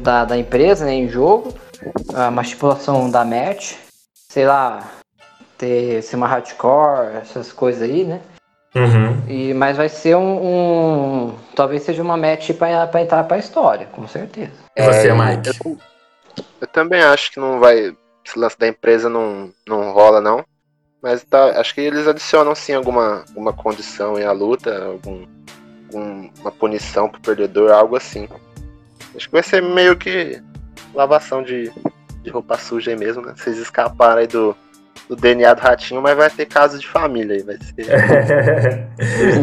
Speaker 2: da, da empresa né, em jogo, uma estipulação da match, sei lá, ter ser uma hardcore, essas coisas aí, né?
Speaker 1: Uhum.
Speaker 2: E, mas vai ser um, um Talvez seja uma match pra, pra entrar pra história, com certeza.
Speaker 1: E você, é, Mike?
Speaker 3: Eu, eu, também acho que não vai. Esse lance da empresa não, não rola, não. Mas tá, acho que eles adicionam sim alguma, alguma condição em a luta, algum, alguma punição pro perdedor, algo assim. Acho que vai ser meio que lavação de, de roupa suja aí mesmo, né? Vocês escaparam aí do, do DNA do ratinho, mas vai ter caso de família aí, vai ser.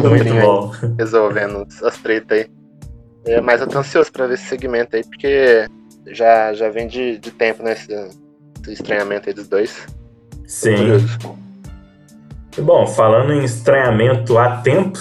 Speaker 1: Muito bom.
Speaker 3: Resolvendo as tretas aí. É, mas eu tô ansioso pra ver esse segmento aí, porque já, já vem de, de tempo, né? Esse, esse estranhamento aí dos dois.
Speaker 1: Sim. Bom, falando em estranhamento há tempo,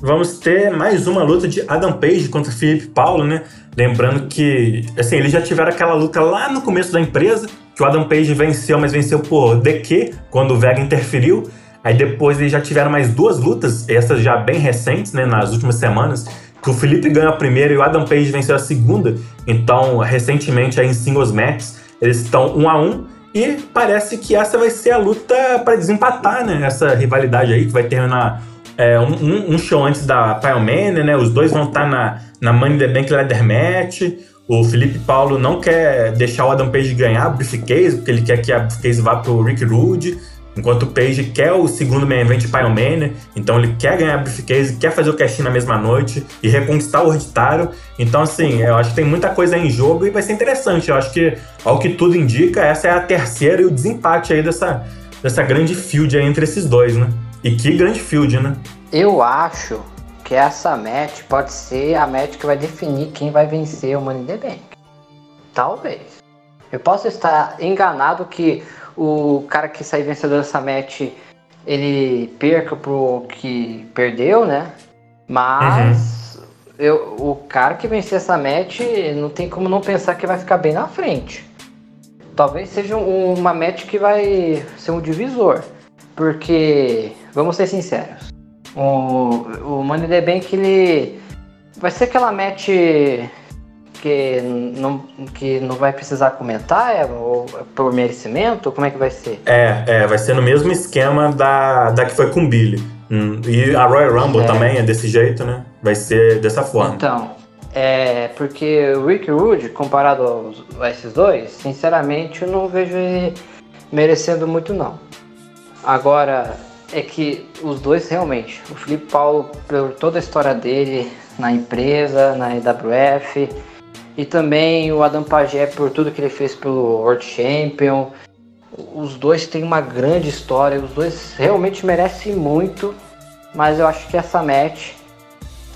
Speaker 1: vamos ter mais uma luta de Adam Page contra Felipe Paulo, né? Lembrando que, assim, eles já tiveram aquela luta lá no começo da empresa, que o Adam Page venceu, mas venceu por DQ, quando o Vega interferiu. Aí depois eles já tiveram mais duas lutas, essas já bem recentes, né, nas últimas semanas, que o Felipe ganhou a primeira e o Adam Page venceu a segunda. Então, recentemente, aí em singles matches, eles estão um a um. E parece que essa vai ser a luta para desempatar, né? Essa rivalidade aí que vai terminar é, um, um, show antes da Pyromania, né? Os dois vão estar tá na, na Money the Bank Leather Match. O Felipe Paulo não quer deixar o Adam Page ganhar a briefcase, porque ele quer que a briefcase vá pro Rick Rude. Enquanto o Page quer o segundo main event Pyromania, então ele quer ganhar a briefcase, quer fazer o cash na mesma noite e reconquistar o hereditário. Então, assim, eu acho que tem muita coisa em jogo e vai ser interessante. Eu acho que, ao que tudo indica, essa é a terceira e o desempate aí dessa, dessa grande field aí entre esses dois, né? E que grande field, né?
Speaker 2: Eu acho que essa match pode ser a match que vai definir quem vai vencer o Money the Bank. Talvez. Eu posso estar enganado que o cara que sair vencedor dessa match ele perca pro que perdeu, né? Mas uhum. eu, o cara que vencer essa match não tem como não pensar que vai ficar bem na frente. Talvez seja um, uma match que vai ser um divisor. Porque, vamos ser sinceros, o, o Money the Bank ele vai ser aquela match que não, que não vai precisar comentar? É, ou é por merecimento? Como é que vai ser?
Speaker 1: É, é, vai ser no mesmo esquema da, da que foi com o Billy. Hum, e a Royal Rumble é. também é desse jeito, né? Vai ser dessa forma.
Speaker 2: Então, é porque o Rick Rude, comparado aos, a esses dois, sinceramente eu não vejo ele merecendo muito não. Agora, é que os dois realmente, o Felipe Paulo, por toda a história dele na empresa, na EWF, e também o Adam Pagé por tudo que ele fez pelo World Champion. Os dois têm uma grande história, os dois realmente merecem muito, mas eu acho que essa match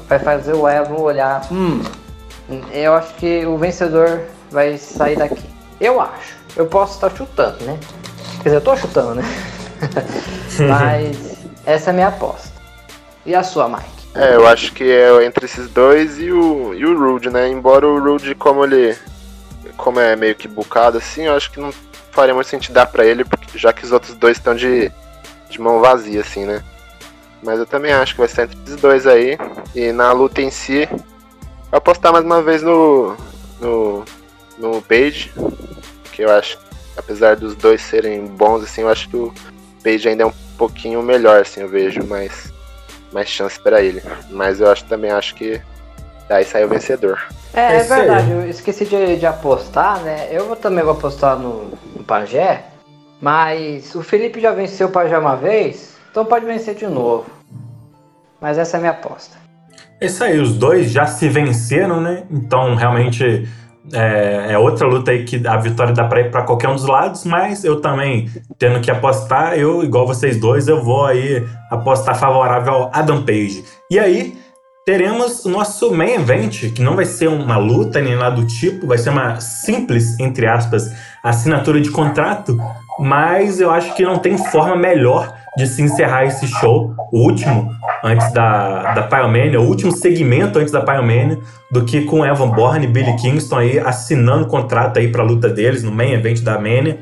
Speaker 2: vai fazer o Evan olhar, hum, eu acho que o vencedor vai sair daqui. Eu acho. Eu posso estar chutando, né? Quer dizer, eu tô chutando, né? mas essa é a minha aposta. E a sua, Mike?
Speaker 3: É, eu acho que é entre esses dois e o, e o Rude, né? Embora o Rude, como ele. Como é meio que bucado assim, eu acho que não faria muito sentido dar pra ele, porque já que os outros dois estão de, de mão vazia, assim, né? Mas eu também acho que vai ser entre esses dois aí. E na luta em si, eu apostar mais uma vez no. no. no Page. Que eu acho, apesar dos dois serem bons, assim, eu acho que o Page ainda é um pouquinho melhor, assim, eu vejo, mas mais chance para ele. Mas eu acho, também acho que daí sai o vencedor.
Speaker 2: É, é, é verdade, eu esqueci de, de, apostar, né? Eu também vou apostar no, no Pajé, mas o Felipe já venceu o Pajé uma vez, então pode vencer de novo. Mas essa é a minha aposta.
Speaker 1: É isso aí, os dois já se venceram, né? Então realmente é, é, outra luta aí que a vitória dá pra ir pra qualquer um dos lados, mas eu também, tendo que apostar, eu, igual vocês dois, eu vou aí apostar favorável ao Adam Page. E aí, teremos o nosso main event, que não vai ser uma luta nem nada do tipo, vai ser uma simples, entre aspas, assinatura de contrato, mas eu acho que não tem forma melhor de se encerrar esse show, o último, antes da, da Pyromania, o último segmento antes da Pyromania, do que com Evan Bourne e Billy Kingston aí assinando contrato aí para a luta deles no main event da Mania.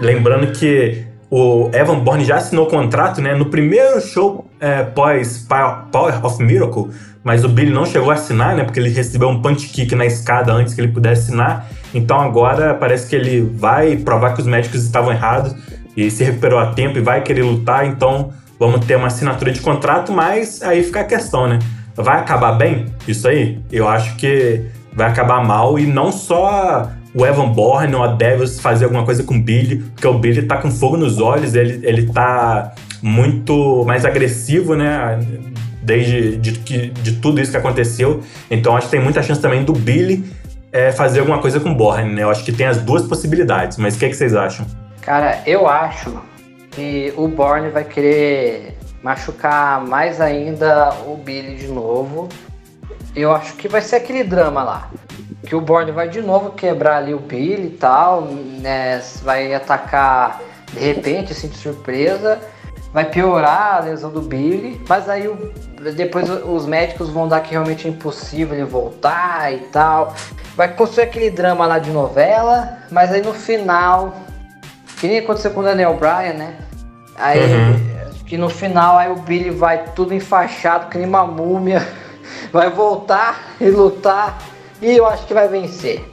Speaker 1: Lembrando que o Evan Bourne já assinou contrato, né, no primeiro show é, pós Power of Miracle, mas o Billy não chegou a assinar, né, porque ele recebeu um punch kick na escada antes que ele pudesse assinar. Então agora parece que ele vai provar que os médicos estavam errados e se recuperou a tempo e vai querer lutar, então vamos ter uma assinatura de contrato, mas aí fica a questão, né? Vai acabar bem isso aí? Eu acho que vai acabar mal e não só o Evan Bourne ou a Devils fazer alguma coisa com o Billy, porque o Billy tá com fogo nos olhos, ele, ele tá muito mais agressivo, né? desde de, de, de tudo isso que aconteceu. Então acho que tem muita chance também do Billy é, fazer alguma coisa com o Borne, né? Eu acho que tem as duas possibilidades, mas o que, é que vocês acham?
Speaker 2: Cara, eu acho que o Borne vai querer machucar mais ainda o Billy de novo. Eu acho que vai ser aquele drama lá. Que o Borne vai de novo quebrar ali o Billy e tal, né? Vai atacar de repente, assim, de surpresa. Vai piorar a lesão do Billy, mas aí o, depois os médicos vão dar que realmente é impossível ele voltar e tal. Vai construir aquele drama lá de novela, mas aí no final, que nem aconteceu com o Daniel Bryan, né? Aí uhum que no final aí o Billy vai tudo enfaixado, que nem uma múmia, vai voltar e lutar e eu acho que vai vencer.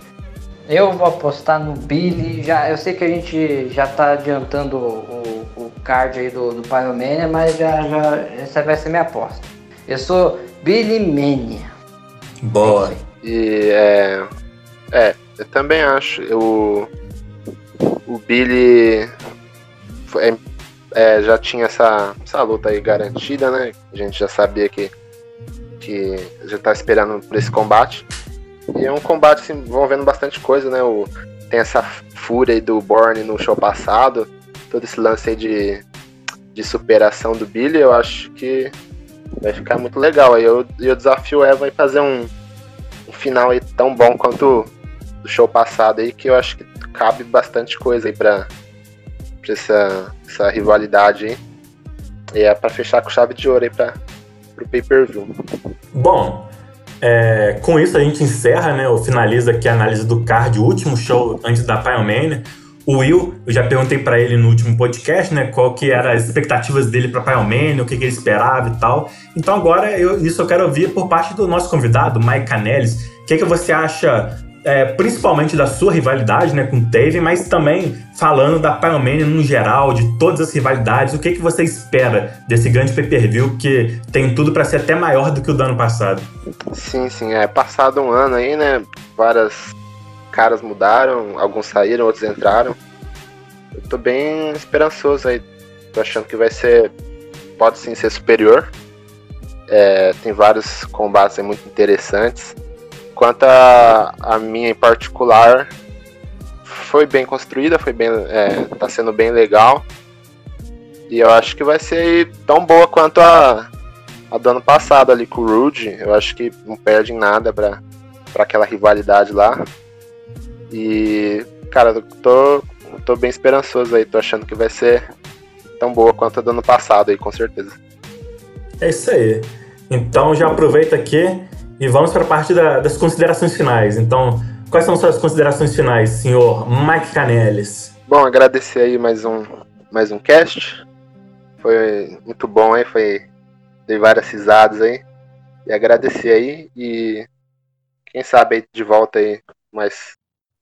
Speaker 2: Eu vou apostar no Billy, já, eu sei que a gente já tá adiantando o, o card aí do, do Pyromania, mas já, já, essa vai ser minha aposta. Eu sou Billy Mania.
Speaker 1: Boa.
Speaker 3: E é, é, eu também acho. Eu, o Billy é é, já tinha essa, essa luta aí garantida, né? A gente já sabia que, que já tá esperando por esse combate. E é um combate assim, envolvendo bastante coisa, né? O, tem essa fúria aí do Borne no show passado, todo esse lance aí de, de superação do Billy, eu acho que vai ficar muito legal. Aí eu, eu desafio o Evan a fazer um, um final aí tão bom quanto do show passado aí, que eu acho que cabe bastante coisa aí pra, pra essa, essa rivalidade aí. E é pra fechar com chave de ouro aí pra, pro pay-per-view.
Speaker 1: Bom, é, com isso a gente encerra, né? Ou finaliza aqui a análise do card, o último show antes da Pyromania. O Will, eu já perguntei para ele no último podcast, né, qual que eram as expectativas dele para Pyromania, o que, que, ele esperava e tal. Então agora eu, isso eu quero ouvir por parte do nosso convidado, Mike Canelis. O que, que você acha é, principalmente da sua rivalidade né, com o Taven, mas também falando da Pyromania no geral, de todas as rivalidades, o que, que você espera desse grande pay-per-view que tem tudo para ser até maior do que o do ano passado?
Speaker 3: Sim, sim, é passado um ano aí, né? Várias caras mudaram, alguns saíram, outros entraram. Eu tô bem esperançoso aí, tô achando que vai ser, pode sim ser superior. É, tem vários combates muito interessantes. Quanto a, a minha em particular, foi bem construída, foi bem, é, tá sendo bem legal. E eu acho que vai ser tão boa quanto a, a do ano passado ali com o Rude. Eu acho que não perde em nada pra, pra aquela rivalidade lá. E, cara, eu tô, tô bem esperançoso aí. Tô achando que vai ser tão boa quanto a do ano passado aí, com certeza.
Speaker 1: É isso aí. Então já aproveita aqui e vamos para a parte da, das considerações finais. Então, quais são suas considerações finais, senhor Mike Canelis?
Speaker 3: Bom, agradecer aí mais um, mais um cast. Foi muito bom aí, foi. Dei várias risadas aí. E agradecer aí e quem sabe aí de volta aí mais,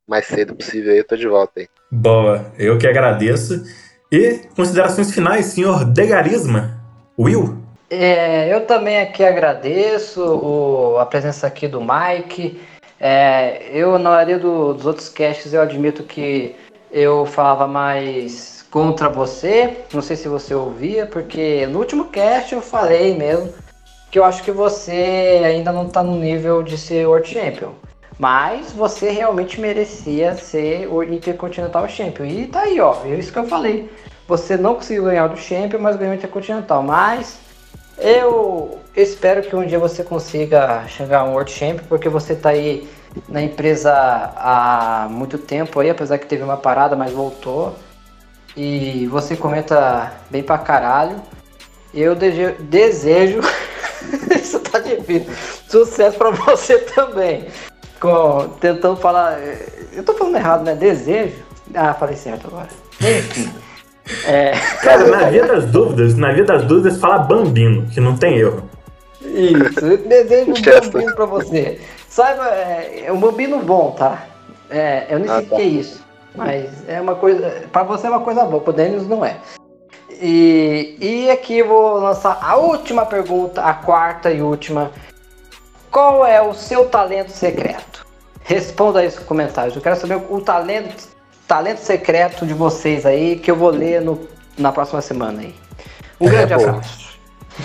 Speaker 3: mais cedo possível aí, eu tô de volta aí.
Speaker 1: Boa, eu que agradeço. E considerações finais, senhor Degarisma, Will?
Speaker 2: É, eu também aqui agradeço o, a presença aqui do Mike. É, eu, na maioria do, dos outros casts, eu admito que eu falava mais contra você. Não sei se você ouvia, porque no último cast eu falei mesmo que eu acho que você ainda não está no nível de ser World Champion. Mas você realmente merecia ser o Intercontinental Champion. E tá aí, ó. É isso que eu falei. Você não conseguiu ganhar do Champion, mas ganhou o Intercontinental. Mas eu espero que um dia você consiga chegar a um World Champion, porque você está aí na empresa há muito tempo aí, apesar que teve uma parada, mas voltou. E você comenta bem pra caralho. Eu desejo, desejo isso tá difícil, sucesso pra você também. Com, tentando falar, eu tô falando errado, né? Desejo. Ah, falei certo agora. Enfim.
Speaker 1: É... Cara, na via das dúvidas, na via das dúvidas, fala bambino, que não tem erro.
Speaker 2: Isso, eu desejo um bambino pra você. Saiba, é, é um bambino bom, tá? É, eu nem ah, sei o tá. que é isso. Mas é uma coisa. Pra você é uma coisa boa, pro Denis não é. E, e aqui eu vou lançar a última pergunta, a quarta e última. Qual é o seu talento secreto? Responda isso nos comentários. Eu quero saber o talento talento secreto de vocês aí que eu vou ler no, na próxima semana aí. Um grande é, abraço.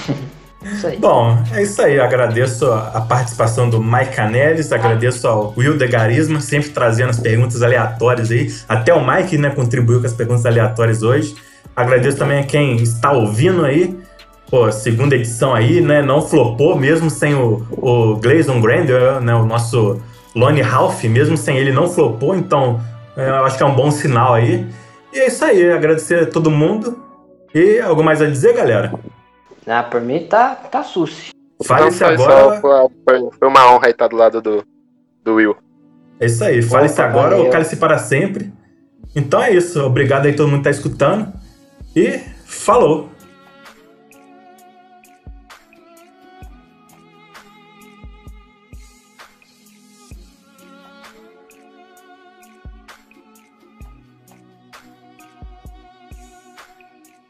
Speaker 2: Isso aí.
Speaker 1: Bom, é isso aí. Agradeço a participação do Mike Canelis, agradeço ao Will de Garisma, sempre trazendo as perguntas aleatórias aí. Até o Mike, né, contribuiu com as perguntas aleatórias hoje. Agradeço também a quem está ouvindo aí. Pô, segunda edição aí, né? Não flopou, mesmo sem o, o Gleison Grandel, né? O nosso Lone Ralph, mesmo sem ele, não flopou. Então, eu acho que é um bom sinal aí. E é isso aí. Agradecer a todo mundo. E algo mais a dizer, galera?
Speaker 2: Ah, por mim tá, tá suci.
Speaker 1: Fale-se agora.
Speaker 3: só- foi, foi uma honra estar do lado do, do Will.
Speaker 1: É isso aí. Fale-se agora
Speaker 2: valeu.
Speaker 1: ou cale-se para sempre. Então é isso. Obrigado aí todo mundo que tá escutando. E falou!